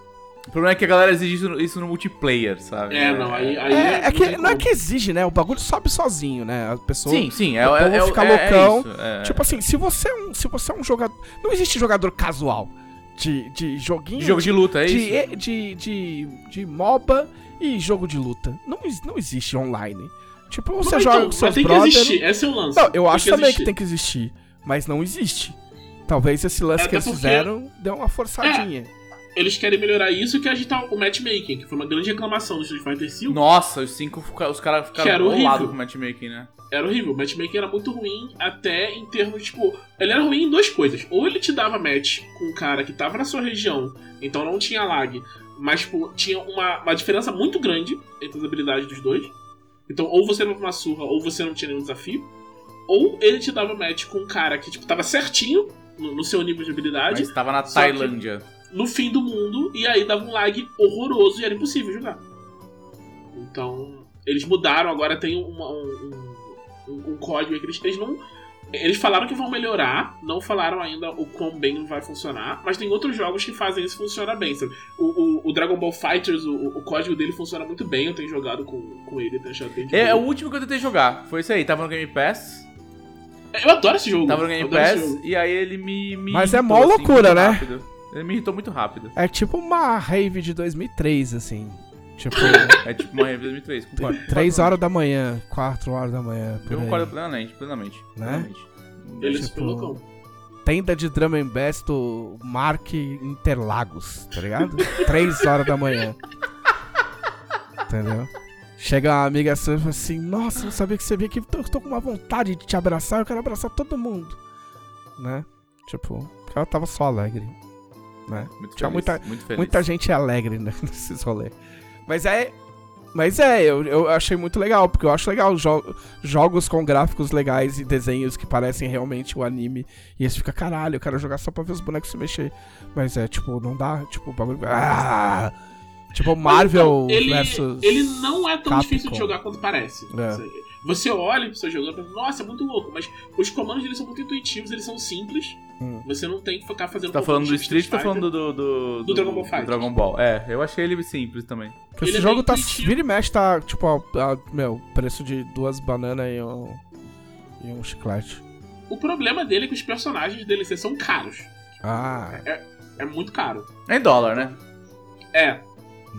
O problema é que a galera exige isso no, isso no multiplayer, sabe? É, não, aí. aí é, é que tem não é que exige, né? O bagulho sobe sozinho, né? A pessoa. Sim, sim, é, o é, povo é, fica é, é loucão. isso, é. Tipo assim, se você é um, se você é um jogador. Não existe jogador casual de, de joguinho. de jogo de luta, é de, isso? de, de, de MOBA e jogo de luta. Não, não existe online. Tipo, você Mas joga então, com seus tem que existir, esse é o lance. Não, eu acho também existir. que tem que existir. Mas não existe. Talvez esse lance É, que eles porque- fizeram deu uma forçadinha. Eles querem melhorar isso e que agitar o matchmaking, que foi uma grande reclamação do Street Fighter V. Nossa, os cinco, os caras Que ficaram bolados com o matchmaking, né? Era horrível. O matchmaking era muito ruim, até em termos, tipo. Ele era ruim em duas coisas. Ou ele te dava match com um cara que tava na sua região, então não tinha lag, mas, tipo, tinha uma, uma diferença muito grande entre as habilidades dos dois. Então, ou você levava uma surra, ou você não tinha nenhum desafio. Ou ele te dava match com um cara que, tipo, tava certinho no, no seu nível de habilidade, Mas tava na Tailândia. no fim do mundo, e aí dava um lag horroroso e era impossível jogar. Então, eles mudaram, agora tem uma- um, um, um código aí que eles, eles não. Eles falaram que vão melhorar, não falaram ainda o quão bem vai funcionar, mas tem outros jogos que fazem isso funcionar bem. O, o, o Dragon Ball Fighters, o, o código dele funciona muito bem, eu tenho jogado com, com ele, tenho achado bem de É, é o último que eu tentei jogar. Foi isso aí, tava no Game Pass. Eu adoro esse jogo. Tava no Game Pass e aí ele me. me Mas é mó loucura, muito né? rápido. Ele me irritou muito rápido. É tipo uma rave de 2003, assim. Tipo, É tipo uma review 2003. Concordo. 3 horas da manhã, 4 horas da manhã. Eu concordo plenamente, plenamente. Né? plenamente. Ele é tipo, loucão. Tenda de Drum and Bass do Mark Interlagos, tá ligado? 3 horas da manhã. Entendeu? Chega uma amiga sua e fala assim: Nossa, não sabia que você veio aqui, tô, tô com uma vontade de te abraçar, eu quero abraçar todo mundo. Né? Tipo, porque ela tava só alegre. Né? Muito Tinha feliz, muita- muito feliz. Muita gente é alegre né, nesses rolês. Mas é. Mas é, eu, eu achei muito legal, porque eu acho legal jo jogos com gráficos legais e desenhos que parecem realmente o anime. E aí você fica, caralho, eu quero jogar só pra ver os bonecos se mexer. Mas é, tipo, não dá, tipo, o bagulho. Ah! Tipo, Marvel Então, ele, versus. ele não é tão Capcom. difícil de jogar quanto parece. É. Você olha pro seu jogador e pensa, nossa, é muito louco, mas os comandos dele são muito intuitivos, eles são simples. Hum. Você não tem que ficar fazendo Você tá falando do Street ou tá falando do. Do, Do Dragon Ball Fighter. Dragon Ball. É, eu achei ele simples também. Porque esse é jogo tá. intuitivo. Vira e mexe, tá, tipo, a, a- meu, preço de duas bananas e um. E um chiclete. O problema dele é que os personagens DLC são caros. Ah. É muito caro. É em dólar, né? É.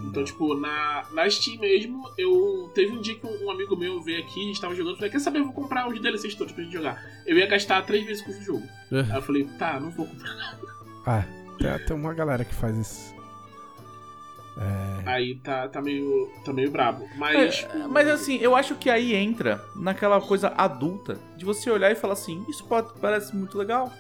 Então, tipo, na, na Steam mesmo, eu. Teve um dia que um, um amigo meu veio aqui, a gente tava jogando, eu falei, quer saber, eu vou comprar os DLCs todos pra gente jogar. Eu ia gastar três vezes o custo do jogo. Aí eu falei, tá, não vou comprar. Ah, tem, tem uma galera que faz isso. É. Aí tá, tá meio. tá meio brabo. Mas. É, mas assim, eu acho que aí entra naquela coisa adulta de você olhar e falar assim: Isso pode, parece muito legal.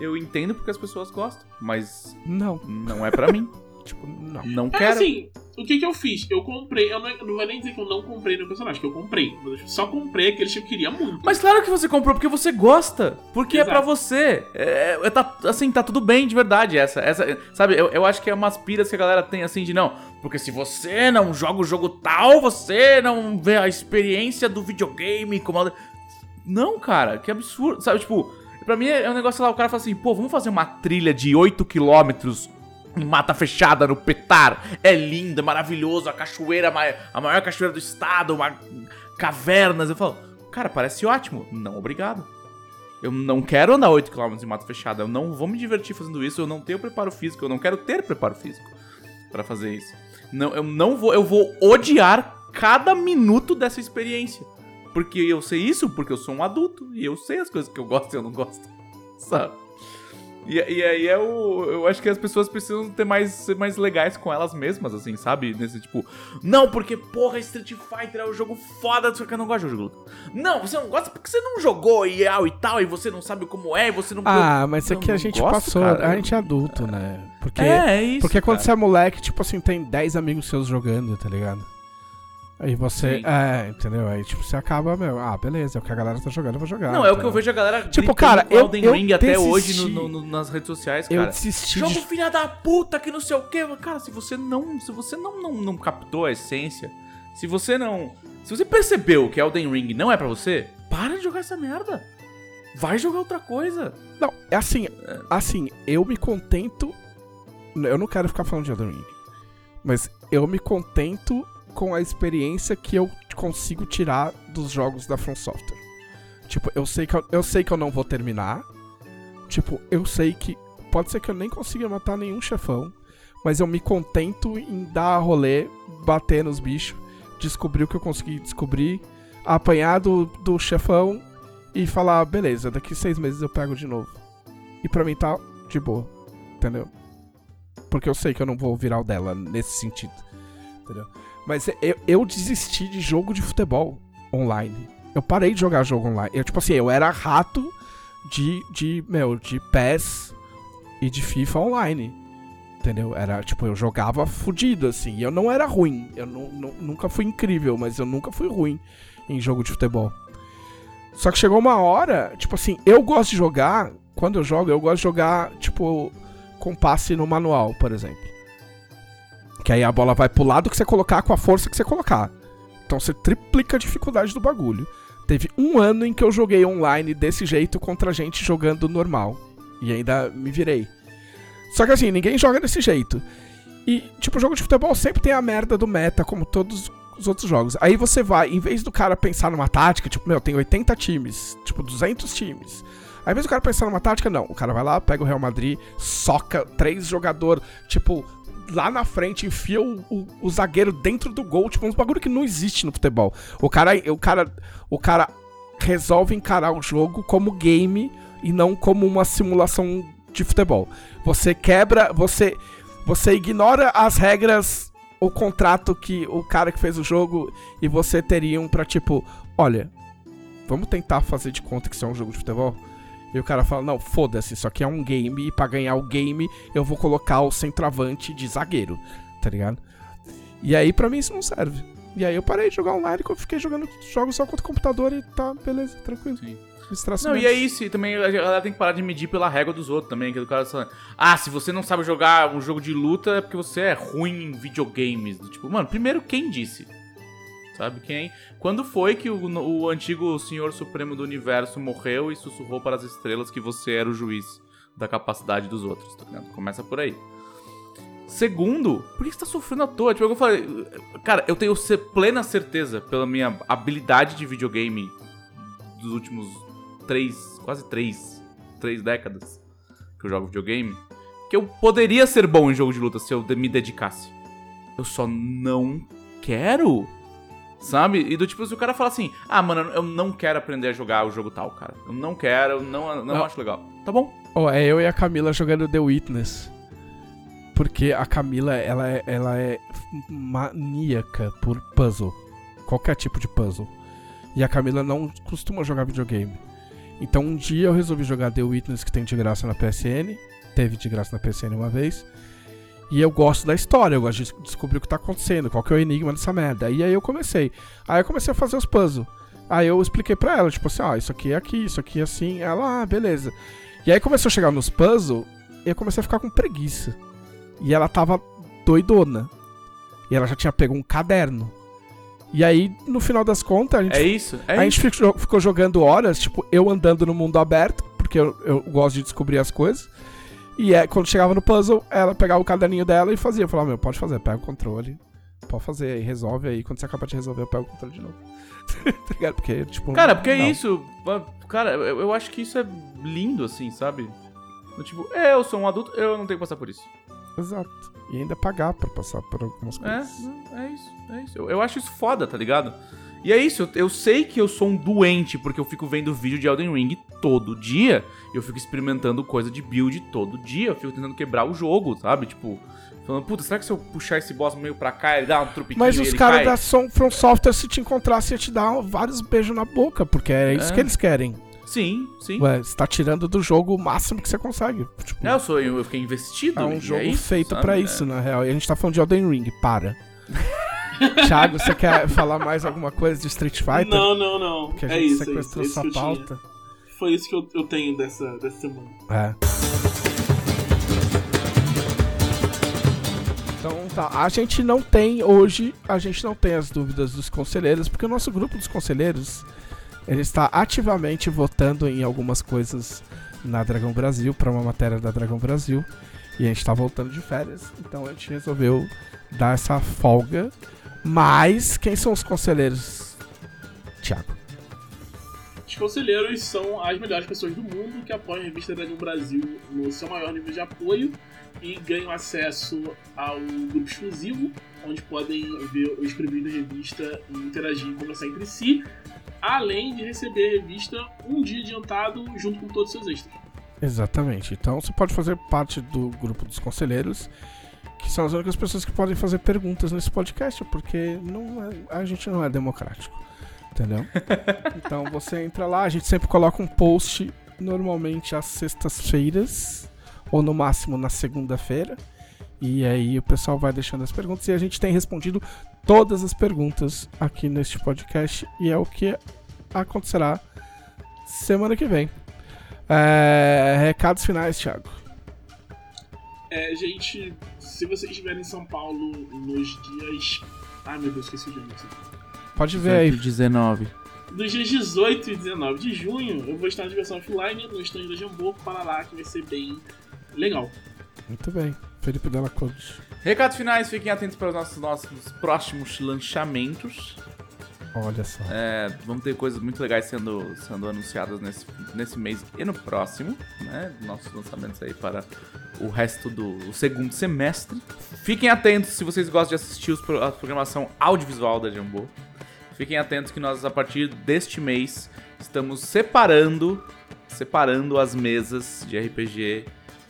Eu entendo porque as pessoas gostam, mas Não, não é pra mim. tipo, não. Não É quero. assim, o que que eu fiz? Eu comprei, eu não, não vou nem dizer que eu não comprei no personagem, que eu comprei. Mas eu só comprei aqueles que eu queria muito. Mas claro que você comprou porque você gosta. Porque é Exato. pra você. É, é, tá, assim, tá tudo bem de verdade. Essa, essa, sabe, eu, eu acho que é umas piras que a galera tem assim de não. Porque se você não joga o jogo tal, você não vê a experiência do videogame como. ela- Não, cara, que absurdo. Sabe, tipo, pra mim é um negócio lá, o cara fala assim, pô, vamos fazer uma trilha de 8 quilômetros mata fechada no Petar. É lindo, é maravilhoso, a cachoeira, a maior cachoeira do estado, uma... cavernas. Eu falo, cara, parece ótimo. Não, obrigado. Eu não quero andar 8km em mata fechada. Eu não vou me divertir fazendo isso. Eu não tenho preparo físico. Eu não quero ter preparo físico pra fazer isso. Não, eu não vou. Eu vou odiar cada minuto dessa experiência. Porque eu sei isso, porque eu sou um adulto. E eu sei as coisas que eu gosto e eu não gosto. Sabe? E, e aí é o. Eu acho que as pessoas precisam ter mais, ser mais legais com elas mesmas, assim, sabe? Nesse tipo. Não, porque, porra, Street Fighter é um jogo foda, só que eu não gosto de jogo de luta. Não, você não gosta porque você não jogou e tal e tal, e você não sabe como é, e você não. Ah, mas isso Não, aqui a gente gosto, passou. cara. A gente é adulto, né? Porque, é, é isso. porque quando cara. você é moleque, tipo assim, tem 10 amigos seus jogando, tá ligado? Aí você. Sim. É, entendeu? Aí, tipo, você acaba, meu, ah, beleza, é o que a galera tá jogando, eu vou jogar. Não, é o que eu vejo a galera Tipo, cara, eu- Elden eu Ring até desisti. hoje no- no- no- nas redes sociais, Eu cara. desisti Jogo de. filha da puta que não sei o quê. Cara, se você não, se você não, não, não captou a essência, se você não, se você percebeu que Elden Ring não é pra você, para de jogar essa merda. Vai jogar outra coisa. Não, é assim, assim, eu me contento. Eu não quero ficar falando de Elden Ring. Mas eu me contento com a experiência que eu consigo tirar dos jogos da From Software. Tipo, eu sei que eu, eu sei que eu não vou terminar. Tipo, eu sei que pode ser que eu nem consiga matar nenhum chefão, mas eu me contento em dar rolê, bater nos bichos, descobrir o que eu consegui descobrir, apanhar do, do chefão e falar, beleza, daqui seis meses eu pego de novo. E pra mim tá de boa, entendeu? Porque eu sei que eu não vou virar o dela nesse sentido, entendeu? Mas eu, eu desisti de jogo de futebol online. Eu parei de jogar jogo online. Eu, tipo assim, eu era rato de, de, meu, de PES e de FIFA online. Entendeu? Era, tipo, eu jogava fudido, assim. Eu não era ruim. Eu nu- nunca fui incrível, mas eu nunca fui ruim em jogo de futebol. Só que chegou uma hora, tipo assim, eu gosto de jogar, quando eu jogo, eu gosto de jogar, tipo, com passe no manual, por exemplo. Que aí a bola vai pro lado que você colocar com a força que você colocar. Então você triplica a dificuldade do bagulho. Teve um ano em que eu joguei online desse jeito contra gente jogando normal. E ainda me virei. Só que assim, ninguém joga desse jeito. E, tipo, jogo de futebol sempre tem a merda do meta, como todos os outros jogos. Aí você vai, em vez do cara pensar numa tática, tipo, meu, tem 80 times, tipo, 200 times. Aí, vez do cara pensar numa tática, não. O cara vai lá, pega o Real Madrid, soca três jogadores, tipo, lá na frente, enfia o, o- o zagueiro dentro do gol, tipo, uns bagulho que não existe no futebol. O cara, o cara, o cara resolve encarar o jogo como game e não como uma simulação de futebol. Você quebra, você você ignora as regras, o contrato que o cara que fez o jogo e você teriam pra tipo, olha, vamos tentar fazer de conta que isso é um jogo de futebol? E o cara fala, não, foda-se, isso aqui é um game e pra ganhar o game eu vou colocar o centroavante de zagueiro, tá ligado? E aí pra mim isso não serve. E aí eu parei de jogar online eu fiquei jogando jogos só contra o computador e tá, beleza, tranquilo. Sim. Não, e é isso, e também a galera tem que parar de medir pela régua dos outros também, que do cara falando, ah, se você não sabe jogar um jogo de luta é porque você é ruim em videogames. Do tipo, mano, primeiro quem disse? Sabe quem? Quando foi que o, o antigo Senhor Supremo do Universo morreu e sussurrou para as estrelas que você era o juiz da capacidade dos outros, tá ligado? Começa por aí. Segundo, por que você tá sofrendo à toa? Tipo, eu falei, cara, eu tenho plena certeza, pela minha habilidade de videogame dos últimos três, quase três, três décadas que eu jogo videogame, que eu poderia ser bom em jogo de luta se eu me dedicasse. Eu só não quero. Sabe? E do tipo, se o cara fala assim, ah, mano, eu não quero aprender a jogar o jogo tal, cara. Eu não quero, eu não, não, Não. acho legal. Tá bom. Ó, é eu e a Camila jogando The Witness. Porque a Camila, ela é, ela é maníaca por puzzle. Qualquer tipo de puzzle. E a Camila não costuma jogar videogame. Então um dia eu resolvi jogar The Witness, que tem de graça na PSN. Teve de graça na PSN uma vez. E eu gosto da história, eu gosto de descobrir o que tá acontecendo, qual que é o enigma dessa merda. E aí eu comecei. Aí eu comecei a fazer os puzzles. Aí eu expliquei pra ela, tipo assim, ó, isso aqui é aqui, isso aqui é assim. Ela, ah, beleza. E aí começou a chegar nos puzzles e eu comecei a ficar com preguiça. E ela tava doidona. E ela já tinha pego um caderno. E aí, no final das contas, a gente, É isso? É a isso. gente ficou, ficou jogando horas, tipo, eu andando no mundo aberto, porque eu, eu gosto de descobrir as coisas. E é, quando chegava no puzzle, ela pegava o caderninho dela e fazia. Eu falava, meu, pode fazer, pega o controle. Pode fazer aí, resolve aí. Quando você acabar de resolver, eu pego o controle de novo. tá ligado? Porque, tipo. Cara, porque é não. isso. Cara, eu, eu acho que isso é lindo, assim, sabe? Tipo, é, eu sou um adulto, eu não tenho que passar por isso. Exato. E ainda pagar pra passar por algumas É, coisas. não, é isso, é isso. Eu, eu acho isso foda, tá ligado? E é isso, eu, eu sei que eu sou um doente, porque eu fico vendo vídeo de Elden Ring todo dia, e eu fico experimentando coisa de build todo dia, eu fico tentando quebrar o jogo, sabe? Tipo, falando, puta, será que se eu puxar esse boss meio pra cá, ele dá um trupiquinho Mas os caras da Som From Software, se te encontrassem, ia te dar vários beijos na boca, porque é isso É. que eles querem. Sim, sim. Ué, você tá tirando do jogo o máximo que você consegue. Tipo, É, eu sou, eu, eu fiquei investido. é um jogo isso, feito sabe? pra É. isso, na real. E a gente tá falando de Elden Ring, para. Thiago, você quer falar mais alguma coisa de Street Fighter? Não, não, não. Que a é gente isso, é isso. sequestrou É isso sua que eu tinha. pauta. Foi isso que eu, eu tenho dessa, dessa semana. É. Então tá, a gente não tem hoje, a gente não tem as dúvidas dos conselheiros, porque o nosso grupo dos conselheiros, ele está ativamente votando em algumas coisas na Dragão Brasil, para uma matéria da Dragão Brasil, e a gente tá voltando de férias, então a gente resolveu dar essa folga. Mas quem são os conselheiros? Tiago. Os conselheiros são as melhores pessoas do mundo que apoiam a revista Dragão Brasil no seu maior nível de apoio e ganham acesso ao grupo exclusivo, onde podem ver os previews da revista e interagir e conversar entre si, além de receber a revista um dia adiantado junto com todos os seus extras. Exatamente. Então você pode fazer parte do grupo dos conselheiros, que são as únicas pessoas que podem fazer perguntas nesse podcast, porque não é- a gente não é democrático. Entendeu? então você entra lá, a gente sempre coloca um post, normalmente às sextas-feiras, ou no máximo na segunda-feira. E aí o pessoal vai deixando as perguntas e a gente tem respondido todas as perguntas aqui neste podcast. E é o que acontecerá semana que vem. É, recados finais, Thiago. É, gente, se vocês estiverem em São Paulo nos dias. Ai meu Deus, esqueci o dia. Pode ver aí. 19. Nos dias 18 e 19 de junho, eu vou estar na diversão offline no stand da Jambô para lá, que vai ser bem legal. Muito bem. Felipe Della Cruz. Recados finais, fiquem atentos para os nossos, nossos próximos lançamentos. Olha só. É, vamos ter coisas muito legais sendo, sendo anunciadas nesse, nesse mês e no próximo, né? Nossos lançamentos aí para o resto do segundo semestre. Fiquem atentos se vocês gostam de assistir os a programação audiovisual da Jambô. Fiquem atentos que nós, a partir deste mês, estamos separando, separando as mesas de RPG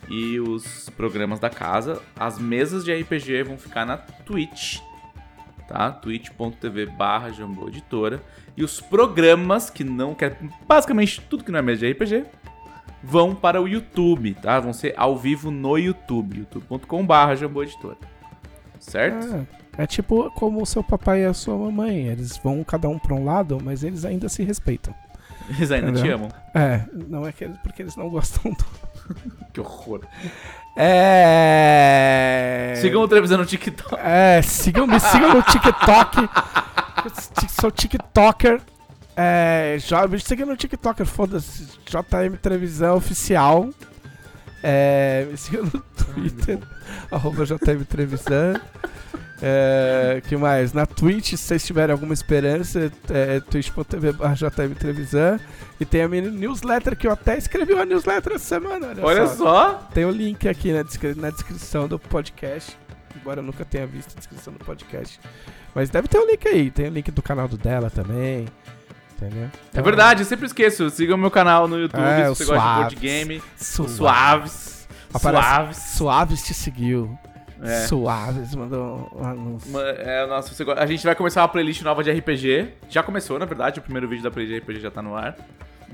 e os programas da casa. As mesas de RPG vão ficar na Twitch, tá? twitch.tv barra Editora. E os programas, que não quer basicamente tudo que não é mesa de RPG, vão para o YouTube, tá? Vão ser ao vivo no YouTube, youtube.com barra Editora. Certo? É, é tipo como o seu papai e a sua mamãe. Eles vão cada um pra um lado, mas eles ainda se respeitam. Eles ainda te Entendeu? amam. É, não é que eles, porque eles não gostam do. Que horror. É. Sigam o Trevisan no TikTok. É, sigam, me sigam no TikTok. Sou TikToker. É, já, me sigam no TikToker, foda-se. JM Televisão Oficial. É, me sigam no Twitter. arroba JM Trevisan. É, que mais? Na Twitch, se vocês tiverem alguma esperança, é twitch.tv JM Trevisan. E tem a minha newsletter, que eu até escrevi uma newsletter essa semana. Olha, Olha só. tem o link aqui na, descri- na descrição do podcast. Embora eu nunca tenha visto a descrição do podcast. Mas deve ter o link aí. Tem o link do canal do dela também. Entendeu? É Então, verdade, eu sempre esqueço. Sigam o meu canal no YouTube É, se você gosta de board Suaves. game. Su- Suaves. Aparece- Suaves. Suaves te seguiu. É. Suaves mandou anúncio. É, nossa, você A gente vai começar uma playlist nova de RPG. Já começou, na verdade. O primeiro vídeo da playlist de RPG já tá no ar.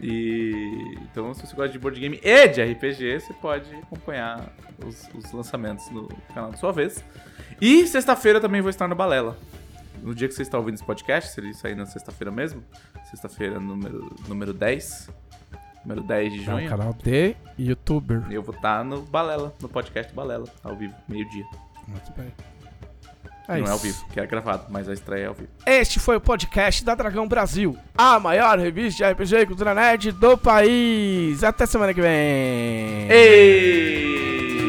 E então, se você gosta de board game e de RPG, você pode acompanhar os, os lançamentos no canal da sua vez. E sexta-feira também vou estar no Balela. No dia que você está ouvindo esse podcast, se ele sair na sexta-feira mesmo, sexta-feira, número, número 10. Número 10 de É um junho. canal de youtuber. Eu vou estar no Balela, no podcast Balela, ao vivo, meio-dia. Muito bem. Não É é ao isso. vivo, que é gravado, mas a estreia é ao vivo. Este foi o podcast da Dragão Brasil, a maior revista de RPG e cultura nerd do país. Até semana que vem. Ei!